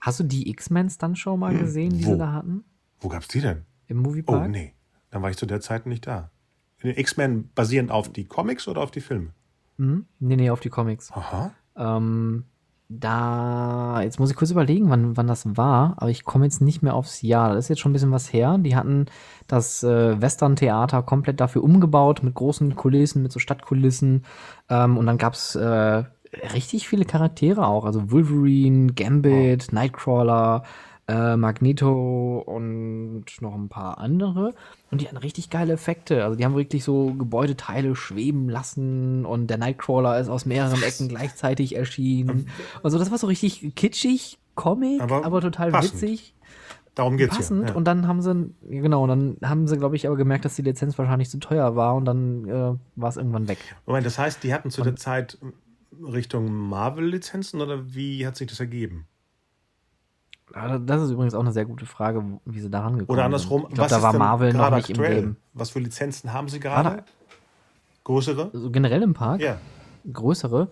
Hast du die X-Men-Stunt-Show mal hm, gesehen, die Wo? sie da hatten? Wo gab's die denn? Im Moviepark? Oh, nee. Dann war ich zu der Zeit nicht da. X-Men basierend auf die Comics oder auf die Filme? Mhm. Nee, nee, auf die Comics. Aha. Ähm, da, jetzt muss ich kurz überlegen, wann, wann das war, aber ich komme jetzt nicht mehr aufs Jahr. Das ist jetzt schon ein bisschen was her. Die hatten das äh, Western-Theater komplett dafür umgebaut, mit großen Kulissen, mit so Stadtkulissen. Ähm, und dann gab's äh, richtig viele Charaktere auch. Also Wolverine, Gambit. Nightcrawler, äh, Magneto und noch ein paar andere. Und die hatten richtig geile Effekte. Also die haben wirklich so Gebäudeteile schweben lassen und der Nightcrawler ist aus mehreren Ecken gleichzeitig erschienen. Also das war so richtig kitschig, Comic, aber, aber total passend. witzig. Darum geht's passend. Ja. Und dann haben sie, genau, dann haben sie, glaube ich, aber gemerkt, dass die Lizenz wahrscheinlich zu teuer war und dann äh, war es irgendwann weg. Moment, das heißt, die hatten zu und, der Zeit Richtung Marvel-Lizenzen oder wie hat sich das ergeben? Das ist übrigens auch eine sehr gute Frage, wie sie daran gekommen sind. Oder andersrum, ich glaub, was da war Marvel noch nicht aktuell? im Game. Was für Lizenzen haben sie gerade? Größere? Also generell im Park? Ja. Größere?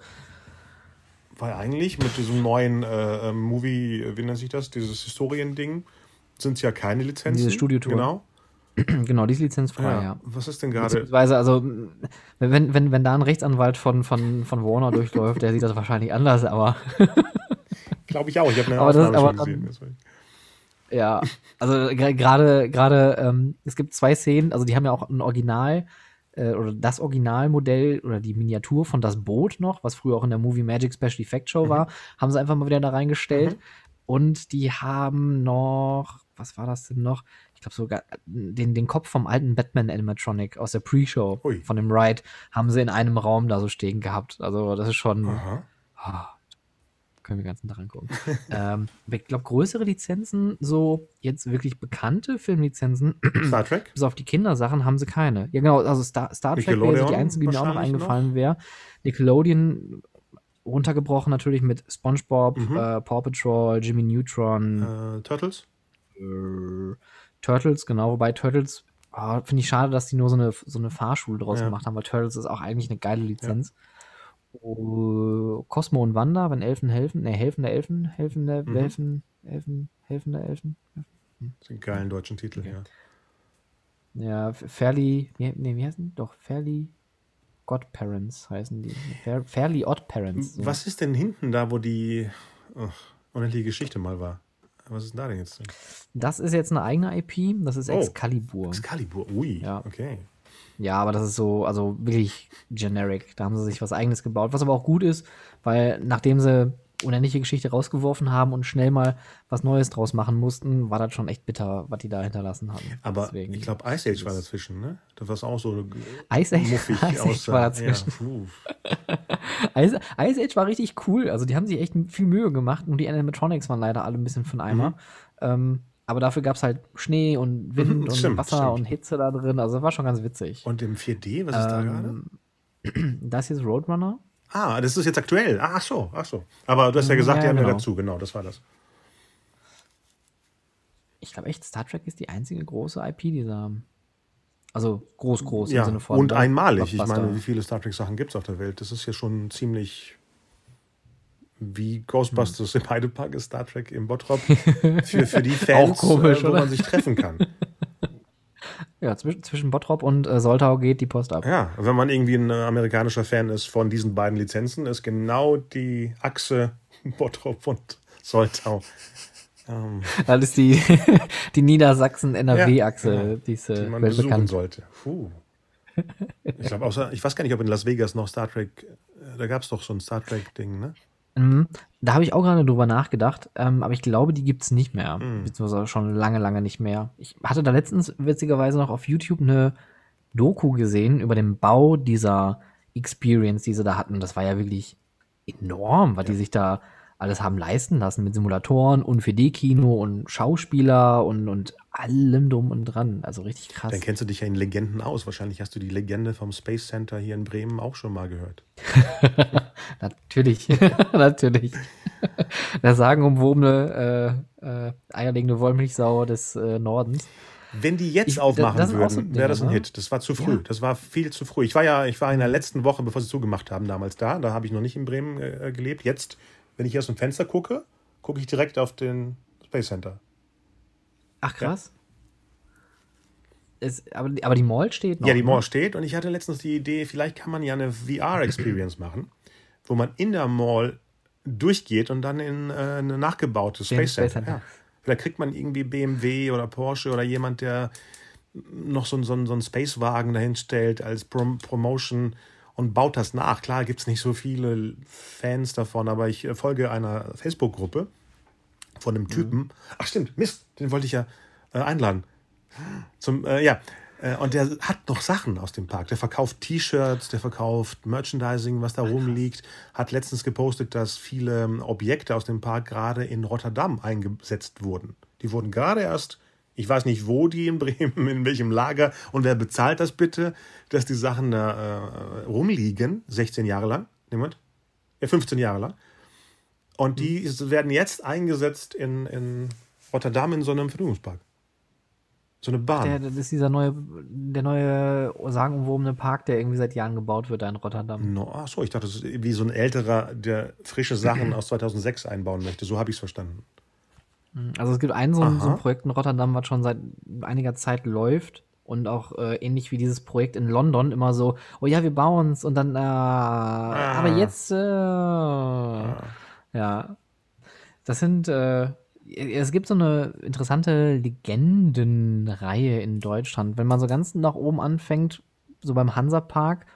Weil eigentlich mit diesem neuen äh, ähm, Movie, wie nennt sich das, dieses Historiending, sind es ja keine Lizenzen. Diese Studiotour. Genau. (clears throat) genau, diese Lizenz vorher, ja. ja. Was ist denn gerade? Beziehungsweise, also, wenn, wenn, wenn da ein Rechtsanwalt von, von, von Warner durchläuft, der sieht das wahrscheinlich anders, aber. (laughs) Glaube ich auch. Ich habe eine aber Aufnahme das, schon gesehen. Deswegen. Ja, also gerade gerade ähm, es gibt zwei Szenen, also die haben ja auch ein Original äh, oder das Originalmodell oder die Miniatur von das Boot noch, was früher auch in der Movie Magic Special Effect Show mhm. war, haben sie einfach mal wieder da reingestellt. Mhm. Und die haben noch, was war das denn noch? Ich glaube sogar den, den Kopf vom alten Batman Animatronic aus der Pre-Show von dem Ride haben sie in einem Raum da so stehen gehabt. Also das ist schon. Oh, können wir den ganzen Tag angucken. (laughs) ähm, ich glaube, größere Lizenzen, so jetzt wirklich bekannte Filmlizenzen, (clears throat) Star Trek? bis auf die Kindersachen, haben sie keine. Ja, genau, also Star, Star Trek wäre so die einzige, die mir auch noch eingefallen wäre. Nickelodeon runtergebrochen natürlich mit SpongeBob, mhm. äh, Paw Patrol, Jimmy Neutron. Äh, Turtles? Äh, Turtles, genau, wobei Turtles oh, finde ich schade, dass die nur so eine, so eine Fahrschule draus ja. gemacht haben, weil Turtles ist auch eigentlich eine geile Lizenz. Ja. Uh, Cosmo und Wanda, wenn Elfen helfen, ne, helfende Elfen, helfende, mhm. Elfen, Elfen, helfende Elfen. Hm. Das sind geilen deutschen Titel, okay. ja. Ja, Fairly, nee, wie heißen die? Doch, Fairly Godparents heißen die. Fair, Fairly Odd Parents. So. Was ist denn hinten da, wo die oh, unendliche Geschichte mal war? Was ist denn da denn jetzt? Das ist jetzt eine eigene IP, das ist oh, Excalibur. Excalibur, ui, ja. okay. Ja, aber das ist so, also wirklich generic. Da haben sie sich was eigenes gebaut, was aber auch gut ist, weil nachdem sie unendliche Geschichte rausgeworfen haben und schnell mal was Neues draus machen mussten, war das schon echt bitter, was die da hinterlassen haben. Aber Deswegen, ich glaube, Ice Age war dazwischen, ne? Das war auch so Ice Age, (laughs) Ice Age war dazwischen. Ja, (laughs) Ice, Ice, Age war richtig cool. Also die haben sich echt viel Mühe gemacht und die Animatronics waren leider alle ein bisschen von Eimer. Mhm. Ähm, aber dafür gab es halt Schnee und Wind mhm, und stimmt, Wasser stimmt. und Hitze da drin. Also das war schon ganz witzig. Und im 4D, was ist ähm, da gerade? (clears throat) Das hier ist Roadrunner. Ah, das ist jetzt aktuell. ach so, ach so. Aber du hast ja gesagt, ja, die haben genau. ja dazu, genau, das war das. Ich glaube echt, Star Trek ist die einzige große IP, die sie haben. Also groß, groß ja, im Sinne von. Und einmalig. Ich meine, wie viele Star Trek-Sachen gibt es auf der Welt? Das ist ja schon ziemlich wie Ghostbusters hm. im Heidepark ist Star Trek im Bottrop (laughs) für, für die Fans, komisch, äh, wo oder? man sich treffen kann. (laughs) Ja, zwischen, zwischen Bottrop und äh, Soltau geht die Post ab. Ja, wenn man irgendwie ein äh, amerikanischer Fan ist von diesen beiden Lizenzen, ist genau die Achse (laughs) Bottrop und Soltau. Ähm, das ist die, die Niedersachsen-NRW-Achse, ja, ja, die, die man besuchen sollte. Puh. Ich, glaub, außer, ich weiß gar nicht, ob in Las Vegas noch Star Trek, äh, da gab es doch so ein Star Trek-Ding, ne? Mhm. Da habe ich auch gerade drüber nachgedacht, ähm, aber ich glaube, die gibt es nicht mehr. Mhm. Beziehungsweise schon lange, lange nicht mehr. Ich hatte da letztens witzigerweise noch auf YouTube eine Doku gesehen über den Bau dieser Experience, die sie da hatten. Das war ja wirklich enorm, was die sich da alles haben leisten lassen mit Simulatoren und 4D-Kino und Schauspieler und, und allem drum und dran. Also richtig krass. Dann kennst du dich ja in Legenden aus. Wahrscheinlich hast du die Legende vom Space Center hier in Bremen auch schon mal gehört. (laughs) natürlich, (laughs) natürlich. (laughs) Der sagenumwobene, äh, äh, eierlegende Wollmilchsau des äh, Nordens. Wenn die jetzt Ich- aufmachen das würden, so wäre das ein ne? Hit. Das war zu früh. Ja. Das war viel zu früh. Ich war ja, ich war in der letzten Woche, bevor sie zugemacht haben, damals da. Da habe ich noch nicht in Bremen äh, gelebt. Jetzt, wenn ich hier aus dem Fenster gucke, gucke ich direkt auf den Space Center. Ach krass. Es, aber, aber die Mall steht noch. Ja, die ne? Mall steht und ich hatte letztens die Idee, vielleicht kann man ja eine VR-Experience machen, wo man in der Mall durchgeht und dann in äh, eine nachgebaute Space Space Center. Center. Ja. Vielleicht kriegt man irgendwie BMW oder Porsche oder jemand, der noch so, einen- so, so einen Spacewagen dahin stellt als Prom Promotion und baut das nach. Klar gibt es nicht so viele Fans davon, aber ich äh, folge einer Facebook-Gruppe von einem Typen. Ach stimmt, Mist, den wollte ich ja äh, einladen. Zum, äh, ja. Äh, Und der hat noch Sachen aus dem Park. Der verkauft T-Shirts, der verkauft Merchandising, was da rumliegt. Hat letztens gepostet, dass viele ähm, Objekte aus dem Park gerade in Rotterdam eingesetzt wurden. Die wurden gerade erst, ich weiß nicht, wo die in Bremen, (laughs) in welchem Lager und wer bezahlt das bitte, dass die Sachen da äh, rumliegen, 16 Jahre lang. Niemand? Ja, 15 Jahre lang. Und die werden jetzt eingesetzt in, in Rotterdam in so einem Vergnügungspark. So eine Bahn. Der, das ist dieser neue, der neue sagenumwobene Park, der irgendwie seit Jahren gebaut wird da in Rotterdam. No, ach so, ich dachte, das ist wie so ein älterer, der frische Sachen (clears throat) aus 2006 einbauen möchte. So habe ich es verstanden. Also es gibt ein so, ein so ein Projekt in Rotterdam, was schon seit einiger Zeit läuft und auch äh, ähnlich wie dieses Projekt in London immer so, oh ja, wir bauen's und dann, äh, aber jetzt, äh, ja, das sind, äh, es gibt so eine interessante Legendenreihe in Deutschland. Wenn man so ganz nach oben anfängt, so beim Hansapark,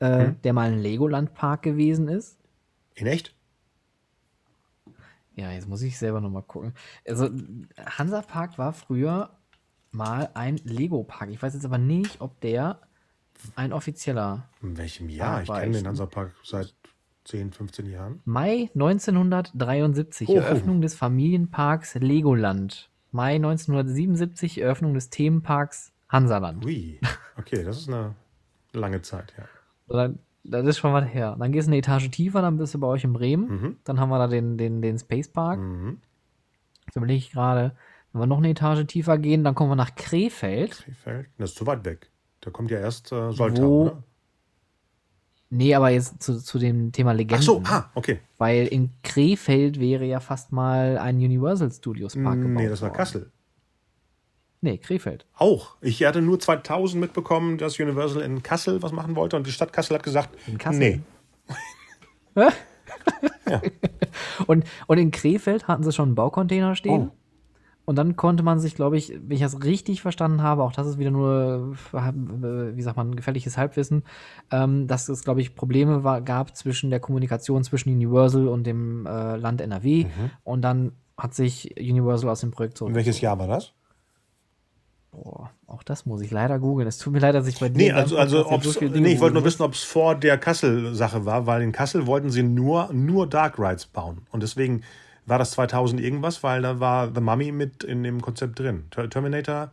äh, der mal ein Legoland-Park gewesen ist. In echt? Ja, jetzt muss ich selber nochmal gucken. Also, Hansapark war früher mal ein Lego-Park. Ich weiß jetzt aber nicht, ob der ein offizieller. In welchem Jahr? Ah, ich kenne den Hansapark seit 10, 15 Jahren. Mai 1973, Oh. Eröffnung des Familienparks Legoland. Mai 1977, Eröffnung des Themenparks Hansaland. Ui, okay, das ist eine lange Zeit, ja. Oder, das ist schon was her. Dann gehst du eine Etage tiefer, dann bist du bei euch in Bremen. Mhm. Dann haben wir da den, den, den Space Park. Mhm. Jetzt überlege ich gerade, wenn wir noch eine Etage tiefer gehen, dann kommen wir nach Krefeld. Krefeld? Das ist zu weit weg. Da kommt ja erst äh, Soltau, Wo- oder? Nee, aber jetzt zu, zu dem Thema Legenden. Ach so, ah, okay. Weil in Krefeld wäre ja fast mal ein Universal Studios Park gebaut Nee, das war worden. Kassel. Nee, Krefeld. Auch. Ich hatte nur 2000 mitbekommen, dass Universal in Kassel was machen wollte und die Stadt Kassel hat gesagt, In Kassel? nee. (laughs) Und, und in Krefeld hatten sie schon einen Baucontainer stehen. Oh. Und dann konnte man sich, glaube ich, wenn ich das richtig verstanden habe, auch das ist wieder nur, wie sagt man, gefährliches Halbwissen, ähm, dass es, glaube ich, Probleme war, gab zwischen der Kommunikation zwischen Universal und dem äh, Land NRW. Und dann hat sich Universal aus dem Projekt Und zurück. welches Jahr war das? Boah, auch das muss ich leider googeln. Es tut mir leid, dass ich bei dir. Nee, also, also so nee, ich wollte nur wissen, ob es vor der Kassel-Sache war, weil in Kassel wollten sie nur, nur Dark Rides bauen. Und deswegen war das 2000 irgendwas, weil da war The Mummy mit in dem Konzept drin. Ter- Terminator,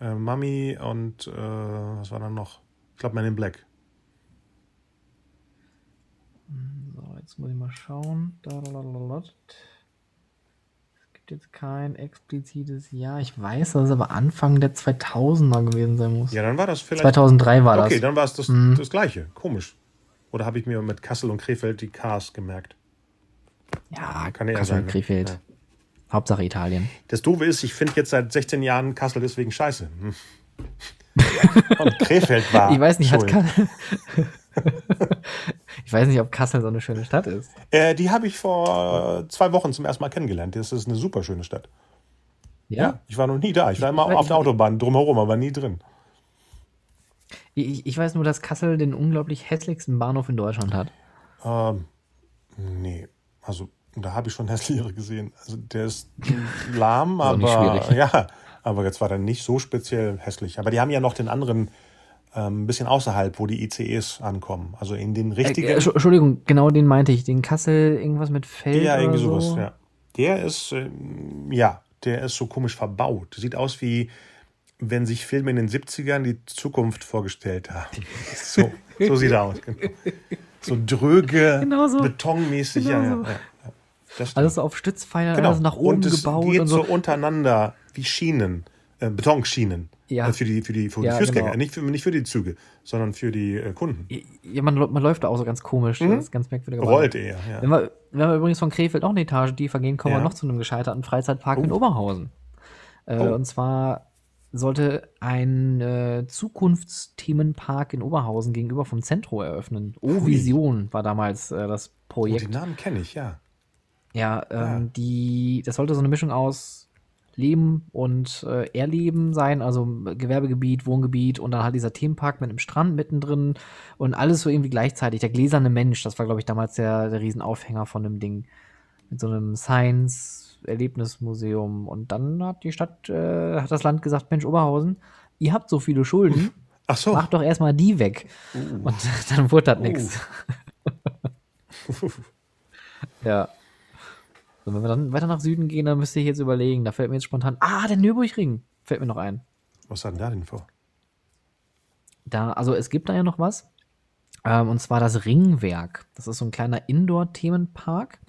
äh, Mummy und äh, was war dann noch? Ich glaube, Man in Black. So, jetzt muss ich mal schauen. Da, da, da, da, da. Gibt jetzt kein explizites Jahr. Ich weiß, dass es aber Anfang der 2000er gewesen sein muss. Ja, dann war das vielleicht. 2003 war okay, das. dann war es das, Mhm. das Gleiche. Komisch. Oder habe ich mir mit Kassel und Krefeld die Cars gemerkt? Ja, Kann ja Kassel, sein, ne? Krefeld. Ja. Hauptsache Italien. Das Doofe ist, ich finde jetzt seit 16 Jahren Kassel deswegen scheiße. Hm. (laughs) Und Krefeld war. ich weiß nicht, hat. Kassel. (laughs) ich weiß nicht, ob Kassel so eine schöne Stadt ist. Äh, die habe ich vor zwei Wochen zum ersten Mal kennengelernt. Das ist eine super schöne Stadt. Ja. Ich war noch nie da. Ich war immer auf der Autobahn drumherum, aber nie drin. Ich, ich weiß nur, dass Kassel den unglaublich hässlichsten Bahnhof in Deutschland hat. Ähm, nee, also da habe ich schon hässlichere gesehen. Also der ist lahm, (laughs) aber schwierig. (laughs) ja, aber jetzt war der nicht so speziell hässlich. Aber die haben ja noch den anderen ein bisschen außerhalb, wo die ICEs ankommen. Also in den Äh, richtigen. äh, Entschuldigung, genau den meinte ich. Den Kassel, irgendwas mit Feld ja, irgendwie so. sowas, ja. Der ist, ähm, ja, der ist so komisch verbaut. Sieht aus wie, wenn sich Filme in den 70ern die Zukunft vorgestellt haben. (laughs) So, so sieht er aus. Genau. So dröge, (laughs) Genau so. betonmäßig. Genau ja, so. ja, ja. Alles auf Stützpfeilern, genau. alles nach oben und es gebaut geht und so. untereinander wie Schienen, äh, Betonschienen. Ja. Äh, Für die, für die, für die Ja, Fußgänger. genau. Nicht, für, nicht für die Züge, sondern für die äh, Kunden. Ja, man, man läuft da auch so ganz komisch. Das ist ganz merkwürdig. Mhm. Rollt eher, ja. Wenn wir, wenn wir übrigens von Krefeld auch eine Etage tiefer gehen, kommen wir noch zu einem gescheiterten Freizeitpark in Oberhausen. Äh, Oh. Und zwar sollte ein äh, Zukunftsthemenpark in Oberhausen gegenüber vom Zentro eröffnen. O Vision war damals äh, das Oh, Projekt. die Namen kenne ich, ja. Ja, ähm, Ja. die, das sollte so eine Mischung aus Leben und äh, Erleben sein, also Gewerbegebiet, Wohngebiet und dann halt dieser Themenpark mit einem Strand mittendrin und alles so irgendwie gleichzeitig. Der gläserne Mensch, das war, glaube ich, damals der, der Riesenaufhänger von dem Ding. Mit so einem Science-Erlebnismuseum. Und dann hat die Stadt, äh, hat das Land gesagt, Mensch, Oberhausen, ihr habt so viele Schulden, Ach so. macht doch erstmal die weg. Und (laughs) dann wurde das nichts. (laughs) Ja. So, wenn wir dann weiter nach Süden gehen, dann müsste ich jetzt überlegen. Da fällt mir jetzt spontan. Ah, der Nürburgring. Fällt mir noch ein. Was hat denn da denn vor? Da, also es gibt da ja noch was. Ähm, und zwar das Ringwerk. Das ist so ein kleiner Indoor-Themenpark.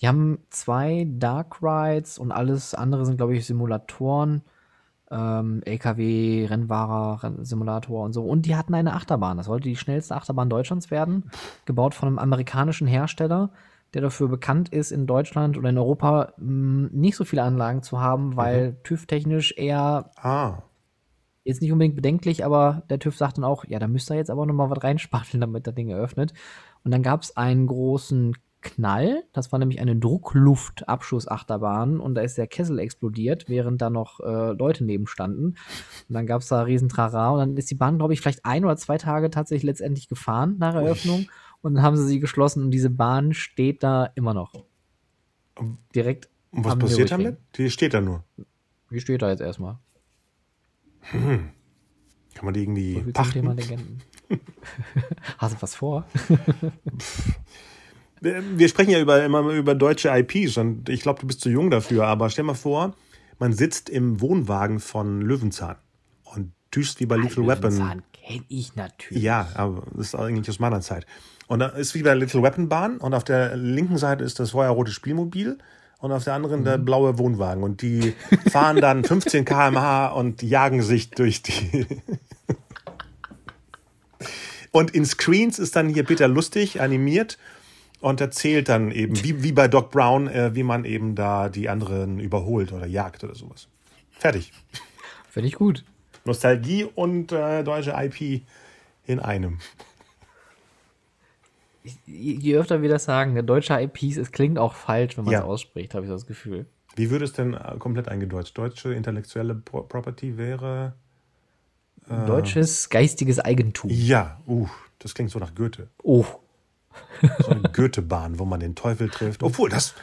Die haben zwei Dark Rides und alles andere sind, glaube ich, Simulatoren. Ähm, LKW, Rennfahrer, Renn Simulator und so. Und die hatten eine Achterbahn. Das sollte die schnellste Achterbahn Deutschlands werden. Gebaut von einem amerikanischen Hersteller, der dafür bekannt ist, in Deutschland oder in Europa mh, nicht so viele Anlagen zu haben, weil TÜV-technisch eher Ah, jetzt nicht unbedingt bedenklich, aber der TÜV sagt dann auch, ja, da müsst ihr jetzt aber noch mal was reinspachteln, (laughs) damit das Ding eröffnet. Und dann gab es einen großen Knall, das war nämlich eine Druckluftabschussachterbahn und da ist der Kessel explodiert, während da noch äh, Leute neben standen. Und dann gab es da riesen Trara und dann ist die Bahn, glaube ich, vielleicht ein oder zwei Tage tatsächlich letztendlich gefahren nach Eröffnung und dann haben sie sie geschlossen und diese Bahn steht da immer noch. Direkt. und was passiert damit? Die steht da nur. Wie steht da jetzt erstmal? Kann man die irgendwie So zum Thema pachten? Legenden. (laughs) Hast du was vor? (laughs) Wir sprechen ja über, immer über deutsche IPs und ich glaube, du bist zu jung dafür, aber stell mal vor, man sitzt im Wohnwagen von Löwenzahn und düst wie bei Little Weapon. Kenn ich natürlich. Ja, aber das ist eigentlich aus meiner Zeit. Und da ist wie bei Little Weapon Bahn und auf der linken Seite ist das feuerrote Spielmobil und auf der anderen Mhm. der blaue Wohnwagen. Und die (laughs) fahren dann 15 km/h und jagen sich durch die. (laughs) und in Screens ist dann hier Peter Lustig animiert und erzählt dann eben, wie, wie bei Doc Brown, äh, wie man eben da die anderen überholt oder jagt oder sowas. Fertig. Finde ich gut. Nostalgie und äh, deutsche IP in einem. Je, öfter wir das sagen, der deutsche IPs, es klingt auch falsch, wenn man es Ja. ausspricht, habe ich das Gefühl. Wie würde es denn äh, komplett eingedeutscht? Deutsche intellektuelle Pro Property wäre. Deutsches geistiges Eigentum. Ja, uh, das klingt so nach Goethe. Oh. So eine Goethe-Bahn, wo man den Teufel trifft. Obwohl, das.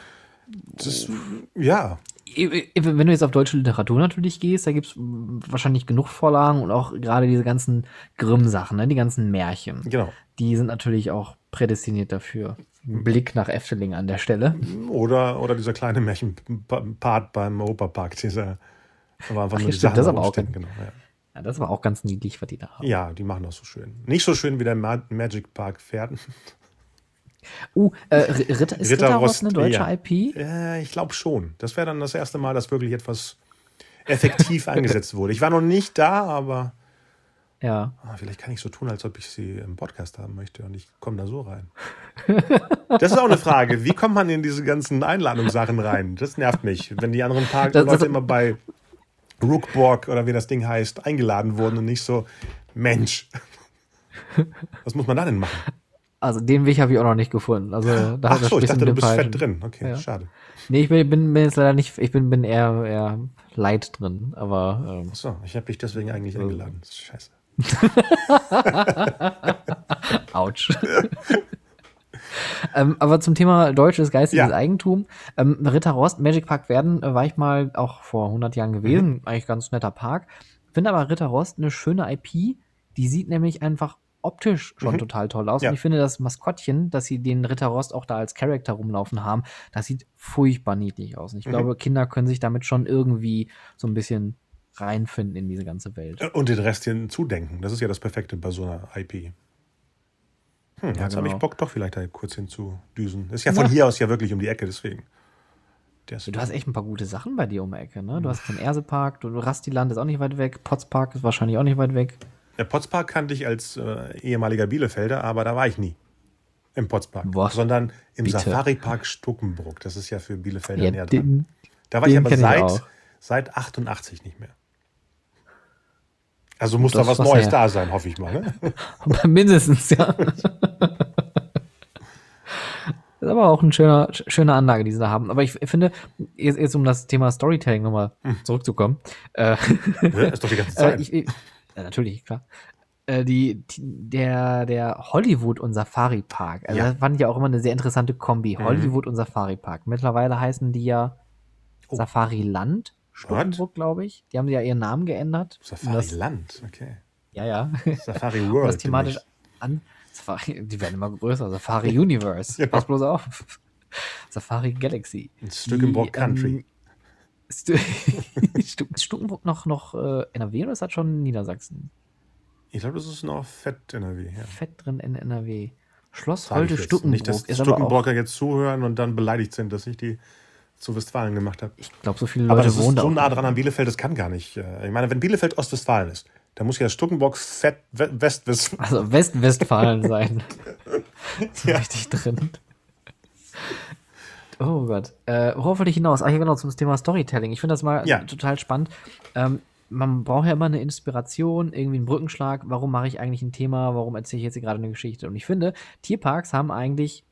das ja. Wenn du jetzt auf deutsche Literatur natürlich gehst, da gibt es wahrscheinlich genug Vorlagen und auch gerade diese ganzen Grimm-Sachen, ne? die ganzen Märchen. Genau. Die sind natürlich auch prädestiniert dafür. Blick nach Efteling an der Stelle. Oder, oder dieser kleine Märchenpart beim Europapark. Dieser. Aber einfach Ach, nur die stimmt, das aber auch ganz- Genau, ja. Ja, das war auch ganz niedlich, was die da haben. ja, die machen das so schön. Nicht so schön wie der Ma Magic Park Pferden. Uh, äh, Ritter, ist Ritterrost eine deutsche ja. IP? Äh, ich glaube schon. Das wäre dann das erste Mal, dass wirklich etwas effektiv (laughs) eingesetzt wurde. Ich war noch nicht da, aber Ja. ah, vielleicht kann ich so tun, als ob ich sie im Podcast haben möchte und ich komme da so rein. (laughs) Das ist auch eine Frage. Wie kommt man in diese ganzen Einladungssachen rein? Das nervt mich, wenn die anderen Das- Parkleute das- immer bei Rookborg oder wie das Ding heißt, eingeladen wurden und nicht so, Mensch, (laughs) was muss man da denn machen? Also den Weg habe ich auch noch nicht gefunden. Also da Ach so, ich bisschen dachte, du bist falschen. fett drin. Okay, Ja. schade. Nee, ich bin, bin, bin jetzt leider nicht, ich bin, bin eher, eher light drin, aber ähm, Ach so, ich habe dich deswegen eigentlich eingeladen. Das ist scheiße. (laughs) ouch. (laughs) ähm, aber zum Thema deutsches geistiges Ja. Eigentum. Ähm, Ritter Rost, Magic Park Werden äh, war ich mal auch vor 100 Jahren gewesen. Mhm. Eigentlich ganz netter Park. Finde aber Ritter Rost eine schöne IP, Die sieht nämlich einfach optisch schon Mhm. total toll aus. Ja. Und ich finde das Maskottchen, dass sie den Ritter Rost auch da als Charakter rumlaufen haben, das sieht furchtbar niedlich aus. Und ich Mhm. glaube, Kinder können sich damit schon irgendwie so ein bisschen reinfinden in diese ganze Welt. Und den Rest hinzudenken. Das ist ja das Perfekte bei so einer IP. Hm, Ja, jetzt habe ich genau. Bock, doch vielleicht da kurz hinzudüsen. Ist ja von Ja. hier aus ja wirklich um die Ecke, deswegen. Du hast echt ein paar gute Sachen bei dir um die Ecke, ne? Du hast den Ersepark, du Rastiland ist auch nicht weit weg, Potspark ist wahrscheinlich auch nicht weit weg. Der Potspark kannte ich als äh, ehemaliger Bielefelder, aber da war ich nie. Im Potspark. Was? Sondern im Bitte? Safari-Park Stuckenbruck. Das ist ja für Bielefelder Ja, näher dran. den, Da war ich aber kenn ich seit, auch. seit 88 nicht mehr. Also muss Das da was was Neues her. da sein, hoffe ich mal. Ne? (laughs) mindestens, ja. Das (laughs) ist aber auch eine schöne, schöne Anlage, die sie da haben. Aber ich finde, jetzt, jetzt um das Thema Storytelling nochmal zurückzukommen, äh, Ja, ist doch die ganze (laughs) Äh, Zeit. ich, ich, ja, natürlich, klar. Äh, die, die, der, der Hollywood und Safari Park, also Ja. das fand ich ja auch immer eine sehr interessante Kombi. Mhm. Hollywood und Safari Park. Mittlerweile heißen die ja Oh. Safari Land, Stuckenburg, glaube ich. Die haben ja ihren Namen geändert. Safari das, Land, okay. ja, ja. Safari World. (laughs) das thematisch an. Safari, die werden immer größer. Safari Universe. (laughs) Ja. Pass bloß auf. Safari Galaxy. Ein Stuckenburg Die, Country. ähm, (laughs) Stu- ist Stuckenburg noch, noch äh, NRW oder ist das schon Niedersachsen? Ich glaube, das ist noch fett NRW. Ja. Fett drin in NRW. Schloss Holte. Stuckenburg Nicht, dass ist aber Stuckenburger jetzt zuhören und dann beleidigt sind, dass ich die zu Westfalen gemacht habe. ich glaube, so viele Aber Leute das ist wohnen da. so nah dran an Bielefeld, das kann gar nicht. äh, Ich meine, wenn Bielefeld Ostwestfalen ist, dann muss ja Stuckenburg fett We- Westwestfalen. Also West-Westfalen (laughs) sein. so Ja. richtig drin. Oh Gott. Äh, worauf wollte ich hinaus? Ach ja, genau, zum Thema Storytelling. Ich finde das mal Ja. total spannend. Ähm, man braucht ja immer eine Inspiration, irgendwie einen Brückenschlag. Warum mache ich eigentlich ein Thema? Warum erzähle ich jetzt hier gerade eine Geschichte? Und ich finde, Tierparks haben eigentlich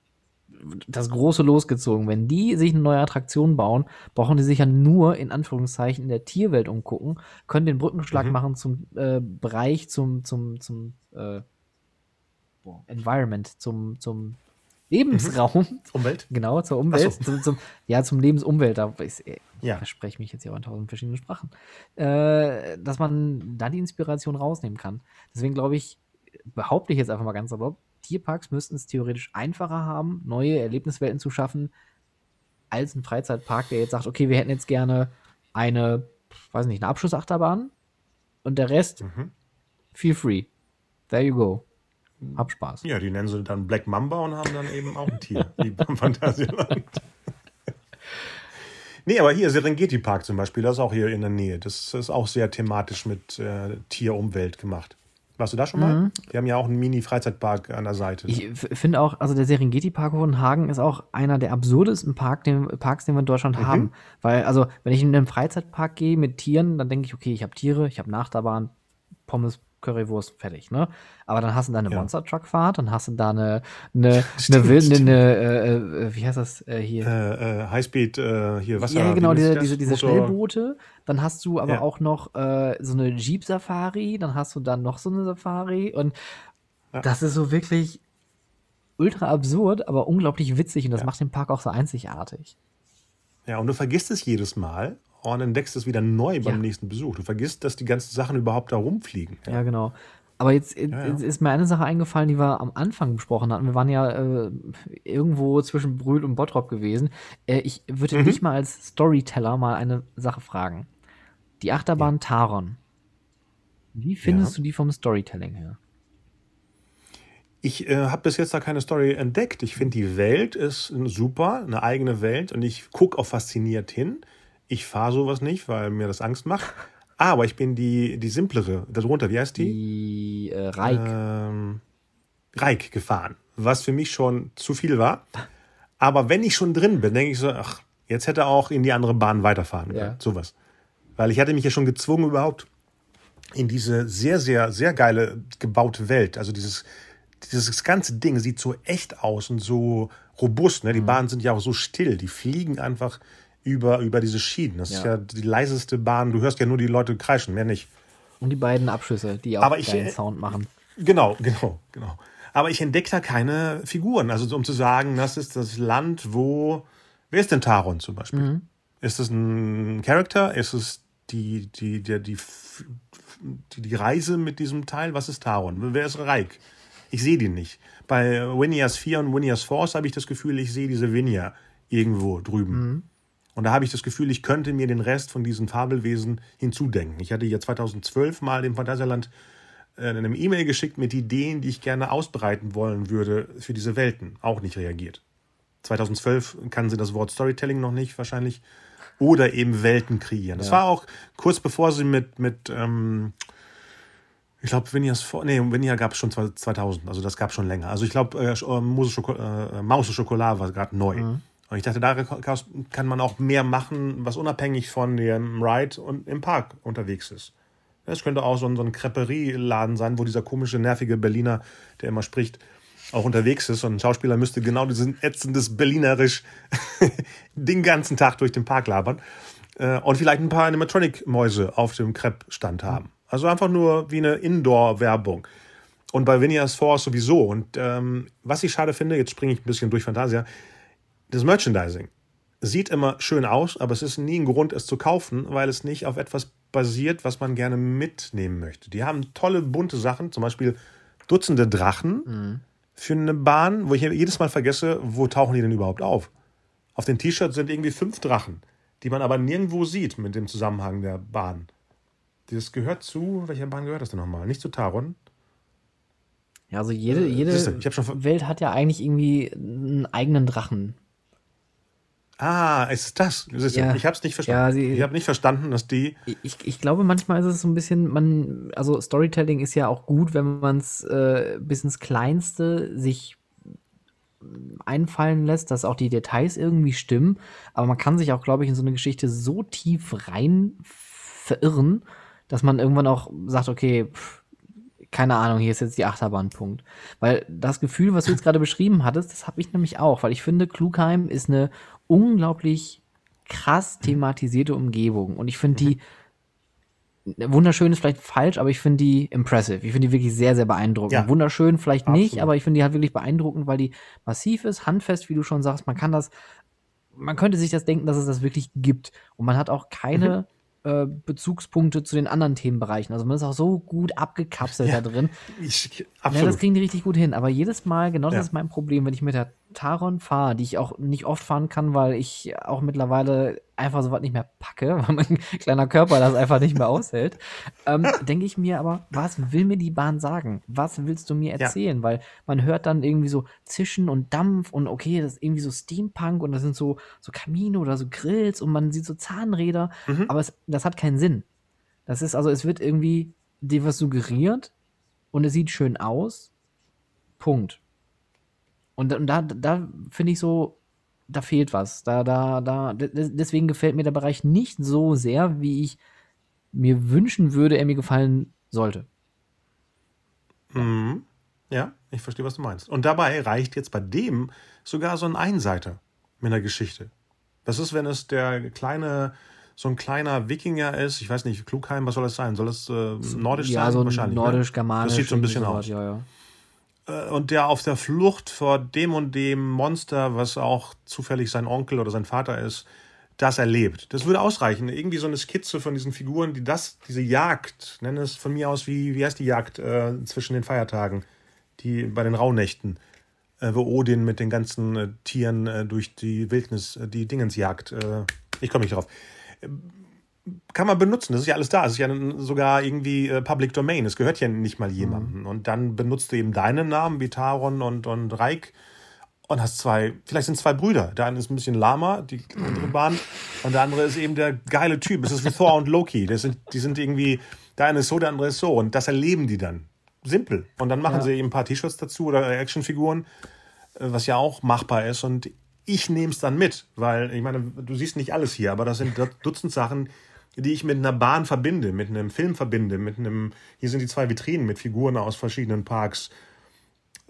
das große losgezogen. Wenn die sich eine neue Attraktion bauen, brauchen die sich ja nur in Anführungszeichen in der Tierwelt umgucken, können den Brückenschlag Mhm. machen zum äh, Bereich, zum, zum, zum äh, Environment, zum, zum Lebensraum. Umwelt? (laughs) Genau, zur Umwelt. So. Zum, zum, ja, zum Lebensumwelt. Da ich, ich Ja. verspreche mich jetzt hier auch in tausend verschiedenen Sprachen. Äh, dass man da die Inspiration rausnehmen kann. Deswegen glaube ich, behaupte ich jetzt einfach mal ganz salopp, Tierparks müssten es theoretisch einfacher haben, neue Erlebniswelten zu schaffen, als ein Freizeitpark, der jetzt sagt, okay, wir hätten jetzt gerne eine, weiß nicht, eine Abschussachterbahn und der Rest, Mhm. feel free. There you go. Hab Spaß. Ja, die nennen sie dann Black Mamba und haben dann eben auch ein Tier, (laughs) wie beim Phantasialand. Nee, aber hier, Serengeti Park zum Beispiel, das ist auch hier in der Nähe. Das ist auch sehr thematisch mit äh, Tier-Umwelt gemacht. Warst du da schon mal? Wir haben ja auch einen Mini-Freizeitpark an der Seite. Ich finde auch, also der Serengeti-Park Hohenhagen ist auch einer der absurdesten Park, den, Parks, den wir in Deutschland Mhm. haben. Weil, also, wenn ich in einen Freizeitpark gehe mit Tieren, dann denke ich, okay, ich habe Tiere, ich habe Nachterbahn, Pommes, Currywurst, fertig, ne? Aber dann hast du da eine Ja. Monster-Truck-Fahrt, dann hast du da eine, eine, (laughs) eine Stimmt. wilde, eine, äh, äh, wie heißt das äh, hier? äh, äh, Highspeed, äh, hier Wasser. ja, genau, diese, diese, diese Schnellboote. Dann hast du aber Ja. auch noch so eine Jeep-Safari, dann hast du dann noch so eine Safari und Ja. das ist so wirklich ultra absurd, aber unglaublich witzig und das macht den Park auch so einzigartig. Ja, und du vergisst es jedes Mal und entdeckst es wieder neu beim Ja. nächsten Besuch. Du vergisst, dass die ganzen Sachen überhaupt da rumfliegen. Ja, genau. Aber jetzt, jetzt ja. ist mir eine Sache eingefallen, die wir am Anfang besprochen hatten. Wir waren ja äh, irgendwo zwischen Brühl und Bottrop gewesen. Äh, ich würde Mhm. dich mal als Storyteller mal eine Sache fragen. Die Achterbahn Taron. Wie findest Ja. du die vom Storytelling her? Ich äh, habe bis jetzt da keine Story entdeckt. Ich finde, die Welt ist super, eine eigene Welt und ich gucke auch fasziniert hin. Ich fahre sowas nicht, weil mir das Angst macht. Aber ich bin die, die simplere, darunter, wie heißt die? Die äh, Reik. Ähm, Reik gefahren, was für mich schon zu viel war. Aber wenn ich schon drin bin, denke ich so, ach, jetzt hätte er auch in die andere Bahn weiterfahren können. Ja. Sowas. Weil ich hatte mich ja schon gezwungen, überhaupt in diese sehr, sehr, sehr geile gebaute Welt. Also dieses, dieses ganze Ding sieht so echt aus und so robust. Ne? Die Mhm. Bahnen sind ja auch so still. Die fliegen einfach über, über diese Schienen. Das ist Ja. ja die leiseste Bahn. Du hörst ja nur die Leute kreischen, mehr nicht. Und die beiden Abschüsse, die auch Aber ich- geilen Sound machen. Genau, genau, genau. Aber ich entdecke da keine Figuren. Also um zu sagen, das ist das Land, wo. Wer ist denn Taron zum Beispiel? Mhm. Ist es ein Charakter? Ist es die, die, die, die, die, Reise mit diesem Teil, was ist Taron? Wer ist Reik? Ich sehe die nicht. Bei Winias 4 und Winias Force habe ich das Gefühl, ich sehe diese Winia irgendwo drüben. Mhm. Und da habe ich das Gefühl, ich könnte mir den Rest von diesen Fabelwesen hinzudenken. Ich hatte ja 2012 mal dem Phantasialand äh, eine E-Mail geschickt mit Ideen, die ich gerne ausbreiten wollen würde für diese Welten. Auch nicht reagiert. 2012 kann sie das Wort Storytelling noch nicht wahrscheinlich. Oder eben Welten kreieren. Das ja. war auch kurz bevor sie mit, mit ähm, ich glaube, Vinias nee, Vinia gab es schon 2000, also das gab es schon länger. Also ich glaube, äh, äh, äh, Maus Schokolade war gerade neu. Mhm. Und ich dachte, da kann man auch mehr machen, was unabhängig von dem Ride und im Park unterwegs ist. Es könnte auch so ein, so ein sein, wo dieser komische, nervige Berliner, der immer spricht, auch unterwegs ist. Und ein Schauspieler müsste genau diesen ätzendes Berlinerisch (laughs) den ganzen Tag durch den Park labern. Äh, und vielleicht ein paar Animatronic-Mäuse auf dem Crepe-Stand haben. Also einfach nur wie eine Indoor-Werbung. Und bei Vinias Force sowieso. Und ähm, was ich schade finde, jetzt springe ich ein bisschen durch Fantasia, das Merchandising sieht immer schön aus, aber es ist nie ein Grund, es zu kaufen, weil es nicht auf etwas basiert, was man gerne mitnehmen möchte. Die haben tolle, bunte Sachen, zum Beispiel Dutzende Drachen mhm. für eine Bahn, wo ich jedes Mal vergesse, wo tauchen die denn überhaupt auf? Auf den T-Shirts sind irgendwie fünf Drachen, die man aber nirgendwo sieht mit dem Zusammenhang der Bahn. Das gehört zu, welcher Bahn gehört das denn nochmal? Nicht zu Taron? Ja, also jede, jede Welt hat ja eigentlich irgendwie einen eigenen Drachen. Ah, ist das? Ist ja. Ich habe es nicht verstanden. Ja, sie, ich habe nicht verstanden, dass die. Ich, ich glaube, manchmal ist es so ein bisschen, man, also Storytelling ist ja auch gut, wenn man es äh, bis ins Kleinste sich einfallen lässt, dass auch die Details irgendwie stimmen. Aber man kann sich auch, glaube ich, in so eine Geschichte so tief rein verirren, dass man irgendwann auch sagt, okay, pff, keine Ahnung, hier ist jetzt die Achterbahnpunkt. Weil das Gefühl, was du jetzt gerade beschrieben hattest, das habe ich nämlich auch, weil ich finde, Klugheim ist eine unglaublich krass thematisierte Umgebung. Und ich finde die wunderschön ist vielleicht falsch, aber ich finde die impressive. Ich finde die wirklich sehr, sehr beeindruckend. Ja. Wunderschön vielleicht Absolut. nicht, aber ich finde die halt wirklich beeindruckend, weil die massiv ist, handfest, wie du schon sagst. Man kann das, man könnte sich das denken, dass es das wirklich gibt. Und man hat auch keine mhm. Äh, Bezugspunkte zu den anderen Themenbereichen. Also man ist auch so gut abgekapselt ja, da drin. Ich, absolut. Ja, das kriegen die richtig gut hin. Aber jedes Mal, genau das ja. ist mein Problem, wenn ich mit der Taron fahre, die ich auch nicht oft fahren kann, weil ich auch mittlerweile einfach so was nicht mehr packe, (laughs) weil mein kleiner Körper das einfach nicht mehr aushält, ähm, denke ich mir aber, was will mir die Bahn sagen? Was willst du mir erzählen? Ja. Weil man hört dann irgendwie so Zischen und Dampf und okay, das ist irgendwie so Steampunk und das sind so, so Kamine oder so Grills und man sieht so Zahnräder, mhm. aber es, das hat keinen Sinn. Das ist also, es wird irgendwie dir was suggeriert und es sieht schön aus. Punkt. Und, und da, da finde ich so, da fehlt was. Da, da, da, deswegen gefällt mir der Bereich nicht so sehr, wie ich mir wünschen würde, er mir gefallen sollte. Mhm. Ja, ich verstehe, was du meinst. Und dabei reicht jetzt bei dem sogar so ein Einseiter mit einer Geschichte. Was ist, wenn es der kleine, so ein kleiner Wikinger ist? Ich weiß nicht, Klugheim, was soll das sein? Soll es äh, nordisch ja, sein? So Wahrscheinlich. Ne? Nordisch, germanisch. Das sieht so ein bisschen aus. Ja, ja. Äh, und der auf der Flucht vor dem und dem Monster, was auch zufällig sein Onkel oder sein Vater ist, das erlebt. Das würde ausreichen. Irgendwie so eine Skizze von diesen Figuren, die das, diese Jagd, nenne es von mir aus, wie, wie heißt die Jagd äh, zwischen den Feiertagen, die bei den Rauhnächten, äh, wo Odin mit den ganzen äh, Tieren äh, durch die Wildnis äh, die Dingens jagt. ich komme nicht drauf kann man benutzen. Das ist ja alles da. Es ist ja sogar irgendwie äh, Public Domain. Es gehört ja nicht mal jemandem. Mhm. Und dann benutzt du eben deinen Namen wie Taron und, und Reik und hast zwei, vielleicht sind zwei Brüder. Der eine ist ein bisschen lahmer, die andere Bahn, und der andere ist eben der geile Typ. Es ist wie Thor und Loki. Das sind, die sind irgendwie, der eine ist so, der andere ist so. Und das erleben die dann. Simpel. Und dann machen ja. sie eben ein paar T-Shirts dazu oder Actionfiguren, äh, was ja auch machbar ist. Und ich nehme es dann mit, weil ich meine, du siehst nicht alles hier, aber das sind Dutzend Sachen, die ich mit einer Bahn verbinde, mit einem Film verbinde, mit einem, hier sind die zwei Vitrinen mit Figuren aus verschiedenen Parks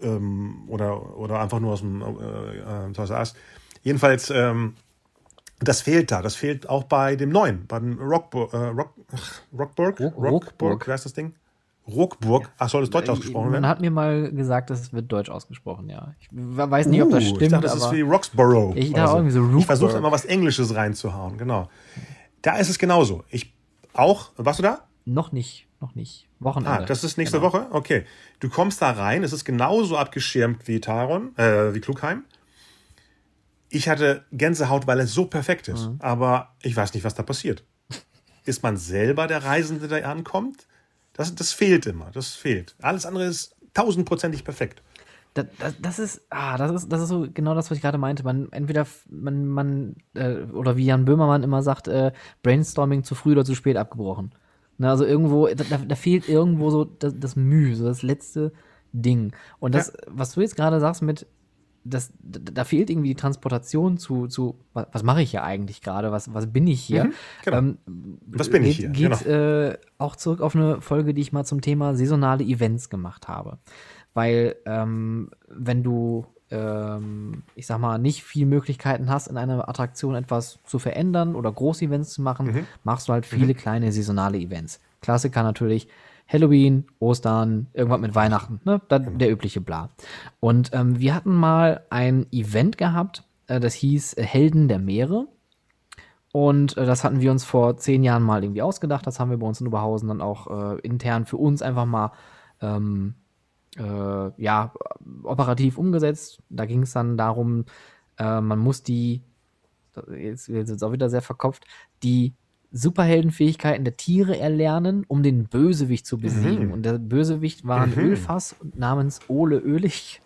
ähm, oder, oder einfach nur aus dem äh, äh, Ast. Jedenfalls, ähm, das fehlt da. Das fehlt auch bei dem neuen, bei dem Rockburg, äh, Rock, Rockburg, Rockburg, Rockburg, wer ist das Ding? Ruckburg. Ach, soll das Deutsch ausgesprochen werden? Man hat mir mal gesagt, es wird Deutsch ausgesprochen, ja. Ich weiß nicht, ob das stimmt. Ich dachte, das ist wie Roxborough. Ich, so. ich versuche immer was Englisches reinzuhauen, genau. Da ist es genauso. Ich Auch, warst du da? Noch nicht, noch nicht. Wochenende. Ah, das ist nächste Genau. Woche? Okay. Du kommst da rein, es ist genauso abgeschirmt wie Taron, äh, wie Klugheim. Ich hatte Gänsehaut, weil es so perfekt ist. Mhm. Aber ich weiß nicht, was da passiert. (laughs) Ist man selber der Reisende, der ankommt? Das, das fehlt immer, das fehlt. Alles andere ist tausendprozentig perfekt. Das, das, das ist, ah, das ist, das ist so genau das, was ich gerade meinte. Man entweder man, man äh, oder wie Jan Böhmermann immer sagt, äh, Brainstorming zu früh oder zu spät abgebrochen. Ne, also irgendwo, da, da fehlt irgendwo so das, das Mühe, so das letzte Ding. Und das, was du jetzt gerade sagst mit, das, da, fehlt irgendwie die Transportation zu, zu was, was mache ich hier eigentlich gerade? Was, was bin ich hier? genau. Ähm, Was bin ich hier? Geht Genau. äh, auch zurück auf eine Folge, die ich mal zum Thema saisonale Events gemacht habe. Weil, ähm, wenn du, ähm, ich sag mal, nicht viel Möglichkeiten hast, in einer Attraktion etwas zu verändern oder Groß-Events zu machen, Mhm. machst du halt viele kleine saisonale Events. Klassiker natürlich Halloween, Ostern, irgendwas mit Weihnachten, ne? Genau. der übliche Bla. Und ähm, wir hatten mal ein Event gehabt, äh, das hieß äh, Helden der Meere. Und äh, das hatten wir uns vor zehn Jahren mal irgendwie ausgedacht. Das haben wir bei uns in Oberhausen dann auch äh, intern für uns einfach mal ähm, äh, ja, operativ umgesetzt. Da ging es dann darum, äh, man muss die, jetzt wird es auch wieder sehr verkopft, die Superheldenfähigkeiten der Tiere erlernen, um den Bösewicht zu besiegen. Mhm. Und der Bösewicht war ein Mhm. Ölfass namens Ole Ölig.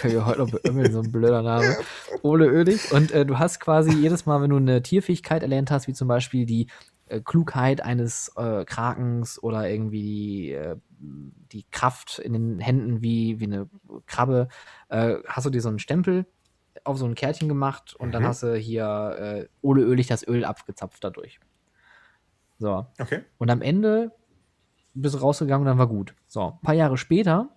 Kann ich heute noch beömmeln, so ein blöder Name. Ole Ölig. Und äh, du hast quasi jedes Mal, wenn du eine Tierfähigkeit erlernt hast, wie zum Beispiel die äh, Klugheit eines äh, Krakens oder irgendwie die, äh, die Kraft in den Händen wie, wie eine Krabbe, äh, hast du dir so einen Stempel auf so ein Kärtchen gemacht und dann Mhm. hast du hier äh, Ölig das Öl abgezapft dadurch. So. Okay. Und am Ende bist du rausgegangen und dann war gut. So, ein paar Jahre später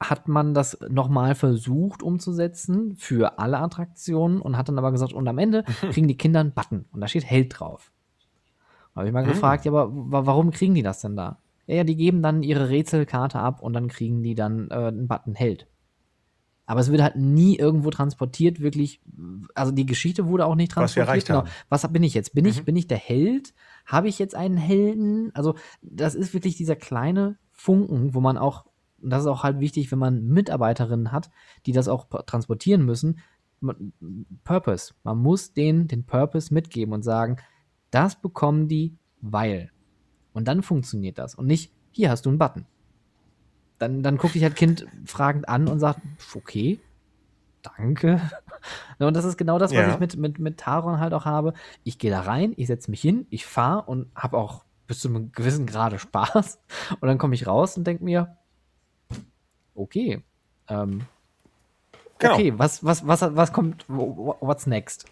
hat man das nochmal versucht umzusetzen für alle Attraktionen und hat dann aber gesagt, und am Ende (laughs) kriegen die Kinder einen Button und da steht Held drauf. Habe ich mal Mhm. gefragt, ja, aber wa- warum kriegen die das denn da? Ja, ja, die geben dann ihre Rätselkarte ab und dann kriegen die dann äh, einen Button Held. Aber es wird halt nie irgendwo transportiert, wirklich. Also die Geschichte wurde auch nicht Was wir transportiert. erreicht genau. haben. Was bin ich jetzt? Bin ich, Mhm. bin ich der Held? Habe ich jetzt einen Helden? Also, das ist wirklich dieser kleine Funken, wo man auch, und das ist auch halt wichtig, wenn man Mitarbeiterinnen hat, die das auch transportieren müssen. Purpose. Man muss denen den Purpose mitgeben und sagen, das bekommen die, weil. Und dann funktioniert das. Und nicht, hier hast du einen Button. Dann, dann guckt dich halt Kind (laughs) fragend an und sagt, okay, danke. (laughs) Und das ist genau das, was Ja. ich mit, mit, mit Taron halt auch habe. Ich gehe da rein, ich setze mich hin, ich fahre und habe auch bis zu einem gewissen Grade (laughs) Spaß. Und dann komme ich raus und denke mir, okay, ähm, Genau. okay, was, was, was, was kommt, what's next?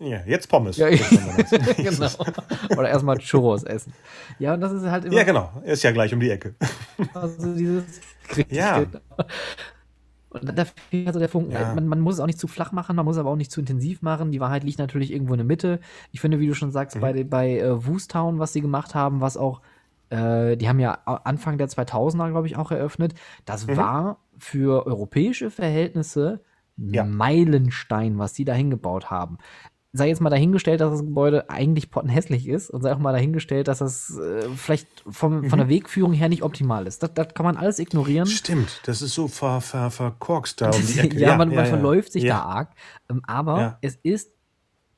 Ja, jetzt Pommes. Ja, (laughs) (laughs) genau. Oder erstmal Churros essen. Ja, und das ist halt immer ja, genau. Ist ja gleich um die Ecke. (laughs) also dieses Ja. Und da fehlt also der Funken. Ja. Man, man muss es auch nicht zu flach machen, man muss es aber auch nicht zu intensiv machen. Die Wahrheit liegt natürlich irgendwo in der Mitte. Ich finde, wie du schon sagst, Mhm. bei, bei äh, Woostown, was sie gemacht haben, was auch, äh, die haben ja Anfang der 2000er, glaube ich, auch eröffnet. Das Mhm. war für europäische Verhältnisse Ja. Meilenstein, was die da hingebaut haben. Sei jetzt mal dahingestellt, dass das Gebäude eigentlich pottenhässlich ist und sei auch mal dahingestellt, dass das äh, vielleicht vom, Mhm. von der Wegführung her nicht optimal ist. Das, das kann man alles ignorieren. Stimmt, das ist so ver, ver, verkorkst da um die (laughs) Ecke. ja, man, man verläuft sich ja. da arg. Ähm, aber Ja. es ist,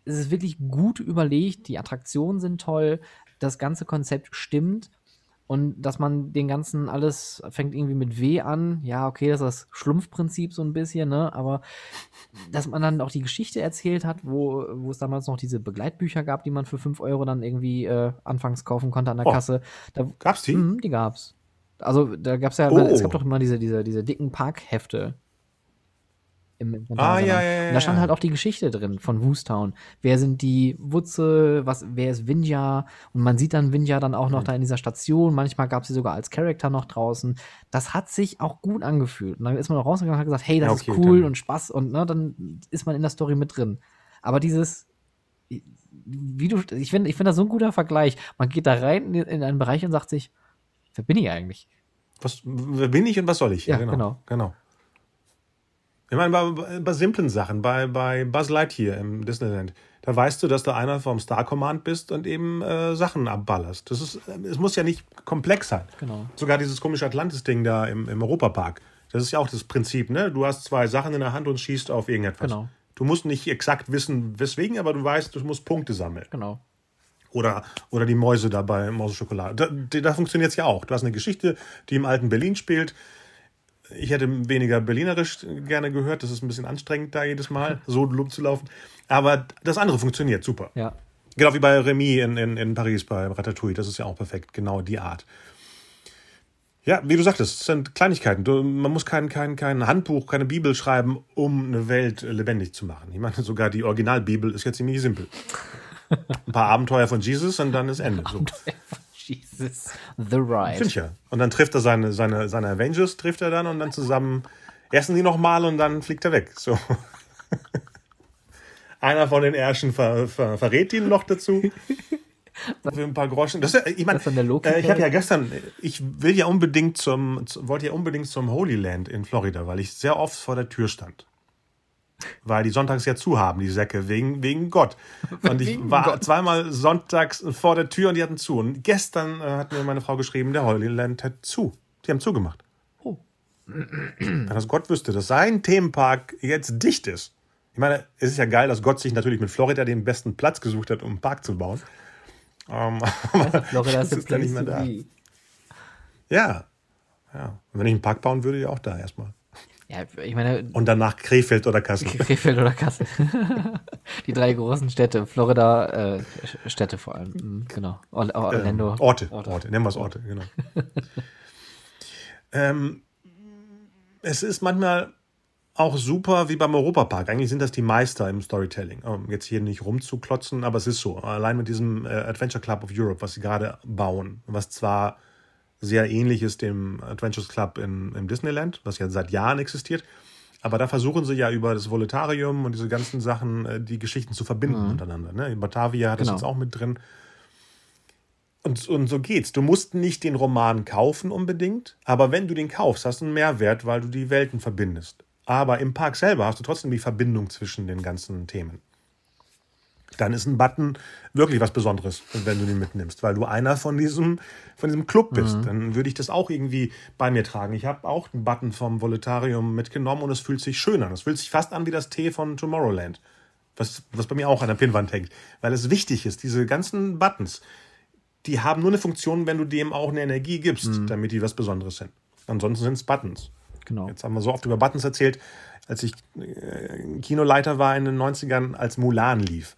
es ist wirklich gut überlegt. Die Attraktionen sind toll. Das ganze Konzept stimmt. Und dass man den ganzen alles fängt irgendwie mit W an. Ja, okay, das ist das Schlumpfprinzip so ein bisschen, ne? Aber dass man dann auch die Geschichte erzählt hat, wo, wo es damals noch diese Begleitbücher gab, die man für 5 Euro dann irgendwie äh, anfangs kaufen konnte an der Oh. Kasse. Da, Gab's die? Mhm, die gab's. Also da gab's ja, Oh. es gab doch immer diese, diese, diese dicken Parkhefte. Im, im Ah, ja, ja, ja, Und da stand ja. halt auch die Geschichte drin von Woostown. Wer sind die Wutze, was, wer ist Vinja? Und man sieht dann Vinja dann auch noch Mhm. da in dieser Station. Manchmal gab sie sogar als Charakter noch draußen. Das hat sich auch gut angefühlt. Und dann ist man auch rausgegangen und hat gesagt, hey, das Ja, okay, ist cool dann- und Spaß und ne, dann ist man in der Story mit drin. Aber dieses, wie du, ich finde, ich finde das so ein guter Vergleich. Man geht da rein in, in einen Bereich und sagt sich, wer bin ich eigentlich? Was, wer bin ich und was soll ich? Ja, genau. genau. Ich meine, bei, bei simplen Sachen, bei, bei Buzz Lightyear im Disneyland, da weißt du, dass du einer vom Star Command bist und eben äh, Sachen abballerst. Das ist, es muss ja nicht komplex sein. Genau. Sogar dieses komische Atlantis-Ding da im, im Europapark. Das ist ja auch das Prinzip, ne? Du hast zwei Sachen in der Hand und schießt auf irgendetwas. Genau. Du musst nicht exakt wissen, weswegen, aber du weißt, du musst Punkte sammeln. Genau. Oder, oder die Mäuse da bei Mauseschokolade. Da, da, da funktioniert es ja auch. Du hast eine Geschichte, die im alten Berlin spielt. Ich hätte weniger Berlinerisch gerne gehört. Das ist ein bisschen anstrengend, da jedes Mal so zu laufen. Aber das andere funktioniert super. Ja. Genau wie bei Remy in, in, in Paris bei Ratatouille. Das ist ja auch perfekt. Genau die Art. Ja, wie du sagtest, es sind Kleinigkeiten. Du, man muss kein, kein, kein Handbuch, keine Bibel schreiben, um eine Welt lebendig zu machen. Ich meine, sogar die Originalbibel ist ja ziemlich simpel. Ein paar Abenteuer von Jesus und dann ist Ende. So. Jesus, The Ride. Finde ich ja. Und dann trifft er seine, seine, seine Avengers, trifft er dann und dann zusammen essen die nochmal und dann fliegt er weg. So. (laughs) Einer von den Ärschen ver, ver, verrät ihn noch dazu. Für ein paar Groschen. Das, ist ich meine, ist äh, ich habe ja gestern, ich will ja unbedingt zum, zu- wollte ja unbedingt zum Holy Land in Florida, weil ich sehr oft vor der Tür stand. Weil die sonntags ja zu haben, die Säcke, wegen, wegen Gott. Und ich war Gott. zweimal sonntags vor der Tür und die hatten zu. Und gestern äh, hat mir meine Frau geschrieben, der Holy Land hat zu. Die haben zugemacht. Oh. Wenn das Gott wüsste, dass sein Themenpark jetzt dicht ist. Ich meine, es ist ja geil, dass Gott sich natürlich mit Florida den besten Platz gesucht hat, um einen Park zu bauen. Ähm, (laughs) aber Florida ist jetzt dann nicht mehr da. Ja. ja. Und wenn ich einen Park bauen würde, ja auch da erstmal. Ja, ich meine, Und danach Krefeld oder Kassel. Krefeld oder Kassel. (laughs) Die drei großen Städte, Florida, äh, Städte vor allem. Mhm, Genau. Or Orlando. Ähm, Orte, Orte, nennen wir es Orte, genau. (laughs) ähm, es ist manchmal auch super wie beim Europapark. Eigentlich sind das die Meister im Storytelling. Um jetzt hier nicht rumzuklotzen, aber es ist so. Allein mit diesem äh, Adventure Club of Europe, was sie gerade bauen, was zwar sehr ähnlich ist dem Adventures Club in, im Disneyland, was ja seit Jahren existiert. Aber da versuchen sie ja über das Voletarium und diese ganzen Sachen äh, die Geschichten zu verbinden untereinander. Ne? In Batavia hat das Genau. jetzt auch mit drin. Und, und so geht's. Du musst nicht den Roman kaufen unbedingt, aber wenn du den kaufst, hast du einen Mehrwert, weil du die Welten verbindest. Aber im Park selber hast du trotzdem die Verbindung zwischen den ganzen Themen. Dann ist ein Button wirklich was Besonderes, wenn du den mitnimmst, weil du einer von diesem, von diesem Club bist. Dann würde ich das auch irgendwie bei mir tragen. Ich habe auch einen Button vom Voletarium mitgenommen und es fühlt sich schön an. Es fühlt sich fast an wie das T von Tomorrowland, was, was bei mir auch an der Pinnwand hängt, weil es wichtig ist, diese ganzen Buttons, die haben nur eine Funktion, wenn du dem auch eine Energie gibst, damit die was Besonderes sind. Ansonsten sind es Buttons. Genau. Jetzt haben wir so oft über Buttons erzählt, als ich äh, Kinoleiter war in den 90ern, als Mulan lief,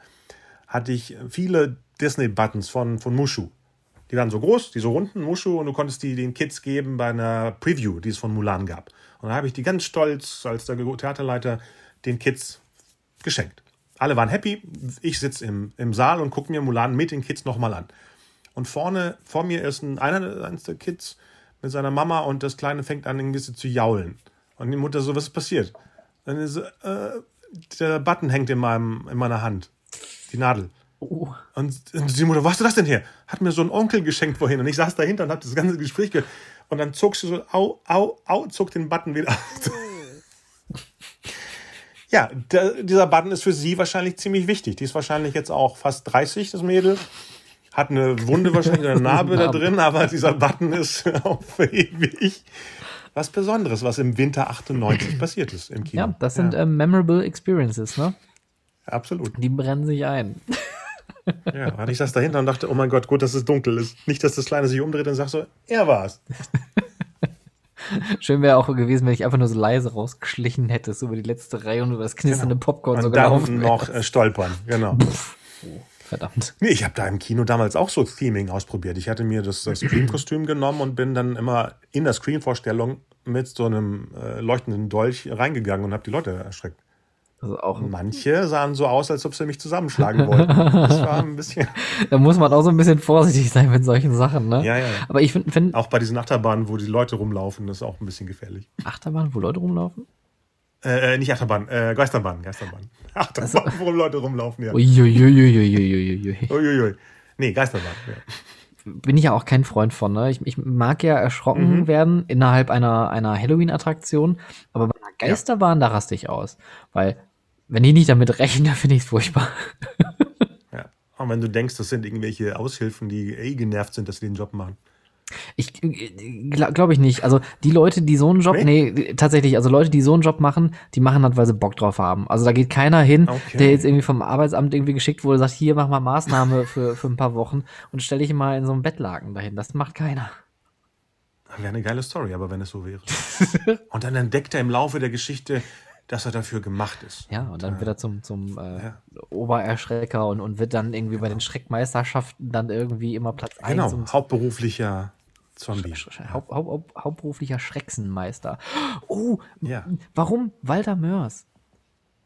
hatte ich viele Disney-Buttons von, von Mushu. Die waren so groß, diese runden Mushu, und du konntest die den Kids geben bei einer Preview, die es von Mulan gab. Und da habe ich die ganz stolz als der Theaterleiter den Kids geschenkt. Alle waren happy. Ich sitze im, im Saal und gucke mir Mulan mit den Kids nochmal an. Und vorne, vor mir ist ein, einer der Kids mit seiner Mama und das Kleine fängt an, ein bisschen zu jaulen. Und die Mutter so, was ist passiert? Er so, äh, der Button hängt in, meinem, in meiner Hand. Die Nadel. Oh. Und und die Mutter, hast du das denn her? Hat mir so ein Onkel geschenkt vorhin. Und ich saß dahinter und habe das ganze Gespräch gehört. Und dann zog sie so, au, au, au, zog den Button wieder aus. Ja, der, dieser Button ist für sie wahrscheinlich ziemlich wichtig. Die ist wahrscheinlich jetzt auch fast 30, das Mädel. Hat eine Wunde wahrscheinlich, eine Narbe da drin, aber dieser Button ist (laughs) auch für ewig was Besonderes, was im Winter 98 (clears throat) passiert ist im Kino. Ja, das sind ähm, memorable experiences, ne? Absolut. Die brennen sich ein. (laughs) Ja, und ich saß dahinter und dachte, oh mein Gott, gut, dass es dunkel ist. Nicht, dass das Kleine sich umdreht und sagt so, er war's. Schön wäre auch gewesen, wenn ich einfach nur so leise rausgeschlichen hätte, so über die letzte Reihe und über das knisternde Popcorn so Und dann gelaufen noch äh, stolpern, genau. Verdammt. Nee, ich habe da im Kino damals auch so Theming ausprobiert. Ich hatte mir das, das (clears throat) Scream-Kostüm genommen und bin dann immer in der Scream-Vorstellung mit so einem äh, leuchtenden Dolch reingegangen und habe die Leute erschreckt. Also auch, Manche sahen so aus, als ob sie mich zusammenschlagen wollten. Das war ein bisschen. (laughs) da muss man auch so ein bisschen vorsichtig sein mit solchen Sachen, ne? Ja, ja. Aber ich finde, find, Auch bei diesen Achterbahnen, wo die Leute rumlaufen, das ist auch ein bisschen gefährlich. Achterbahn, wo Leute rumlaufen? Äh, äh, nicht Achterbahn, äh, Geisterbahn, Geisterbahn. (laughs) Achterbahn, wo Leute rumlaufen, ja. Uiuiuiuiuiui. Uiuiui. Nee, Geisterbahn, ja. Bin ich ja auch kein Freund von, ne? Ich, ich mag ja erschrocken werden innerhalb einer, einer Halloween-Attraktion, aber bei einer Geisterbahn, da raste ich aus. Weil, wenn die nicht damit rechnen, dann finde ich es furchtbar. Ja. Und wenn du denkst, das sind irgendwelche Aushilfen, die eh genervt sind, dass sie den Job machen. Ich glaube glaub ich nicht. Also die Leute, die so einen Job, Nee? nee? tatsächlich, also Leute, die so einen Job machen, die machen das, weil sie Bock drauf haben. Also da geht keiner hin, Okay. der jetzt irgendwie vom Arbeitsamt irgendwie geschickt wurde, sagt, hier mach mal Maßnahme für, für ein paar Wochen und stell dich mal in so einem Bettlaken dahin. Das macht keiner. Wäre eine geile Story, aber wenn es so wäre. (laughs) und dann entdeckt er im Laufe der Geschichte, dass er dafür gemacht ist. Ja, und dann wird er zum, zum äh, Ja. Obererschrecker und, und wird dann irgendwie bei den Schreckmeisterschaften dann irgendwie immer Platz Genau, 1 und hauptberuflicher Zombie. Sch- Sch- Haupt, Haupt, Haupt, hauptberuflicher Schrecksenmeister. Oh, Ja. warum Walter Mörs?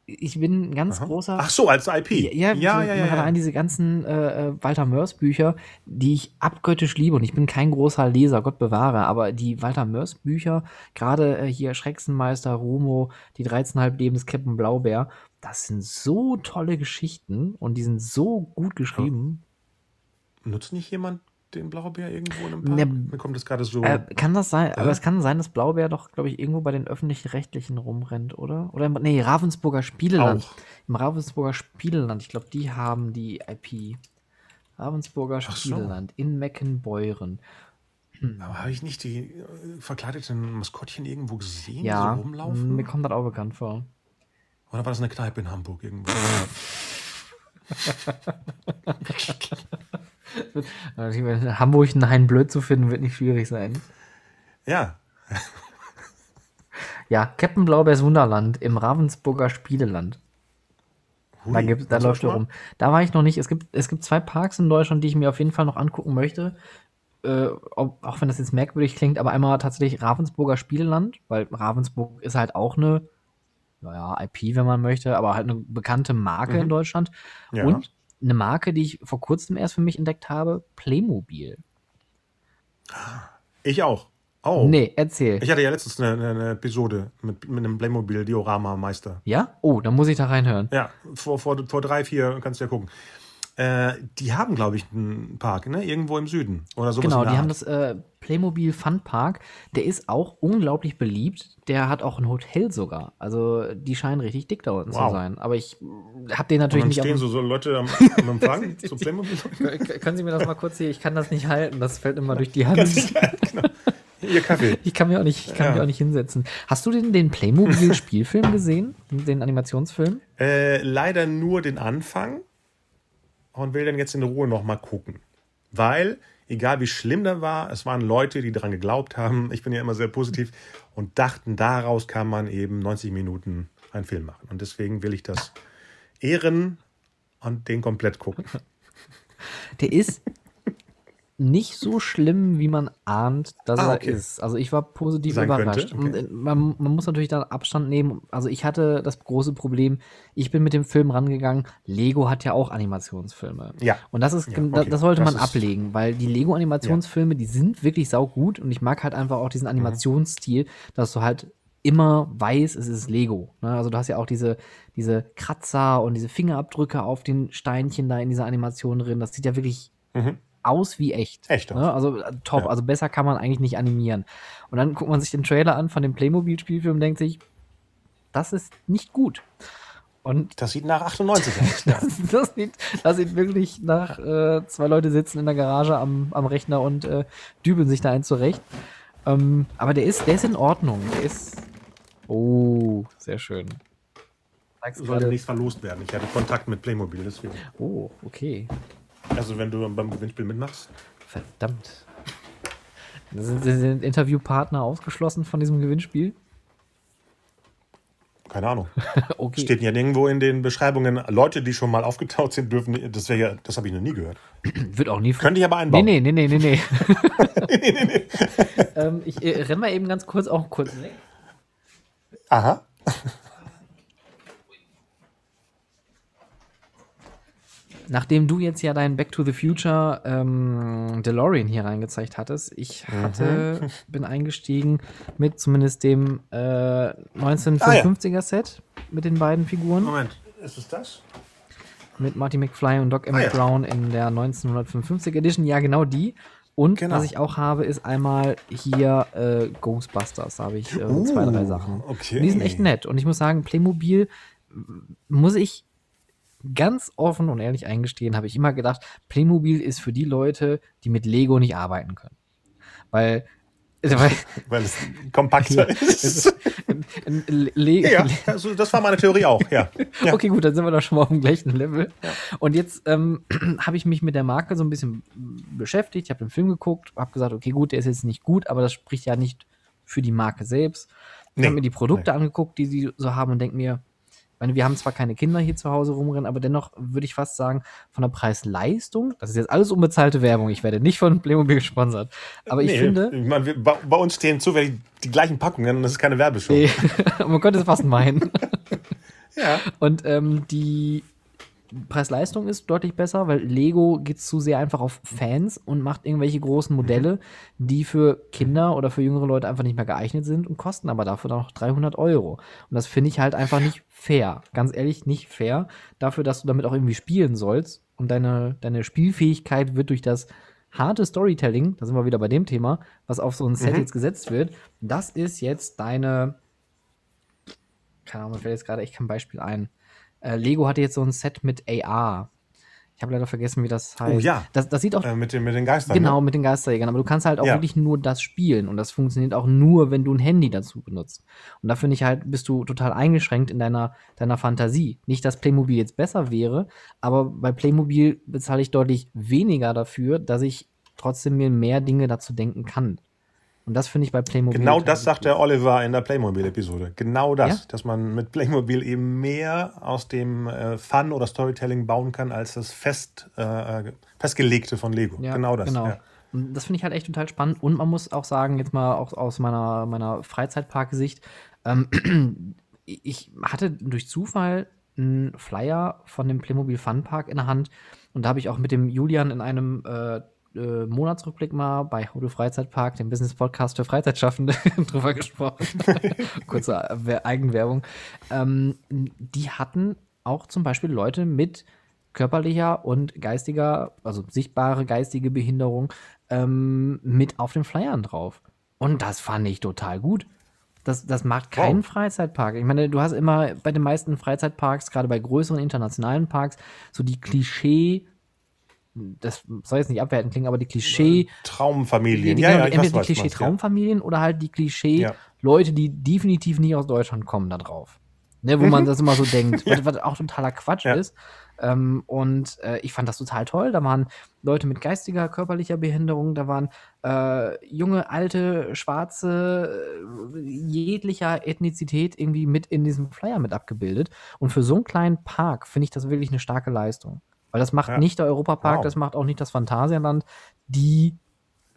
Ich bin ein ganz großer. Ach so, als IP. Ja, ja, ja, ja. ja, ein, diese ganzen äh, äh, Walter Mörs Bücher, die ich abgöttisch liebe und ich bin kein großer Leser, Gott bewahre, aber die Walter Mörs Bücher, gerade äh, hier Schrecksenmeister, Rumo, die 13,5 Leben des Captain Blaubeer, das sind so tolle Geschichten und die sind so gut geschrieben. Nutzt nicht jemand den Blaubeer irgendwo in einem Park? Ne, Mir kommt das gerade so. Äh, kann das sein? Aber Ja. es kann sein, dass Blaubeer doch, glaube ich, irgendwo bei den öffentlich-rechtlichen rumrennt, oder? Oder im, nee, Ravensburger Spieleland. Auch. Im Ravensburger Spieleland. Ich glaube, die haben die IP. Ravensburger Ach so. Spieleland in Meckenbeuren. aber habe ich nicht die äh, verkleideten Maskottchen irgendwo gesehen, die Ja, so rumlaufen? mir kommt das auch bekannt vor. Oder war das eine Kneipe in Hamburg irgendwo? (laughs) (laughs) In Hamburg einen Hein Blöd zu finden, wird nicht schwierig sein. ja. Ja, Captain Blaubeers Wunderland im Ravensburger Spieleland. Da, Hui, da warst du läuft er rum. Da war ich noch nicht. Es gibt, es gibt zwei Parks in Deutschland, die ich mir auf jeden Fall noch angucken möchte. Äh, ob, auch wenn das jetzt merkwürdig klingt, aber einmal tatsächlich Ravensburger Spieleland, weil Ravensburg ist halt auch eine, naja, IP, wenn man möchte, aber halt eine bekannte Marke in Deutschland. Mhm. Ja. Und eine Marke, die ich vor kurzem erst für mich entdeckt habe, Playmobil. Ich auch. Oh. Nee, erzähl. Ich hatte ja letztens eine, eine, Episode mit, mit einem Playmobil-Diorama-Meister. ja? Oh, dann muss ich da reinhören. Ja, vor, vor, vor drei, vier kannst du ja gucken. Äh, die haben, glaube ich, einen Park, ne? Irgendwo im Süden. Oder sowas. Genau, die haben Art. das äh, Playmobil Fun Park. Der ist auch unglaublich beliebt. Der hat auch ein Hotel sogar. Also die scheinen richtig dick da unten zu Wow. sein. Aber ich habe den natürlich nicht stehen auf so, so Leute am, (laughs) am Empfang zum Playmobil. Können Sie mir das mal kurz hier? Ich kann das nicht halten. Das fällt immer durch die Hand. genau. Ihr Kaffee. Ich kann mir auch nicht, ich kann Ja. mich auch nicht hinsetzen. Hast du den, den Playmobil-Spielfilm (laughs) gesehen? Den Animationsfilm? Äh, leider nur den Anfang und will dann jetzt in Ruhe nochmal gucken. Weil, egal wie schlimm der war, es waren Leute, die daran geglaubt haben, ich bin ja immer sehr positiv, und dachten, daraus kann man eben 90 Minuten einen Film machen. Und deswegen will ich das ehren und den komplett gucken. Der ist nicht so schlimm, wie man ahnt, dass Ah, er okay. ist. Also ich war positiv Sein überrascht. okay. Äh, man, man muss natürlich da Abstand nehmen. Also ich hatte das große Problem, ich bin mit dem Film rangegangen, Lego hat ja auch Animationsfilme. Ja. Und das ist, Ja, okay. das sollte Das man ablegen, weil die Lego-Animationsfilme, die sind wirklich saugut und ich mag halt einfach auch Mhm. diesen Animationsstil, dass du halt immer weißt, es ist Lego. Ne? Also du hast ja auch diese, diese Kratzer und diese Fingerabdrücke auf den Steinchen da in dieser Animation drin. Das sieht ja wirklich Mhm. Aus wie echt. Echt. Ne? Also äh, top, Ja. also besser kann man eigentlich nicht animieren. Und dann guckt man sich den Trailer an von dem Playmobil-Spielfilm und denkt sich, das ist nicht gut. Und Das sieht nach 98 aus. (laughs) Das, das, sieht, das sieht wirklich nach äh, zwei Leute sitzen in der Garage am, am Rechner und äh, dübeln sich da ein zurecht. Ähm, aber der ist, der ist in Ordnung. Der ist. Oh, sehr schön. Sagst Soll demnächst verlost werden. Ich hatte Kontakt mit Playmobil, deswegen. Oh, okay. Also wenn du beim Gewinnspiel mitmachst. Verdammt. Sind, sind Interviewpartner ausgeschlossen von diesem Gewinnspiel? Keine Ahnung. (laughs) Okay. Steht ja nirgendwo in den Beschreibungen, Leute, die schon mal aufgetaucht sind, dürfen. Das wäre ja, das habe ich noch nie gehört. (clears throat) Wird auch nie. Könnte ich aber Nee, einbauen. nee, nee, nee, nee, nee. (laughs) (laughs) ähm, ich äh, renn mal eben ganz kurz auch kurz weg. Aha. Nachdem du jetzt ja deinen Back to the Future ähm, DeLorean hier reingezeigt hattest, ich hatte, bin eingestiegen mit zumindest dem äh, 1955er Set mit den beiden Figuren, Moment, ist es das? mit Marty McFly und Doc Emmett Ah, ja. Brown in der 1955 Edition. Ja, genau die. Und Genau. was ich auch habe, ist einmal hier äh, Ghostbusters. Da habe ich äh, Uh, zwei, drei Sachen. okay. Und die sind echt nett. Und ich muss sagen, Playmobil muss ich ganz offen und ehrlich eingestehen, habe ich immer gedacht, Playmobil ist für die Leute, die mit Lego nicht arbeiten können. Weil, weil (laughs) Weil es kompakter (laughs) ist. Le ja, also das war meine Theorie auch, ja. ja. (laughs) Okay, gut, dann sind wir doch schon mal auf dem gleichen Level. Und jetzt ähm, (clears throat) habe ich mich mit der Marke so ein bisschen beschäftigt. Ich habe den Film geguckt, habe gesagt, okay, gut, der ist jetzt nicht gut, aber das spricht ja nicht für die Marke selbst. Ich Nee, habe mir die Produkte nee. angeguckt, die sie so haben und denke mir, meine, wir haben zwar keine Kinder hier zu Hause rumrennen, aber dennoch würde ich fast sagen, von der Preis-Leistung, das ist jetzt alles unbezahlte Werbung, ich werde nicht von Playmobil gesponsert, aber ich Nee, finde, Ich meine, wir, bei, bei uns stehen zufällig die gleichen Packungen und das ist keine Werbeshow. nee, (laughs) man könnte es fast meinen. (laughs) Ja. Und ähm, die Preis-Leistung ist deutlich besser, weil Lego geht zu sehr einfach auf Fans und macht irgendwelche großen Modelle, die für Kinder oder für jüngere Leute einfach nicht mehr geeignet sind und kosten aber dafür dann noch 300 Euro. Und das finde ich halt einfach nicht fair. Ganz ehrlich, nicht fair. Dafür, dass du damit auch irgendwie spielen sollst und deine, deine Spielfähigkeit wird durch das harte Storytelling, da sind wir wieder bei dem Thema, was auf so ein Set jetzt gesetzt wird, das ist jetzt deine keine Ahnung, mir fällt jetzt gerade echt kein Beispiel ein. Äh, Lego hatte jetzt so ein Set mit AR. Ich habe leider vergessen, wie das heißt. Oh ja. Das, das sieht auch Äh, mit, den, mit den Geistern. genau Ne? mit den Geisterjägern, aber du kannst halt auch Ja. wirklich nur das spielen und das funktioniert auch nur, wenn du ein Handy dazu benutzt. Und da finde ich halt, bist du total eingeschränkt in deiner, deiner Fantasie. Nicht, dass Playmobil jetzt besser wäre, aber bei Playmobil bezahle ich deutlich weniger dafür, dass ich trotzdem mir mehr Dinge dazu denken kann. Und das finde ich bei Playmobil. Genau das sagt der Oliver in der Playmobil-Episode. Genau das, Ja? dass man mit Playmobil eben mehr aus dem äh, Fun oder Storytelling bauen kann, als das fest, äh, festgelegte von Lego. Ja, genau das. Genau. Ja. Und das finde ich halt echt total spannend. Und man muss auch sagen, jetzt mal auch aus meiner, meiner Freizeitparksicht, ähm, (clears throat) ich hatte durch Zufall einen Flyer von dem Playmobil Fun Park in der Hand. Und da habe ich auch mit dem Julian in einem äh, äh, Monatsrückblick mal bei Hodo Freizeitpark, dem Business Podcast für Freizeitschaffende, (laughs) drüber gesprochen. (laughs) Kurze Wer- Eigenwerbung. Ähm, die hatten auch zum Beispiel Leute mit körperlicher und geistiger, also sichtbare geistige Behinderung ähm, mit auf den Flyern drauf. Und das fand ich total gut. Das, das macht keinen Wow. Freizeitpark. Ich meine, du hast immer bei den meisten Freizeitparks, gerade bei größeren internationalen Parks, so die Klischee, das soll jetzt nicht abwertend klingen, aber die Klischee, Traumfamilien. die, ja, ja, entweder ich weiß, die Klischee meinst, ja. Traumfamilien oder halt die Klischee Ja. Leute, die definitiv nicht aus Deutschland kommen, da drauf. Ne, wo man das immer so denkt, Mhm. (laughs) Ja. was, was auch totaler Quatsch Ja. ist. Ähm, und äh, ich fand das total toll. Da waren Leute mit geistiger, körperlicher Behinderung, da waren äh, junge, alte, schwarze, äh, jeglicher Ethnizität irgendwie mit in diesem Flyer mit abgebildet. Und für so einen kleinen Park finde ich das wirklich eine starke Leistung. Weil das macht Ja. nicht der Europapark, Wow. das macht auch nicht das Phantasialand, die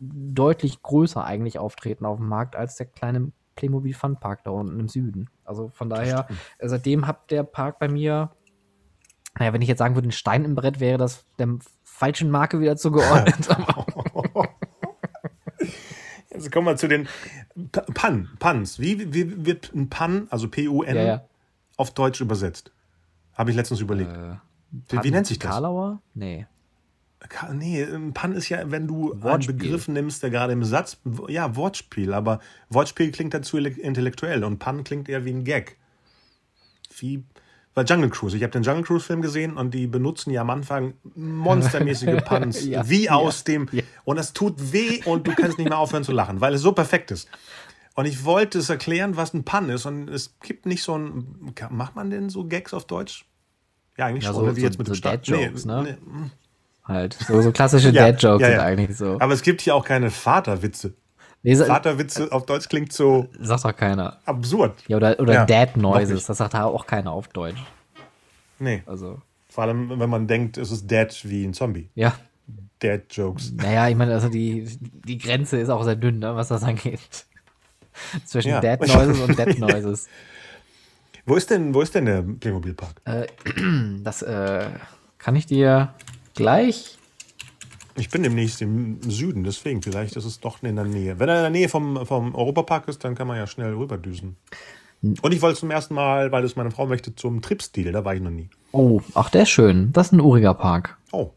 deutlich größer eigentlich auftreten auf dem Markt als der kleine Playmobil Fun Park da unten im Süden. Also von daher, äh, seitdem hat der Park bei mir, naja, wenn ich jetzt sagen würde, ein Stein im Brett wäre das der falschen Marke wieder zugeordnet. (laughs) Jetzt kommen wir zu den Pan, Puns. Wie, wie wird ein Pun, also P-U-N, ja, ja. auf Deutsch übersetzt? Habe ich letztens überlegt. Äh, wie, wie nennt sich das? Karlauer? Nee. Nee, ein Pun ist ja, wenn du einen Wortspiel. Begriff nimmst, der gerade im Satz, ja, Wortspiel, aber Wortspiel klingt dazu intellektuell und Pun klingt eher wie ein Gag. Wie bei Jungle Cruise. Ich habe den Jungle Cruise Film gesehen und die benutzen ja am Anfang monstermäßige (laughs) Puns, Ja, wie ja, aus dem, und es tut weh und du kannst nicht mehr aufhören zu lachen, weil es so perfekt ist. Und ich wollte es erklären, was ein Pun ist und es gibt nicht so ein, macht man denn so Gags auf Deutsch? Ja, eigentlich Ja, schon, so- wie so- jetzt mit so dem Start. Dad-Jokes, ne? nee, Halt. So, so klassische (laughs) Ja, Dad-Jokes ja, sind ja. eigentlich so. Aber es gibt hier auch keine Vaterwitze. Nee, sa- Vaterwitze auf Deutsch klingt so sagt doch keiner. absurd. Ja, oder, oder Ja, Dad noch Noises, nicht. das sagt da auch keiner auf Deutsch. Nee. Also, Vor allem, wenn man denkt, es ist Dad wie ein Zombie. ja. Dad Jokes. Naja, ich meine, also die, die Grenze ist auch sehr dünn, ne, was das angeht. (laughs) Zwischen Ja. Dad (laughs) Noises und Dead Noises. Wo ist denn, wo ist denn der Playmobil Park? (clears throat) Das äh, kann ich dir gleich. Ich bin demnächst im Süden, deswegen vielleicht ist es doch in der Nähe. Wenn er in der Nähe vom, vom Europapark ist, dann kann man ja schnell rüberdüsen. Und ich wollte zum ersten Mal, weil es meine Frau möchte, zum Tripstil. Da war ich noch nie. Oh, ach, der ist schön. Das ist ein uriger Park. Oh,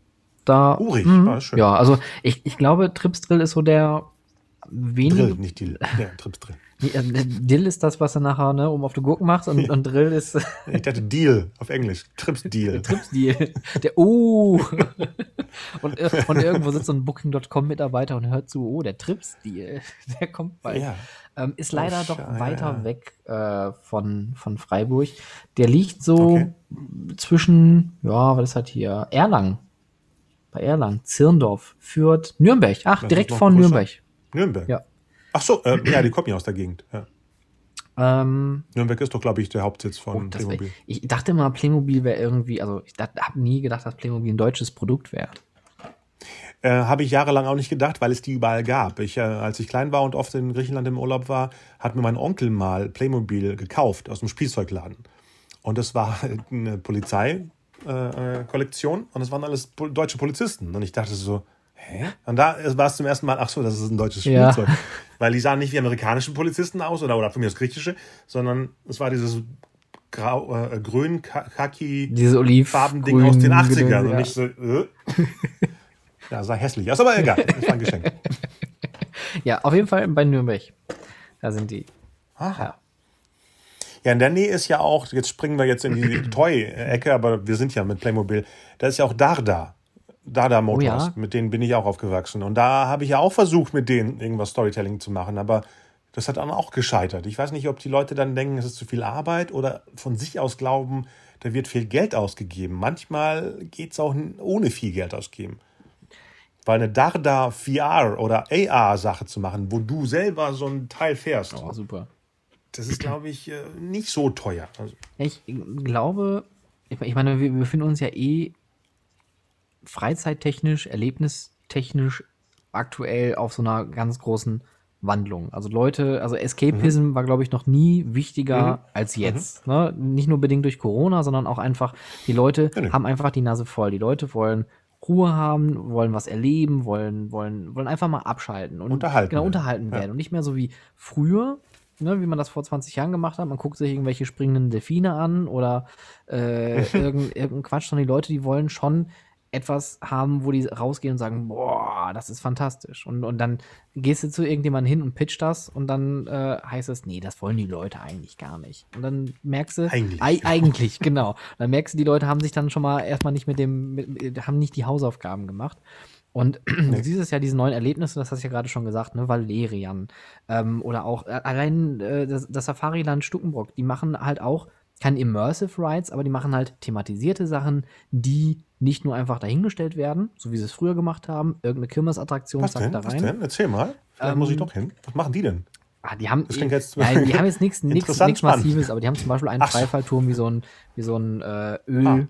Da, Urig, hm, war schön. Ja, also ich, ich glaube, Tripsdrill ist so der wenige. Drill, nicht Dill. Ja, Trips Drill. Nee, äh, Dill ist das, was er nachher ne, um auf die Gurken macht und, und Drill ist (laughs) Ich dachte Deal auf Englisch. Trips Deal. (laughs) Tripsdeal. Der Oh. (laughs) und, äh, und irgendwo sitzt so ein Booking.com-Mitarbeiter und hört zu, oh, der Tripsdeal, der kommt bald. Ja. Ähm, ist leider Oh, doch weiter weg äh, von, von Freiburg. Der liegt so Okay. zwischen, ja, was ist das hier? Erlangen. Bei Erlangen. Zirndorf. Fürth. Nürnberg. Ach, Das direkt vor. Nürnberg. Nürnberg. Ja. Ach so, äh, ja, die kommen ja aus der Gegend. Ja. Ähm, Nürnberg ist doch, glaube ich, der Hauptsitz oh, von wär, Playmobil. ich dachte immer, Playmobil wäre irgendwie, also ich habe nie gedacht, dass Playmobil ein deutsches Produkt wäre. Äh, Habe ich jahrelang auch nicht gedacht, weil es die überall gab. Ich, äh, als ich klein war und oft in Griechenland im Urlaub war, hat mir mein Onkel mal Playmobil gekauft aus dem Spielzeugladen. Und das war halt eine Polizei-Kollektion äh, äh, und das waren alles pol deutsche Polizisten. Und ich dachte so, hä? Und da war es zum ersten Mal, ach so, das ist ein deutsches Ja. Spielzeug. Weil die sahen nicht wie amerikanische Polizisten aus oder, oder von mir das griechische, sondern es war dieses grau, äh, grün, ka- kaki, Diese Oliv. Farbending aus den grün 80ern. Gedöns, Und ja. ich so, äh. ja, sah hässlich aus, aber egal, das war ein Geschenk. (laughs) Ja, auf jeden Fall bei Nürnberg. Da sind die. Aha. Ja. Ja, in der Nähe ist ja auch, jetzt springen wir jetzt in die (clears throat) Toy-Ecke, aber wir sind ja mit Playmobil, da ist ja auch Darda. Darda Motors, Oh ja. mit denen bin ich auch aufgewachsen. Und da habe ich ja auch versucht, mit denen irgendwas Storytelling zu machen, aber das hat dann auch gescheitert. Ich weiß nicht, ob die Leute dann denken, es ist zu viel Arbeit oder von sich aus glauben, da wird viel Geld ausgegeben. Manchmal geht es auch ohne viel Geld ausgeben. Weil eine Darda VR oder AR-Sache zu machen, wo du selber so ein Teil fährst, Oh, super. das ist, glaube ich, äh, nicht so teuer. Also, Ich glaube, ich ich meine, wir befinden uns ja eh freizeittechnisch, erlebnistechnisch aktuell auf so einer ganz großen Wandlung. Also Leute, also Escapism war, glaube ich, noch nie wichtiger als jetzt. Ne? Nicht nur bedingt durch Corona, sondern auch einfach, die Leute Ja, nee. haben einfach die Nase voll. Die Leute wollen Ruhe haben, wollen was erleben, wollen, wollen, wollen einfach mal abschalten und Unterhalten genau, werden. unterhalten Ja. werden. Und nicht mehr so wie früher, ne, wie man das vor 20 Jahren gemacht hat. Man guckt sich irgendwelche springenden Delfine an oder äh, (laughs) irgendein, irgendein Quatsch, sondern die Leute, die wollen schon etwas haben, wo die rausgehen und sagen, boah, das ist fantastisch. Und, und dann gehst du zu irgendjemandem hin und pitcht das und dann äh, heißt es, nee, das wollen die Leute eigentlich gar nicht. Und dann merkst du, Eigentlich, Ei, genau. eigentlich, genau. Dann merkst du, die Leute haben sich dann schon mal erstmal nicht mit dem, mit, haben nicht die Hausaufgaben gemacht. Und (clears throat) du siehst es ja, diese neuen Erlebnisse, das hast du ja gerade schon gesagt, ne, Valerian ähm, oder auch äh, allein äh, das, das Safari-Land Stuckenbrock, die machen halt auch keine Immersive Rides, aber die machen halt thematisierte Sachen, die nicht nur einfach dahingestellt werden, so wie sie es früher gemacht haben, irgendeine Kirmesattraktion, was zack, denn? da Was rein. denn? Erzähl mal. Vielleicht Ähm, muss ich doch hin. Was machen die denn? Ah, die haben, Das klingt jetzt- nein, die (laughs) haben jetzt nichts. Massives, aber die haben zum Beispiel einen Ach. Freifallturm wie so ein, wie so ein äh, Öl, Ah.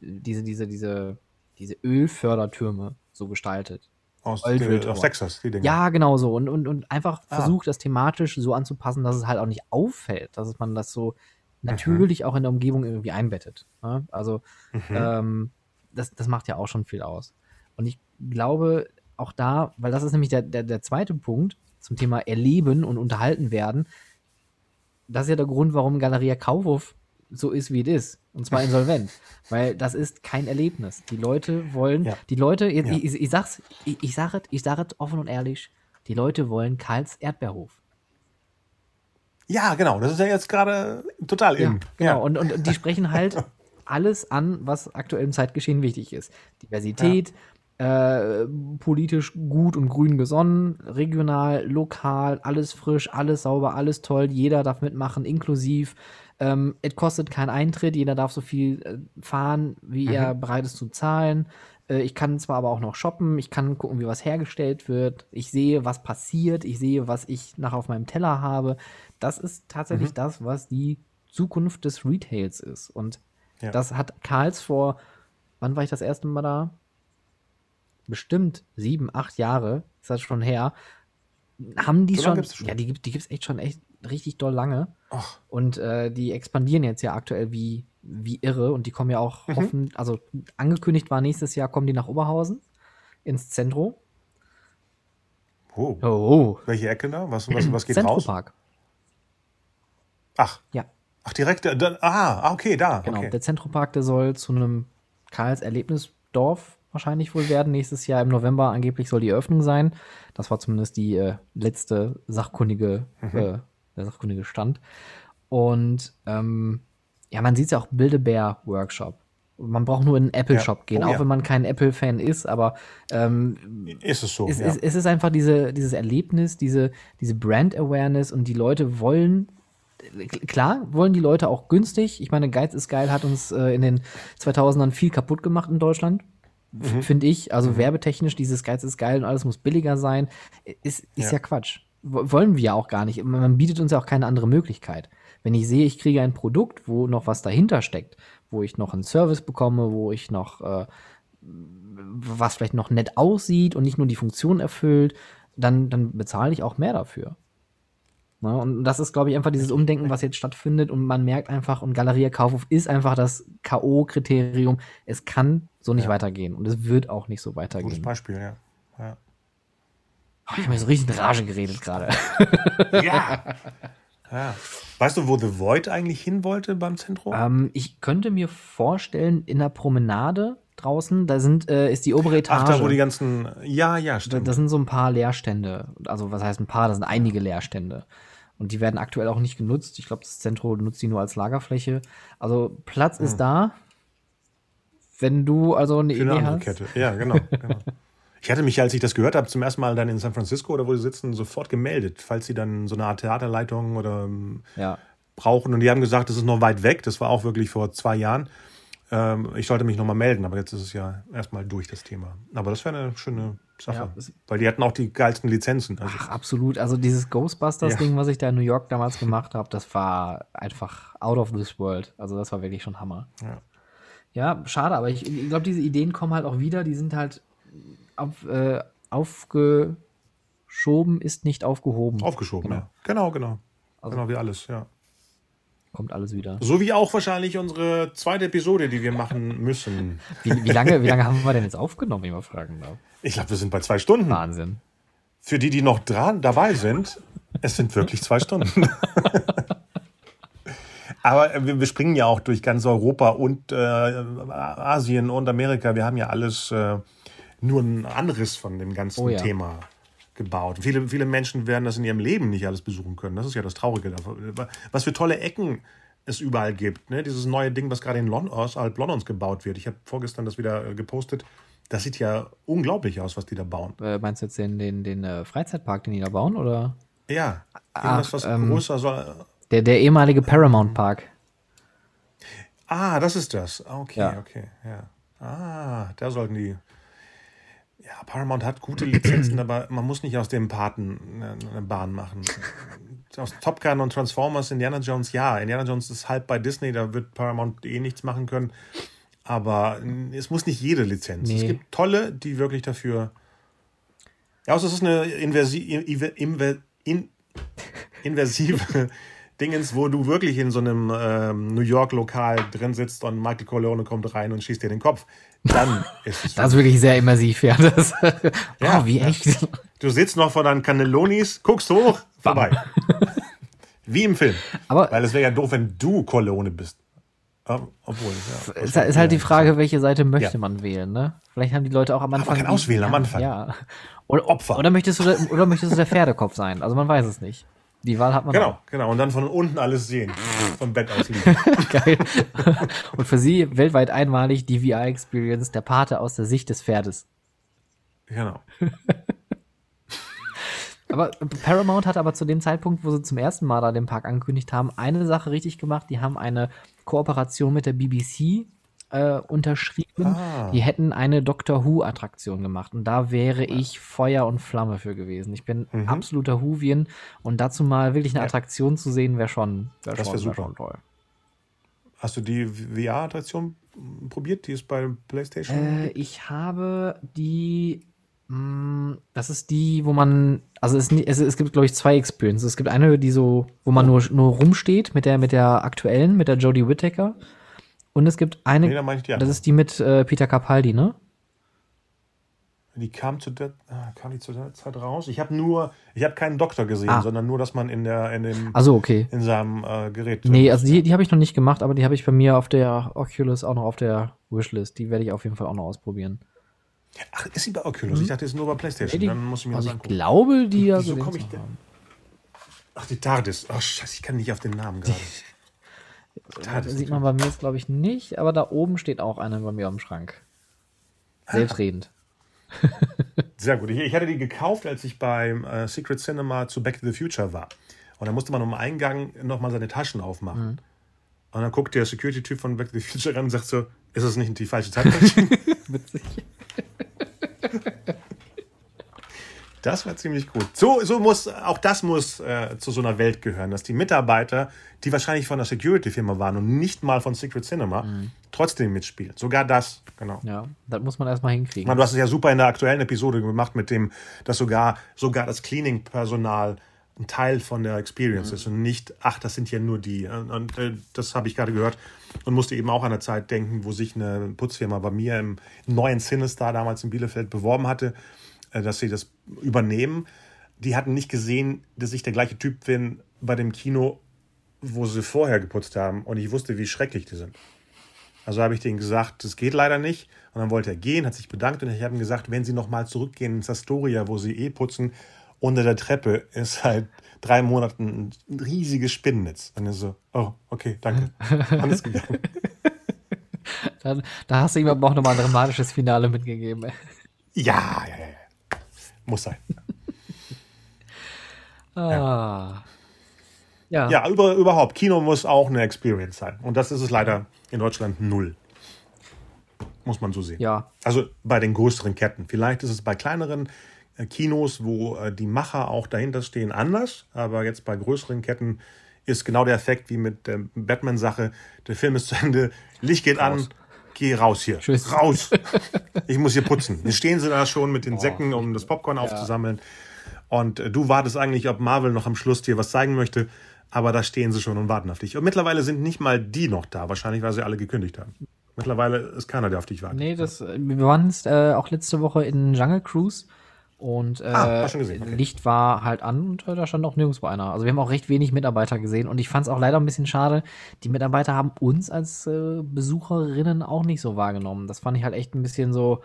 diese, diese, diese, diese Ölfördertürme so gestaltet. Aus, Red aus. Texas, die Dinge. Ja, genau so. Und, und, und einfach Ah. versucht, das thematisch so anzupassen, dass es halt auch nicht auffällt, dass man das so natürlich auch in der Umgebung irgendwie einbettet. Ne? Also, Mhm. ähm, das, das macht ja auch schon viel aus. Und ich glaube, auch da, weil das ist nämlich der, der, der zweite Punkt zum Thema Erleben und unterhalten werden, das ist ja der Grund, warum Galeria Kaufhof so ist, wie es ist. Und zwar insolvent. (laughs) weil das ist kein Erlebnis. Die Leute wollen, Ja. die Leute, jetzt, Ja. ich, ich, ich sag's, ich, ich sage ich sag es offen und ehrlich, die Leute wollen Karls Erdbeerhof. Ja, genau. Das ist ja jetzt gerade total Ja, genau. Und, und, und die sprechen halt (laughs) alles an, was aktuell im Zeitgeschehen wichtig ist. Diversität, äh, politisch gut und grün gesonnen, regional, lokal, alles frisch, alles sauber, alles toll, jeder darf mitmachen, inklusiv. Ähm, es kostet keinen Eintritt, jeder darf so viel äh, fahren, wie er bereit ist zu zahlen. Äh, ich kann zwar aber auch noch shoppen, ich kann gucken, wie was hergestellt wird. Ich sehe, was passiert, ich sehe, was ich nachher auf meinem Teller habe. Das ist tatsächlich das, was die Zukunft des Retails ist. Und Ja. das hat Karls vor, wann war ich das erste Mal da? Bestimmt sieben, acht Jahre, ist das schon her. Haben die So schon, schon? ja, die gibt die gibt's echt schon echt richtig doll lange. Ach, Und äh, die expandieren jetzt ja aktuell wie, wie irre und die kommen ja Mhm. auch hoffen, also angekündigt war nächstes Jahr kommen die nach Oberhausen ins Zentro. oh. Oh, Welche Ecke da? Was, was, was geht raus? Zentropark. Ach, Ja, ach direkt. Da, ah, ah, okay, da. genau. Okay. Der Zentropark, der soll zu einem Karls Erlebnisdorf wahrscheinlich wohl werden. Nächstes Jahr im November angeblich soll die Eröffnung sein. Das war zumindest die äh, letzte sachkundige, mhm. äh, der sachkundige Stand. Und ähm, ja, man sieht es ja auch Build-A-Bear-Workshop. Man braucht nur in den Apple-Shop ja. gehen, oh, auch ja. wenn man kein Apple-Fan ist, aber ähm, ist es so. Es, ja. es, es ist einfach diese, dieses Erlebnis, diese, diese Brand-Awareness und die Leute wollen klar wollen die Leute auch günstig. Ich meine, Geiz ist geil hat uns äh, in den 2000ern viel kaputt gemacht in Deutschland. Mhm. Finde ich. Also mhm. werbetechnisch, dieses Geiz ist geil und alles muss billiger sein. Ist, ist ja. ja Quatsch. Wollen wir ja auch gar nicht. Man bietet uns ja auch keine andere Möglichkeit. Wenn ich sehe, ich kriege ein Produkt, wo noch was dahinter steckt, wo ich noch einen Service bekomme, wo ich noch äh, was vielleicht noch nett aussieht und nicht nur die Funktion erfüllt, dann, dann bezahle ich auch mehr dafür. Ne? Und das ist, glaube ich, einfach dieses Umdenken, was jetzt stattfindet. Und man merkt einfach, und Galeria Kaufhof ist einfach das K.O.-Kriterium. Es kann so nicht ja. weitergehen. Und es wird auch nicht so weitergehen. Gutes Beispiel, ja. ja. Oh, ich habe mir so richtig in Rage geredet gerade. ja. (laughs) ja. Weißt du, wo The Void eigentlich hin wollte beim Zentrum? Ähm, ich könnte mir vorstellen, in der Promenade draußen, da sind, äh, ist die obere Etage. Ach, da wo die ganzen, ja, ja, stimmt. Da, da, sind so ein paar Leerstände. Also, was heißt ein paar? Da sind einige Leerstände. Und die werden aktuell auch nicht genutzt. Ich glaube, das Zentrum nutzt die nur als Lagerfläche. Also, Platz hm. ist da. Wenn du also eine Für Idee eine hast. Kette. Ja, genau, genau. Ich hatte mich, als ich das gehört habe, zum ersten Mal dann in San Francisco oder wo sie sitzen, sofort gemeldet, falls sie dann so eine Art Theaterleitung oder ähm, ja. brauchen. Und die haben gesagt, das ist noch weit weg. Das war auch wirklich vor zwei Jahren. Ähm, ich sollte mich nochmal melden, aber jetzt ist es ja erstmal durch das Thema. Aber das wäre eine schöne Sache. Ja, weil die hatten auch die geilsten Lizenzen. Also. Ach, absolut. Also dieses Ghostbusters-Ding, ja. was ich da in New York damals gemacht habe, das war einfach out of this world. Also das war wirklich schon Hammer. Ja, ja schade, aber ich, ich glaube, diese Ideen kommen halt auch wieder. Die sind halt auf, äh, aufgeschoben, ist nicht aufgehoben. Aufgeschoben, genau. ja. Genau, genau. Also, genau wie alles, ja kommt alles wieder. So wie auch wahrscheinlich unsere zweite Episode, die wir machen müssen. Wie, wie lange, wie lange haben wir denn jetzt aufgenommen, wenn ich mal fragen darf? Ich glaube, wir sind bei zwei Stunden. Wahnsinn. Für die, die noch dran dabei sind, es sind wirklich zwei Stunden. (laughs) Aber wir, wir, springen ja auch durch ganz Europa und äh, Asien und Amerika. Wir haben ja alles äh, nur ein Anriss von dem ganzen oh ja. Thema gebaut. Viele, viele Menschen werden das in ihrem Leben nicht alles besuchen können. Das ist ja das Traurige. Was für tolle Ecken es überall gibt. Ne? Dieses neue Ding, was gerade in London, außerhalb Londons gebaut wird. Ich habe vorgestern das wieder äh, gepostet. Das sieht ja unglaublich aus, was die da bauen. Äh, meinst du jetzt den, den, den äh, Freizeitpark, den die da bauen? Oder? Ja, irgendwas, was ähm, größer soll. Der, der ehemalige Paramount Park. Ah, das ist das. Okay, ja. okay, ja. Ah, da sollten die ja, Paramount hat gute Lizenzen, (clears throat) aber man muss nicht aus dem Paten eine Bahn machen. Aus Top Gun und Transformers, Indiana Jones, ja. Indiana Jones ist halb bei Disney, da wird Paramount eh nichts machen können. Aber es muss nicht jede Lizenz. Nee. Es gibt tolle, die wirklich dafür. Ja, also es ist eine inversi inver in inversive (laughs) Dingens, wo du wirklich in so einem ähm, New York-Lokal drin sitzt und Michael Corleone kommt rein und schießt dir den Kopf. Dann (laughs) ist es. das ist wirklich sehr immersiv, ja. Das, ja, (laughs) oh, wie echt. Du sitzt noch vor deinen Cannellonis, guckst hoch, vorbei. wie im Film. Aber, Weil es wäre ja doof, wenn du Corleone bist. Obwohl, ja. Es ist halt die Frage, welche Seite möchte ja. man wählen, ne? Vielleicht haben die Leute auch am Anfang. man kann auswählen am Anfang. Ja. Oder Opfer. Oder möchtest, du der, oder möchtest du der Pferdekopf sein? Also man weiß es nicht. Die Wahl hat man Genau, auch. genau. Und dann von unten alles sehen. Vom Bett aus (laughs) Geil. Und für sie weltweit einmalig die VR-Experience der Pate aus der Sicht des Pferdes. Genau. (laughs) aber Paramount hat aber zu dem Zeitpunkt, wo sie zum ersten Mal da den Park angekündigt haben, eine Sache richtig gemacht. Die haben eine Kooperation mit der BBC äh, unterschrieben. Ah. Die hätten eine Doctor Who-Attraktion gemacht. Und da wäre ich Feuer und Flamme für gewesen. Ich bin mhm. absoluter Whovian. Und dazu mal wirklich eine Attraktion zu sehen, wäre schon, wär das wäre super. Wär schon toll. Hast du die VR-Attraktion probiert? Die ist bei PlayStation? Äh, ich habe die. Mm, das ist die, wo man. Also es, es, es gibt, glaube ich, zwei Experiences. Es gibt eine, die so, wo man nur, nur rumsteht mit der, mit der aktuellen, mit der Jodie Whittaker. Und es gibt eine, nee, die das ist die mit äh, Peter Capaldi, ne? Die kam zu der, ah, kam die zu der Zeit raus. Ich habe nur, ich habe keinen Doktor gesehen, ah. sondern nur, dass man in der, in dem, also okay, in seinem äh, Gerät. Nee, also die, die habe ich noch nicht gemacht, aber die habe ich bei mir auf der Oculus auch noch auf der Wishlist. Die werde ich auf jeden Fall auch noch ausprobieren. Ach, ist sie bei Oculus? Ich dachte, es ist nur bei PlayStation. Die- Dann muss ich mir also das ich angucken. glaube, die ja Wieso gesehen komm zu ich denn-. Ach, die TARDIS. Ach, scheiße, ich kann nicht auf den Namen gerade. (laughs) TARDIS. Sieht man bei mir jetzt, glaube ich, nicht, aber da oben steht auch eine bei mir am Schrank. Selbstredend. (laughs) Sehr gut. Ich, ich hatte die gekauft, als ich beim äh, Secret Cinema zu Back to the Future war. Und dann musste man am Eingang nochmal seine Taschen aufmachen. Und dann guckt der Security-Typ von Back to the Future ran und sagt so, ist das nicht die falsche Zeitmaschine? Witzig. Das war ziemlich gut. So, so muss, auch das muss äh, zu so einer Welt gehören, dass die Mitarbeiter, die wahrscheinlich von der Security-Firma waren und nicht mal von Secret Cinema, trotzdem mitspielen. Sogar das, genau. Ja, das muss man erstmal hinkriegen. Man, du hast es ja super in der aktuellen Episode gemacht mit dem, dass sogar, sogar das Cleaning-Personal ein Teil von der Experience ist und nicht, ach, das sind ja nur die. Und, und äh, das habe ich gerade gehört und musste eben auch an eine Zeit denken, wo sich eine Putzfirma bei mir im neuen Cinestar damals in Bielefeld beworben hatte, äh, dass sie das übernehmen. Die hatten nicht gesehen, dass ich der gleiche Typ bin bei dem Kino, wo sie vorher geputzt haben und ich wusste, wie schrecklich die sind. Also habe ich denen gesagt, das geht leider nicht. Und dann wollte er gehen, hat sich bedankt und ich habe ihm gesagt, wenn Sie nochmal zurückgehen ins Astoria, wo Sie eh putzen, unter der Treppe ist seit drei Monaten ein riesiges Spinnennetz. Und er so, oh, okay, danke. (laughs) Alles gegangen. Da, da hast du ihm aber auch nochmal ein dramatisches Finale mitgegeben. Ja, ja, ja. Muss sein. (laughs) Ah. Ja. Ja, über, überhaupt. Kino muss auch eine Experience sein. Und das ist es leider in Deutschland null. Muss man so sehen. Ja. Also bei den größeren Ketten. Vielleicht ist es bei kleineren äh, Kinos, wo äh, die Macher auch dahinter stehen, anders. Aber jetzt bei größeren Ketten ist genau der Effekt wie mit der Batman-Sache. Der Film ist zu Ende, Licht geht an, Raus. Geh raus hier. Tschüss. Raus. (laughs) Ich muss hier putzen. Jetzt stehen sie da schon mit den Säcken, um das Popcorn aufzusammeln. Und äh, du wartest eigentlich, ob Marvel noch am Schluss dir was zeigen möchte. Aber da stehen sie schon und warten auf dich. Und mittlerweile sind nicht mal die noch da. Wahrscheinlich, weil sie alle gekündigt haben. Mittlerweile ist keiner, der auf dich wartet. Nee, das, wir waren jetzt, äh, auch letzte Woche in Jungle Cruise und äh, Ah, okay. Licht war halt an und äh, da stand auch nirgendwo einer. Also wir haben auch recht wenig Mitarbeiter gesehen und ich fand es auch leider ein bisschen schade. Die Mitarbeiter haben uns als äh, Besucherinnen auch nicht so wahrgenommen. Das fand ich halt echt ein bisschen so,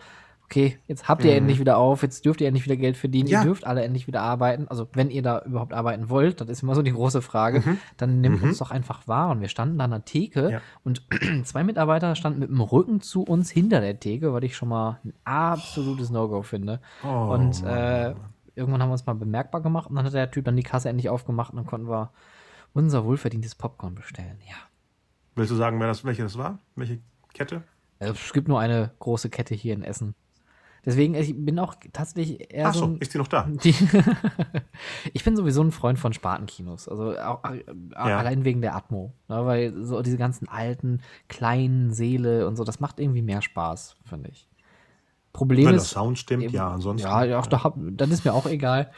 okay, jetzt habt ihr endlich wieder auf, jetzt dürft ihr endlich wieder Geld verdienen, Mhm. Ja. ihr dürft alle endlich wieder arbeiten. Also wenn ihr da überhaupt arbeiten wollt, das ist immer so die große Frage, Mhm. dann nimmt uns doch einfach wahr. Und wir standen da an der Theke Ja. und (clears throat) zwei Mitarbeiter standen mit dem Rücken zu uns hinter der Theke, was ich schon mal ein absolutes No-Go finde. Oh, und äh, irgendwann haben wir uns mal bemerkbar gemacht und dann hat der Typ dann die Kasse endlich aufgemacht und dann konnten wir unser wohlverdientes Popcorn bestellen. Ja. Willst du sagen, wer das, welche das war? Welche Kette? Also, es gibt nur eine große Kette hier in Essen. Deswegen, ich bin auch tatsächlich eher Ach so. so, ein- ist die noch da? (laughs) die (laughs) ich bin sowieso ein Freund von Spartenkinos. Also auch, äh, allein wegen der Atmo. Ne? Weil so diese ganzen alten, kleinen Seele und so, das macht irgendwie mehr Spaß, finde ich. Problem Wenn der ist. Sound stimmt, eben- ja, ansonsten. Ja, ja, auch da hab, dann ist mir auch egal.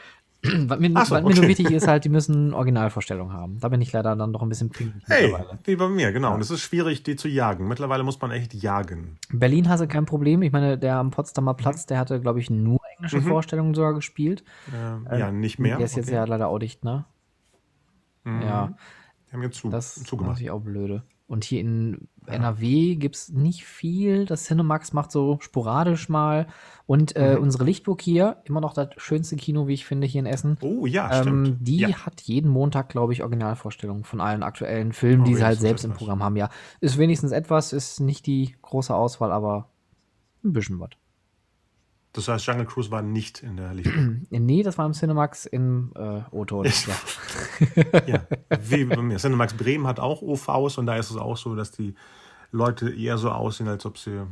(clears throat) was mir, so, was mir nur okay. wichtig ist halt, die müssen Originalvorstellungen haben. Da bin ich leider dann doch ein bisschen pingelig Hey, wie bei mir, genau. Und es ist schwierig, die zu jagen. Mittlerweile muss man echt jagen. Berlin hatte kein Problem. Ich meine, der am Potsdamer Platz, der hatte, glaube ich, nur englische Vorstellungen sogar gespielt. Äh, ja, nicht mehr. Der ist jetzt Okay. ja leider auch dicht, ne? Ja. Die haben jetzt zu, Das ist zugemacht. natürlich auch blöde. Und hier in NRW gibt es nicht viel. Das Cinemax macht so sporadisch mal. Und Mhm. äh, unsere Lichtburg hier, immer noch das schönste Kino, wie ich finde, hier in Essen. Oh ja, ähm, stimmt. die ja. hat jeden Montag, glaube ich, Originalvorstellungen von allen aktuellen Filmen, Oh, die sie halt selbst im. Programm haben. Ja, ist wenigstens etwas, ist nicht die große Auswahl, aber ein bisschen was. Das heißt, Jungle Cruise war nicht in der Lichtung. (clears throat) Nee, das war im Cinemax in äh, Otto. Ja. (laughs) ja, wie bei mir. Cinemax Bremen hat auch OVs und da ist es auch so, dass die Leute eher so aussehen, als ob sie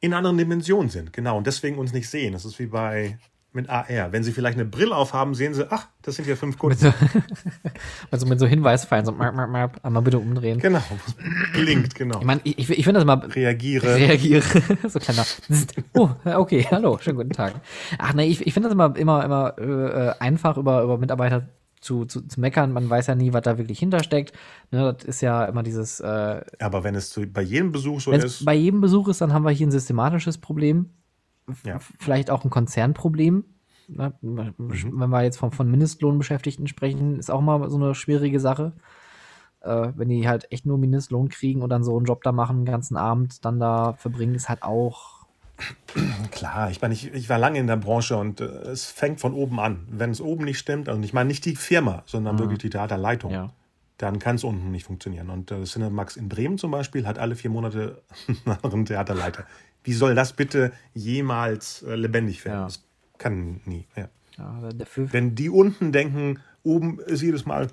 in anderen Dimensionen sind. Genau, und deswegen uns nicht sehen. Das ist wie bei mit AR. Wenn sie vielleicht eine Brille aufhaben, sehen sie, ach, das sind ja fünf Kunden. so, (laughs) also mit so Hinweisfallen, so map, map, map, einmal bitte umdrehen. Genau, blinkt, genau. Ich meine, ich, ich finde das immer Reagiere. reagiere. (laughs) so kleiner. Oh, okay, hallo, schönen guten Tag. Ach nee, ich, ich finde das immer, immer, immer äh, einfach über, über Mitarbeiter zu, zu, zu meckern. Man weiß ja nie, was da wirklich hintersteckt. Ne, das ist ja immer dieses, äh, Aber wenn es zu, bei jedem Besuch so ist, bei jedem Besuch ist, dann haben wir hier ein systematisches Problem. Ja. Vielleicht auch ein Konzernproblem. Ne? Mhm. Wenn wir jetzt von, von Mindestlohnbeschäftigten sprechen, ist auch mal so eine schwierige Sache. Äh, wenn die halt echt nur Mindestlohn kriegen und dann so einen Job da machen, den ganzen Abend dann da verbringen, ist halt auch Klar, ich meine, ich, ich war lange in der Branche und äh, es fängt von oben an. Wenn es oben nicht stimmt, also ich meine nicht die Firma, sondern mhm. wirklich die Theaterleitung, ja. dann kann es unten nicht funktionieren. Und äh, Cinemax in Bremen zum Beispiel hat alle vier Monate (laughs) einen anderen Theaterleiter. Wie soll das bitte jemals äh, lebendig werden? Ja. Das kann nie. Ja. Ja, Wenn die unten denken, oben ist jedes Mal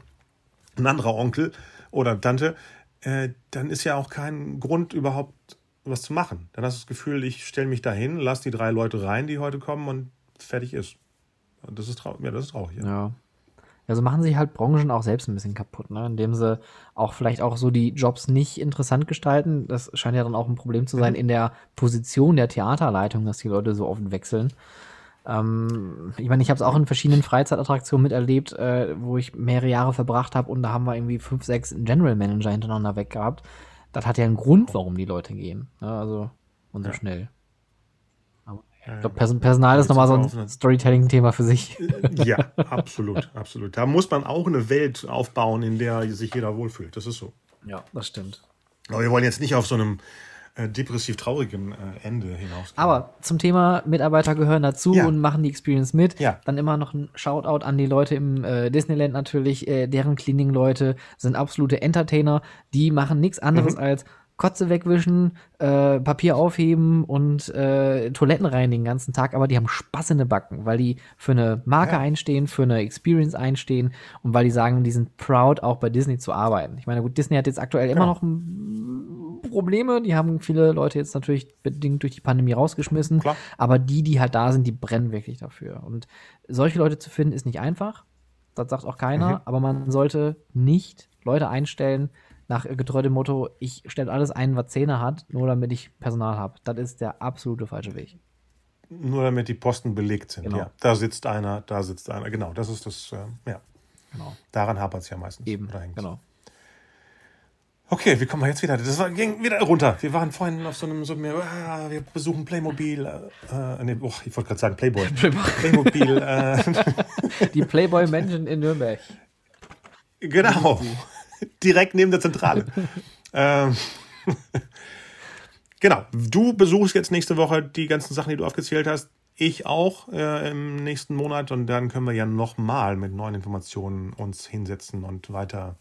ein anderer Onkel oder Tante, äh, dann ist ja auch kein Grund überhaupt was zu machen. Dann hast du das Gefühl, ich stelle mich dahin, lass die drei Leute rein, die heute kommen und fertig ist. Das ist traurig. Ja, das ist traurig. Ja. ja. Also machen sich halt Branchen auch selbst ein bisschen kaputt, ne? indem sie auch vielleicht auch so die Jobs nicht interessant gestalten. Das scheint ja dann auch ein Problem zu sein mhm. in der Position der Theaterleitung, dass die Leute so oft wechseln. Ähm, ich meine, ich habe es auch in verschiedenen Freizeitattraktionen miterlebt, äh, wo ich mehrere Jahre verbracht habe und da haben wir irgendwie fünf, sechs General Manager hintereinander weg gehabt das hat ja einen Grund, warum die Leute gehen. Ja, also, und so ja. schnell. Ich glaube, Person Personal ist nochmal so ein Storytelling-Thema für sich. Äh, ja, absolut, (laughs) absolut. Da muss man auch eine Welt aufbauen, in der sich jeder wohlfühlt. Das ist so. Ja, das stimmt. Aber wir wollen jetzt nicht auf so einem äh, depressiv traurigem äh, Ende hinaus. Aber zum Thema Mitarbeiter gehören dazu ja. und machen die Experience mit. Ja. Dann immer noch ein Shoutout an die Leute im äh, Disneyland natürlich. Äh, deren Cleaning-Leute sind absolute Entertainer. Die machen nichts anderes mhm. als Kotze wegwischen, äh, Papier aufheben und äh, Toiletten reinigen den ganzen Tag, aber die haben Spaß in den Backen, weil die für eine Marke ja. einstehen, für eine Experience einstehen und weil die sagen, die sind proud, auch bei Disney zu arbeiten. Ich meine, gut, Disney hat jetzt aktuell immer noch Probleme, die haben viele Leute jetzt natürlich bedingt durch die Pandemie rausgeschmissen, Klar. aber die, die halt da sind, die brennen wirklich dafür. Und solche Leute zu finden, ist nicht einfach. Das sagt auch keiner, mhm. aber man sollte nicht Leute einstellen, nach getreu dem Motto, ich stelle alles ein, was Zähne hat, nur damit ich Personal habe. Das ist der absolute falsche Weg. Nur damit die Posten belegt sind. Genau. Ja, da sitzt einer, da sitzt einer. Genau, das ist das. Äh, ja. Genau. Daran hapert es ja meistens. Eben. Genau. Okay, wie kommen wir jetzt wieder? Das war, ging wieder runter. Wir waren vorhin auf so einem, so einem ah, wir besuchen Playmobil. Äh, nee, oh, ich wollte gerade sagen (laughs) Playboy. Playmobil. Äh. (laughs) Die Playboy Mansion in Nürnberg. Genau (laughs) direkt neben der Zentrale. (laughs) ähm, (laughs) genau, du besuchst jetzt nächste Woche die ganzen Sachen, die du aufgezählt hast. Ich auch äh, im nächsten Monat und dann können wir ja nochmal mit neuen Informationen uns hinsetzen und weiter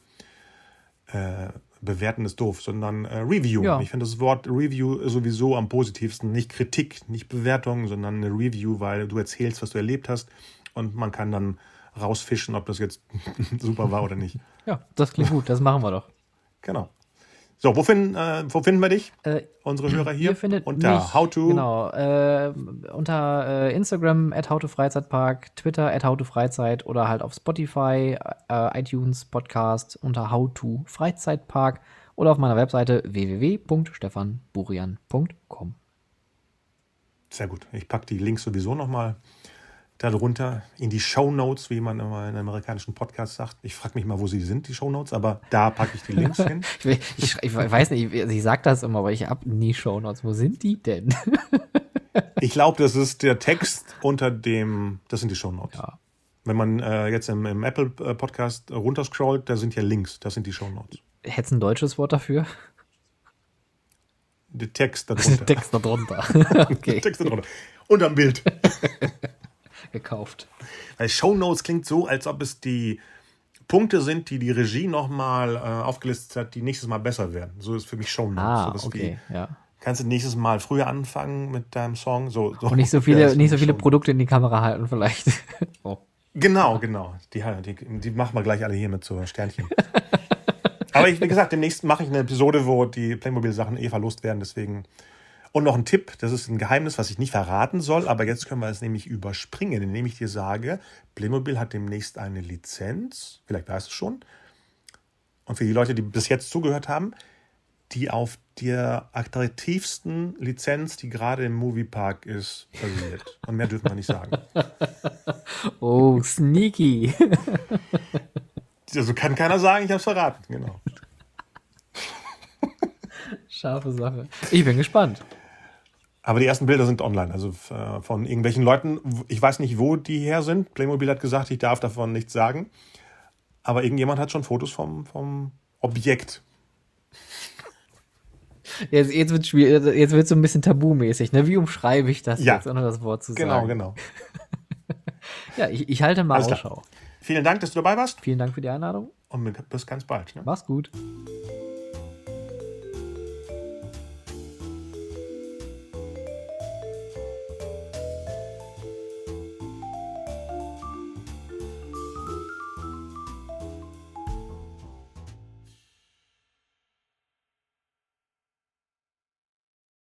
äh, bewerten ist doof, sondern äh, Review. Ja. Ich finde das Wort Review sowieso am positivsten. Nicht Kritik, nicht Bewertung, sondern eine Review, weil du erzählst, was du erlebt hast und man kann dann rausfischen, ob das jetzt super war oder nicht. Ja, das klingt gut, das machen wir doch. Genau. So, wo finden, äh, wo finden wir dich? Äh, Unsere Hörer hier? Unter mich, howto. Genau, äh, unter äh, Instagram at howtofreizeitpark, Twitter at howtofreizeit oder halt auf Spotify, äh, iTunes, Podcast unter howtofreizeitpark oder auf meiner Webseite www.stefanburian.com. Sehr gut. Ich packe die Links sowieso nochmal darunter in die Show Notes, wie man immer in amerikanischen Podcasts sagt. Ich frage mich mal, wo sie sind, die Show Notes, aber da packe ich die Links hin. (laughs) ich, ich, ich, weiß nicht, ich, ich sage das immer, aber ich habe nie Show Notes. Wo sind die denn? (laughs) ich glaube, das ist der Text unter dem, das sind die Show Notes. Ja. Wenn man äh, jetzt im, im Apple äh, Podcast runterscrollt, da sind ja Links, das sind die Show Notes. Hättest ein deutsches Wort dafür? Der Text darunter. Der Text darunter. (laughs) okay. Der Text darunter. Unterm Bild gekauft. Weil Show Notes klingt so, als ob es die Punkte sind, die die Regie nochmal äh, aufgelistet hat, die nächstes Mal besser werden. So ist für mich Show Notes. Ah, so okay, wie, ja. Kannst du nächstes Mal früher anfangen mit deinem Song? So, so Und nicht so viele, (laughs) nicht so viele Produkte in die Kamera halten, vielleicht. (laughs) oh. Genau, genau. Die, die, die machen wir gleich alle hier mit so Sternchen. (laughs) Aber ich, wie gesagt, demnächst mache ich eine Episode, wo die Playmobil-Sachen eh verlost werden. Deswegen und noch ein Tipp, das ist ein Geheimnis, was ich nicht verraten soll, aber jetzt können wir es nämlich überspringen, indem ich dir sage, Playmobil hat demnächst eine Lizenz, vielleicht weißt du schon. Und für die Leute, die bis jetzt zugehört haben, die auf der attraktivsten Lizenz, die gerade im Moviepark ist, basiert. Und mehr dürfen wir nicht sagen. (laughs) Oh, sneaky. (laughs) Also kann keiner sagen, ich habe es verraten, genau. Scharfe Sache. Ich bin gespannt. Aber die ersten Bilder sind online, also äh, von irgendwelchen Leuten. Ich weiß nicht, wo die her sind. Playmobil hat gesagt, ich darf davon nichts sagen. Aber irgendjemand hat schon Fotos vom, vom Objekt. (laughs) Jetzt, jetzt wird jetzt wird so ein bisschen tabumäßig, ne? Wie umschreibe ich das Ja. jetzt, ohne das Wort zu Genau, sagen? genau. (laughs) Ja, ich, ich halte mal Alles klar. Ausschau. Vielen Dank, dass du dabei warst Vielen Dank für die Einladung. und bis ganz bald. Ne? Mach's gut.